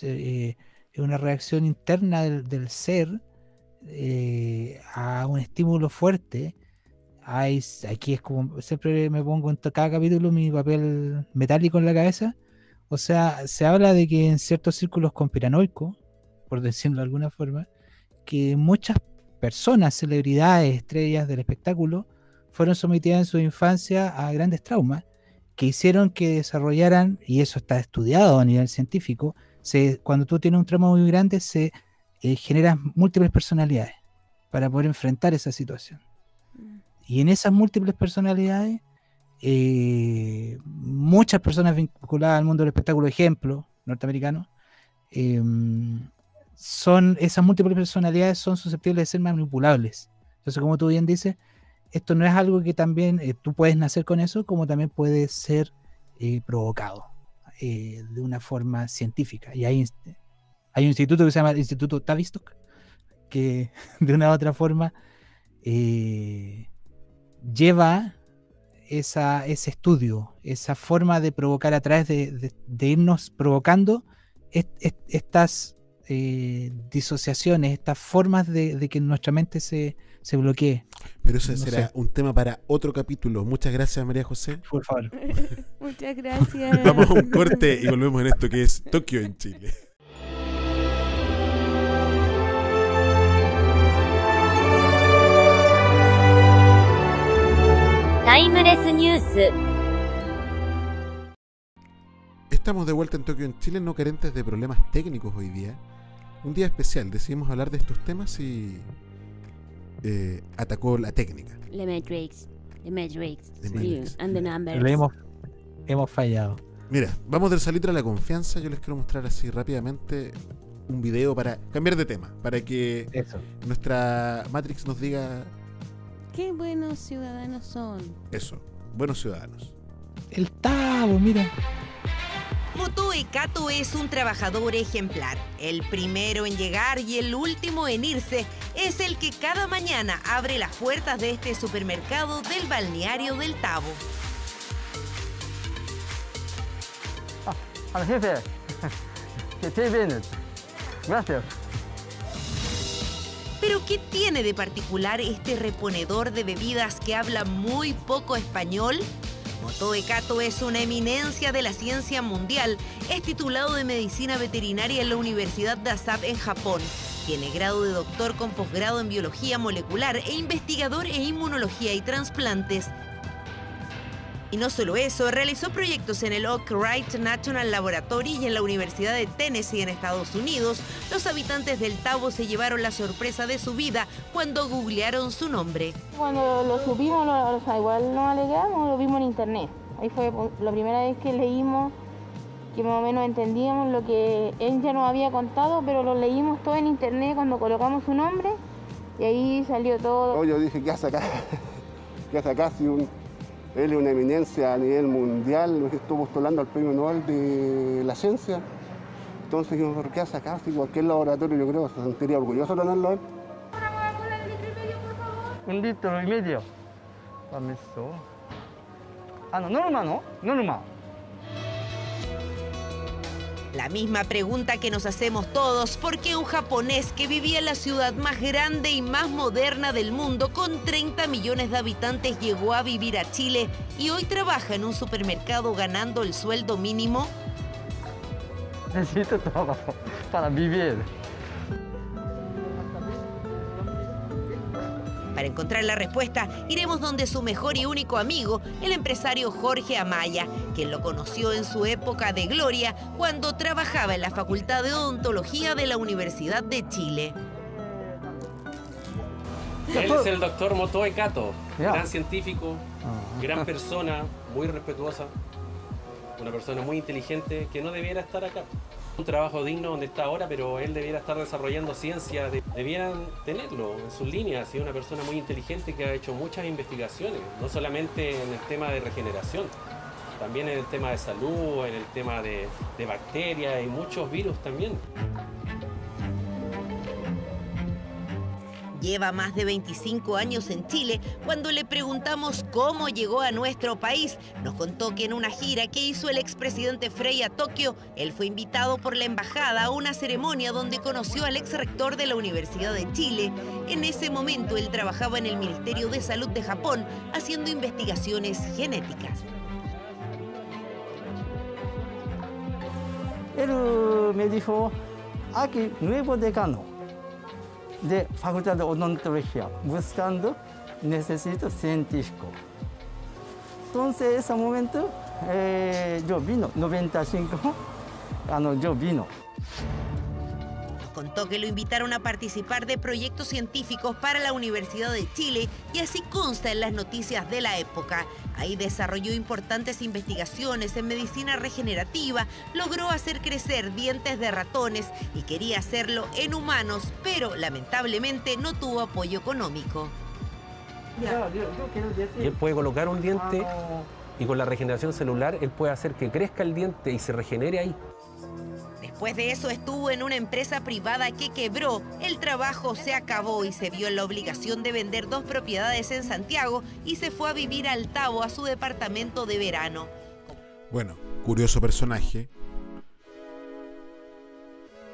Eh, es una reacción interna del, ser eh, a un estímulo fuerte. Hay, aquí es como, siempre me pongo en cada capítulo mi papel metálico en la cabeza. O sea, se habla de que en ciertos círculos conspiranoicos, por decirlo de alguna forma, que muchas personas, celebridades, estrellas del espectáculo, fueron sometidas en su infancia a grandes traumas que hicieron que desarrollaran, y eso está estudiado a nivel científico, se, cuando tú tienes un trauma muy grande, se eh, generan múltiples personalidades para poder enfrentar esa situación. Y en esas múltiples personalidades, eh, muchas personas vinculadas al mundo del espectáculo, ejemplo, norteamericano, eh, son, esas múltiples personalidades son susceptibles de ser manipulables. Entonces, como tú bien dices, esto no es algo que también eh, tú puedes nacer con eso, como también puede ser eh, provocado eh, de una forma científica. Y hay, inst- hay un instituto que se llama Instituto Tavistock, que de una u otra forma eh, lleva esa, ese estudio, esa forma de provocar a través de, de- irnos provocando est- est- estas eh, disociaciones, estas formas de que nuestra mente se, se bloquee. Pero eso No será sé. un tema para otro capítulo. Muchas gracias, María José. Por favor. Muchas gracias. Vamos a un corte y volvemos en esto que es Tokio en Chile. Estamos de vuelta en Tokio en Chile, no carentes de problemas técnicos hoy día. Un día especial, decidimos hablar de estos temas y eh, atacó la técnica. The Matrix. The Matrix. The Sí, Matrix. And the numbers. Pero hemos, hemos fallado. Mira, vamos del salitre a la confianza. Yo les quiero mostrar así rápidamente un video para cambiar de tema, para que nuestra Matrix nos diga Qué buenos ciudadanos son. eso. Buenos ciudadanos. El Tavo, mira. Mutú Icatu es un trabajador ejemplar. El primero en llegar y el último en irse es el que cada mañana abre las puertas de este supermercado del balneario del Tabo. Gracias. Pero ¿qué tiene de particular este reponedor de bebidas que habla muy poco español? Motoe Kato es una eminencia de la ciencia mundial. Es titulado de medicina veterinaria en la Universidad de Asap en Japón. Tiene grado de doctor con posgrado en biología molecular e investigador en inmunología y trasplantes. Y no solo eso, realizó proyectos en el Oak Ridge National Laboratory y en la Universidad de Tennessee en Estados Unidos. Los habitantes del Tabo se llevaron la sorpresa de su vida cuando googlearon su nombre. Cuando lo supimos, lo- o sea, igual nos alegramos, lo vimos en internet. Ahí fue la primera vez que leímos, que más o menos entendíamos lo que él ya nos había contado, pero lo leímos todo en internet cuando colocamos su nombre y ahí salió todo. Oh, yo dije, ¿qué hace acá? ¿Qué hace acá? Si un- él es una eminencia a nivel mundial, estuvo postulando al premio Nobel de la ciencia. Entonces, yo creo que hace acá, si cualquier laboratorio, yo creo, se sentiría orgulloso de tenerlo él. Un litro y medio. Dame eso. Ah, no, norma, ¿no? Norma. La misma pregunta que nos hacemos todos, ¿por qué un japonés que vivía en la ciudad más grande y más moderna del mundo, con 30 millones de habitantes, llegó a vivir a Chile y hoy trabaja en un supermercado ganando el sueldo mínimo? Necesito trabajo para vivir. Para encontrar la respuesta, iremos donde su mejor y único amigo, el empresario Jorge Amaya, quien lo conoció en su época de gloria cuando trabajaba en la Facultad de Odontología de la Universidad de Chile. Él es el doctor Motoe Kato, Ya. gran científico, Ah. gran persona, muy respetuosa, una persona muy inteligente que no debiera estar acá. Un trabajo digno donde está ahora, pero él debiera estar desarrollando ciencia, de- debieran tenerlo en sus líneas. Es una persona muy inteligente que ha hecho muchas investigaciones, no solamente en el tema de regeneración, también en el tema de salud, en el tema de bacterias y muchos virus también. Lleva más de 25 años en Chile. Cuando le preguntamos cómo llegó a nuestro país, nos contó que en una gira que hizo el expresidente Frey a Tokio, él fue invitado por la embajada a una ceremonia donde conoció al ex rector de la Universidad de Chile. En ese momento él trabajaba en el Ministerio de Salud de Japón haciendo investigaciones genéticas. Él me dijo, aquí, nuevo decano で、ファクタドオノントロヒア、ブスカンド、ネセシート、センティフィコ。トンセエサモメント、えー、ジョビノ、ノベンタシンク、あの、ジョビノ。Contó que lo invitaron a participar de proyectos científicos para la Universidad de Chile y así consta en las noticias de la época. Ahí desarrolló importantes investigaciones en medicina regenerativa, logró hacer crecer dientes de ratones y quería hacerlo en humanos, pero lamentablemente no tuvo apoyo económico. Y él puede colocar un diente y con la regeneración celular él puede hacer que crezca el diente y se regenere ahí. Después de eso estuvo en una empresa privada que quebró, el trabajo se acabó y se vio en la obligación de vender dos propiedades en Santiago y se fue a vivir al Tabo, a su departamento de verano. Bueno, curioso personaje.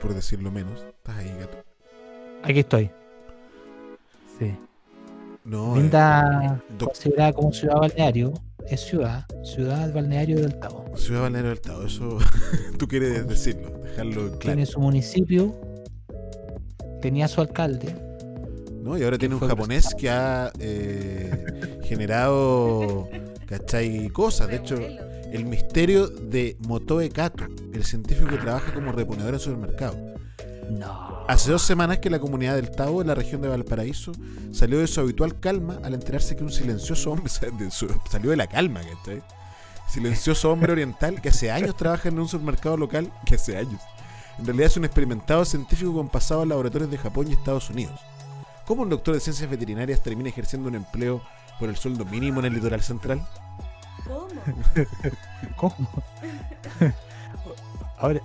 Por decirlo menos. ¿Estás ahí, gato? Aquí estoy. Sí. No, Linda, eh, considerada como ciudad balneario, es ciudad, ciudad balneario del Tabo. Ciudad Balneario del Estado, eso tú quieres decirlo, dejarlo claro. Tiene su municipio, tenía su alcalde. ¿no? Y ahora tiene un japonés que ha eh, generado, ¿cachai? Cosas. De hecho, el misterio de Motoe Kato, el científico que trabaja como reponedor en supermercado. No. Hace dos semanas que la comunidad del Tabo, en la región de Valparaíso, salió de su habitual calma al enterarse que un silencioso hombre salió de la calma, ¿cachai? Silencioso hombre oriental que hace años trabaja en un supermercado local, que hace años. En realidad es un experimentado científico con pasado en laboratorios de Japón y Estados Unidos. ¿Cómo un doctor de ciencias veterinarias termina ejerciendo un empleo por el sueldo mínimo en el litoral central? ¿Cómo? ahora,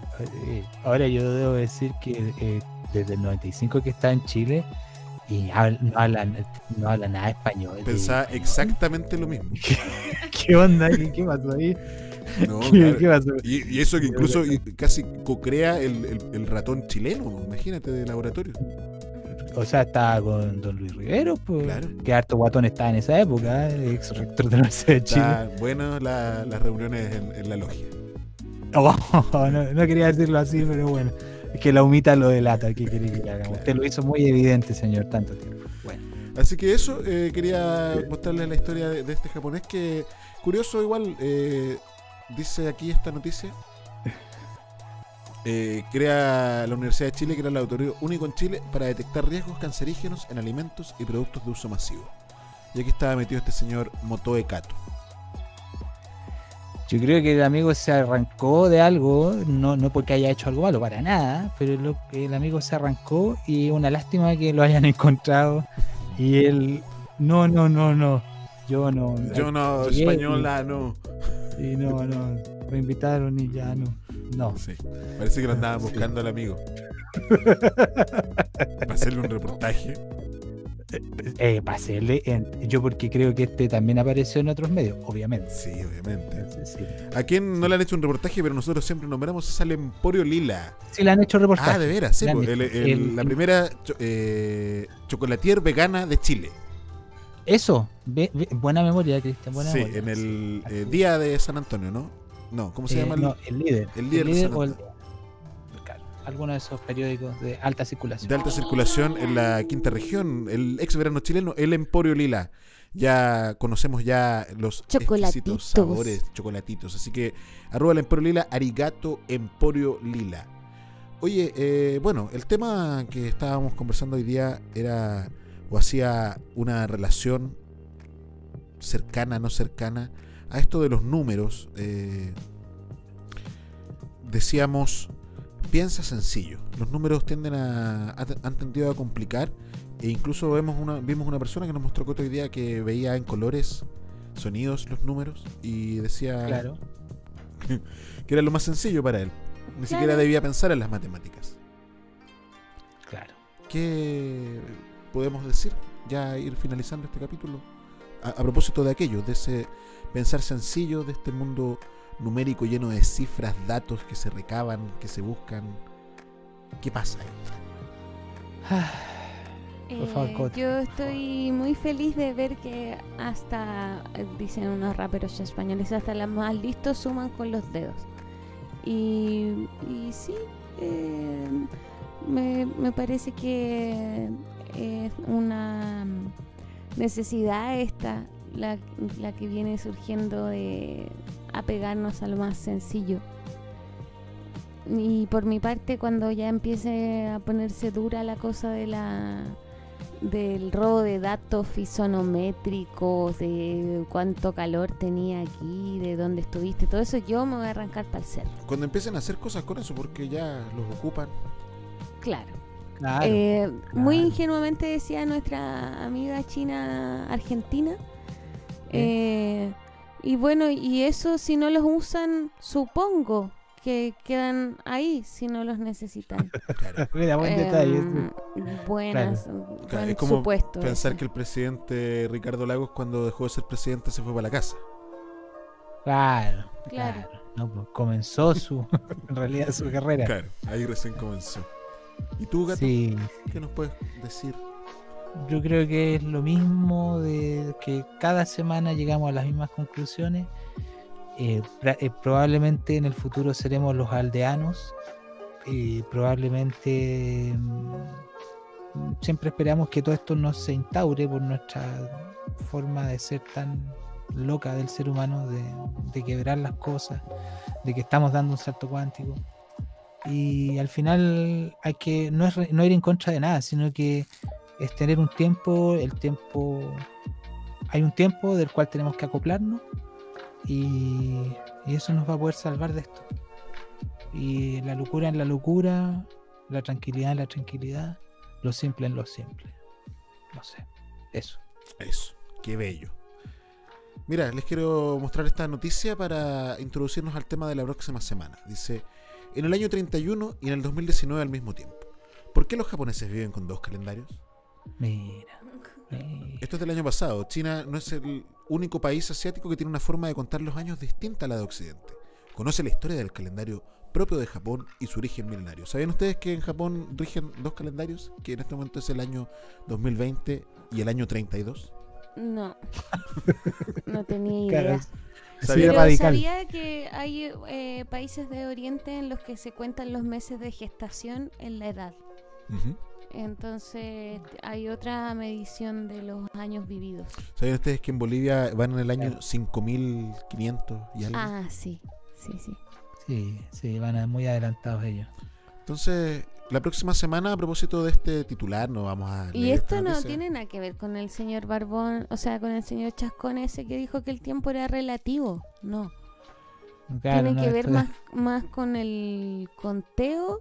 eh, ahora yo debo decir que eh, desde el 95 que está en Chile y habla- no habla, no habla nada español. Pensaba exactamente lo mismo. ¿Qué onda? ¿Qué, qué pasó ahí? No, ¿Qué, claro. qué pasó? Y, y eso que incluso casi co-crea el, el- el ratón chileno, imagínate, de laboratorio. O sea, estaba con Don Luis Rivero, pues, que harto guatón estaba en esa época, ex rector de la Universidad de Chile. Está bueno la- las reuniones en, en la logia. Oh, no, quería decirlo así, pero bueno. Es que la humita lo delata. ¿Qué quiere que? Usted lo hizo muy evidente, señor, tanto tiempo. Bueno. Así que eso, eh, quería mostrarles la historia de, este japonés que, curioso igual, eh, dice aquí esta noticia. Eh, crea la Universidad de Chile, crea el laboratorio único en Chile para detectar riesgos cancerígenos en alimentos y productos de uso masivo. Y aquí estaba metido este señor Motoe Kato. Yo creo que el amigo se arrancó de algo, no, no porque haya hecho algo malo, para nada, pero lo, el amigo se arrancó y una lástima que lo hayan encontrado. Y él, no, no, no, no, yo no. Yo no, Llegué española, no. Y, no, no, me invitaron y ya no. No. Sí, parece que lo andaban buscando al amigo. Para hacerle un reportaje. Eh, para hacerle, en- yo porque creo que este también apareció en otros medios, obviamente. Sí, obviamente. Sí, ¿A quién no le han hecho un reportaje, pero nosotros siempre nombramos al Emporio Lila? Sí, le han hecho reportaje. Ah, de veras, sí. Pues, el- hecho. el- El- la primera cho- eh, chocolatier vegana de Chile. Eso, buena memoria, Cristian, buena sí, memoria. en el eh, día de San Antonio, ¿no? No, ¿cómo se Eh, llama? no, el líder. El líder, de líder San o el- Antonio. Claro, alguno de esos periódicos de alta circulación. De alta circulación en la quinta región, el ex verano chileno, el Emporio Lila. Ya conocemos ya los exquisitos Chocolatitos. sabores, chocolatitos. Así que arroba el Emporio Lila, arigato Emporio Lila. Oye, eh, bueno, el tema que estábamos conversando hoy día era o hacía una relación cercana, no cercana, a esto de los números. Eh, decíamos, piensa sencillo. Los números tienden a, han tendido a complicar e incluso vemos una, vimos una persona que nos mostró que hoy día que veía en colores, sonidos, los números y decía Claro. que era lo más sencillo para él. Ni siquiera debía pensar en las matemáticas. Claro. ¿Qué podemos decir? Ya ir finalizando este capítulo. A, a propósito de aquello, de ese pensar sencillo, de este mundo numérico lleno de cifras, datos que se recaban, que se buscan. ¿Qué pasa ahí? Por favor, Eh, Coti. yo estoy muy feliz de ver que hasta, eh, dicen unos raperos españoles, hasta los más listos suman con los dedos. Y, y sí, eh, me, me parece que es una necesidad esta, la, la que viene surgiendo de apegarnos a lo más sencillo. Y por mi parte, cuando ya empiece a ponerse dura la cosa de la del robo de datos fisonométricos, de cuánto calor tenía aquí, de dónde estuviste, todo eso yo me voy a arrancar para el cerro. Cuando empiecen a hacer cosas con eso, porque ya los ocupan. Claro. Claro, Eh, Muy ingenuamente decía nuestra amiga china argentina. eh, y bueno, y eso si no los usan, supongo que quedan ahí si no los necesitan. Mira, buen Em, detalle. Buenas, Claro, buen es como supuesto. pensar ese. que el presidente Ricardo Lagos cuando dejó de ser presidente se fue para la casa. Claro, Claro. claro. No, pues, comenzó su, en realidad su carrera. Claro, ahí recién comenzó. ¿Y tú, Gato? Sí. ¿Qué nos puedes decir? Yo creo que es lo mismo de que cada semana llegamos a las mismas conclusiones. Eh, eh, probablemente en el futuro seremos los aldeanos. Probablemente mm, siempre esperamos que todo esto no se instaure por nuestra forma de ser tan loca del ser humano, de, de quebrar las cosas, de que estamos dando un salto cuántico. Y al final hay que no, es no ir en contra de nada, sino que es tener un tiempo, el tiempo, hay un tiempo del cual tenemos que acoplarnos y, y eso nos va a poder salvar de esto. Y la locura en la locura, la tranquilidad en la tranquilidad, lo simple en lo simple. No sé, eso. Eso, qué bello. Mira, les quiero mostrar esta noticia para introducirnos al tema de la próxima semana. Dice, en el año 31 y en el 2019 al mismo tiempo. ¿Por qué los japoneses viven con dos calendarios? Mira. Esto es del año pasado. China no es el único país asiático que tiene una forma de contar los años distinta a la de Occidente. Conoce la historia del calendario propio de Japón y su origen milenario. ¿Sabían ustedes que en Japón rigen dos calendarios? Que en este momento es el año 2020 y el año 32. No, no tenía idea. ¿Sabía? Pero radical. sabía que hay eh, países de Oriente en los que se cuentan los meses de gestación en la edad. Ujú. Entonces hay otra medición de los años vividos. ¿Sabían ustedes que en Bolivia van en el año 5500 y algo? Ah, sí, sí, sí. Sí, sí, van a- muy adelantados ellos. Entonces, la próxima semana, a propósito de este titular, no vamos a. Y esto no noticia. tiene nada que ver con el señor Barbón, o sea, con el señor Chascón ese que dijo que el tiempo era relativo. No. Claro, tiene no, que ver más, más con el conteo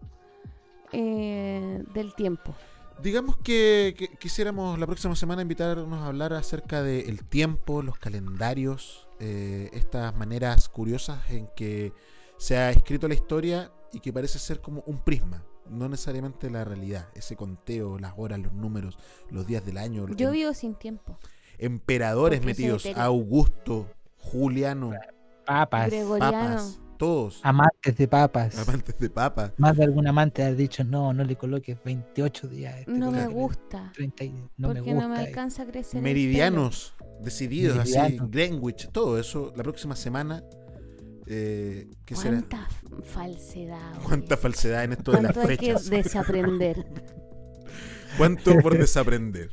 eh, del tiempo. Digamos que, que quisiéramos la próxima semana invitarnos a hablar acerca del tiempo, los calendarios, eh, estas maneras curiosas en que se ha escrito la historia y que parece ser como un prisma, no necesariamente la realidad, ese conteo, las horas, los números, los días del año, Yo em- vivo sin tiempo. emperadores Porque metidos. Augusto, Juliano, Papas. Gregoriano. papas, todos, Amantes de papas. amantes de papas. Más de algún amante ha dicho, no, no le coloques 28 días. este, No me gusta. 30 y- no me porque gusta. no me alcanza a crecer. meridianos decididos así. Greenwich, todo eso, la próxima semana. Eh, ¿Qué pelo. será? ¿Cuánta falsedad? oye? ¿Cuánta falsedad en esto de las ¿Cuánto hay que fechas? desaprender? ¿Cuánto por desaprender?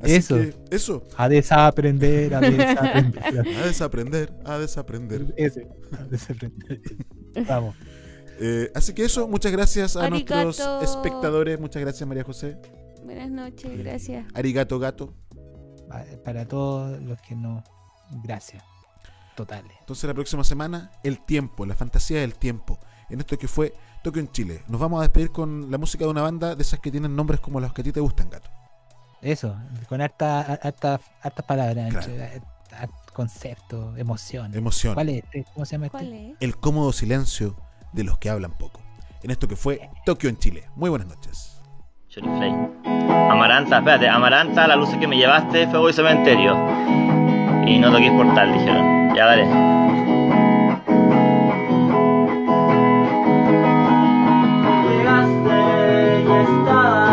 Así Eso. que, eso. A desaprender, a desaprender. A desaprender, a desaprender. Ese, a desaprender. Vamos. Eh, así que eso, muchas gracias a Arigato. nuestros espectadores. Muchas gracias, María José. Buenas noches, gracias. Arigato gato. Pa- Para todos los que no. Gracias. Totales. Entonces la próxima semana, el tiempo, la fantasía del tiempo. En esto que fue Tokio en Chile. Nos vamos a despedir con la música de una banda de esas que tienen nombres como los que a ti te gustan, gato. Eso, con harta, harta, hartas palabras, Claro. entre- hart- concepto, emoción. Emoción. ¿Cuál es este? ¿Cómo se llama este? El cómodo silencio de los que hablan poco. En esto que fue Tokio en Chile. Muy buenas noches. Amaranta, espérate, Amaranta, la luz que me llevaste fue hoy cementerio. Y no toqué portal, dijeron. Ya dale. Llegaste y estaba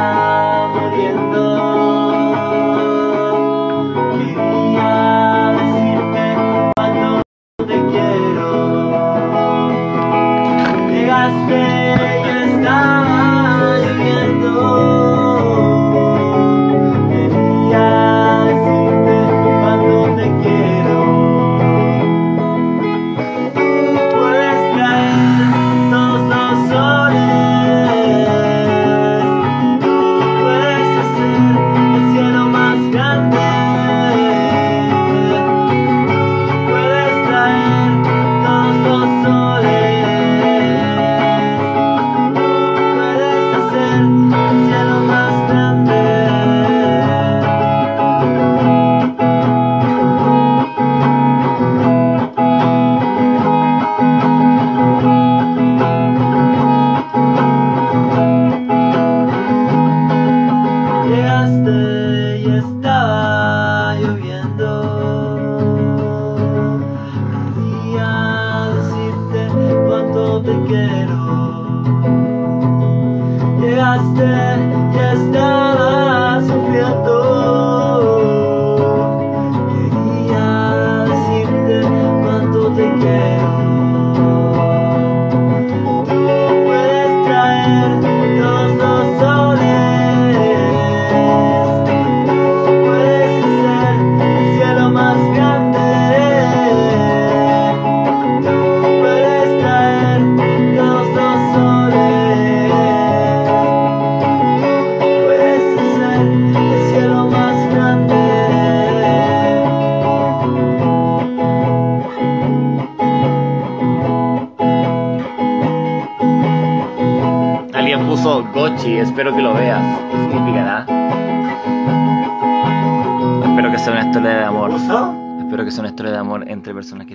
entre personas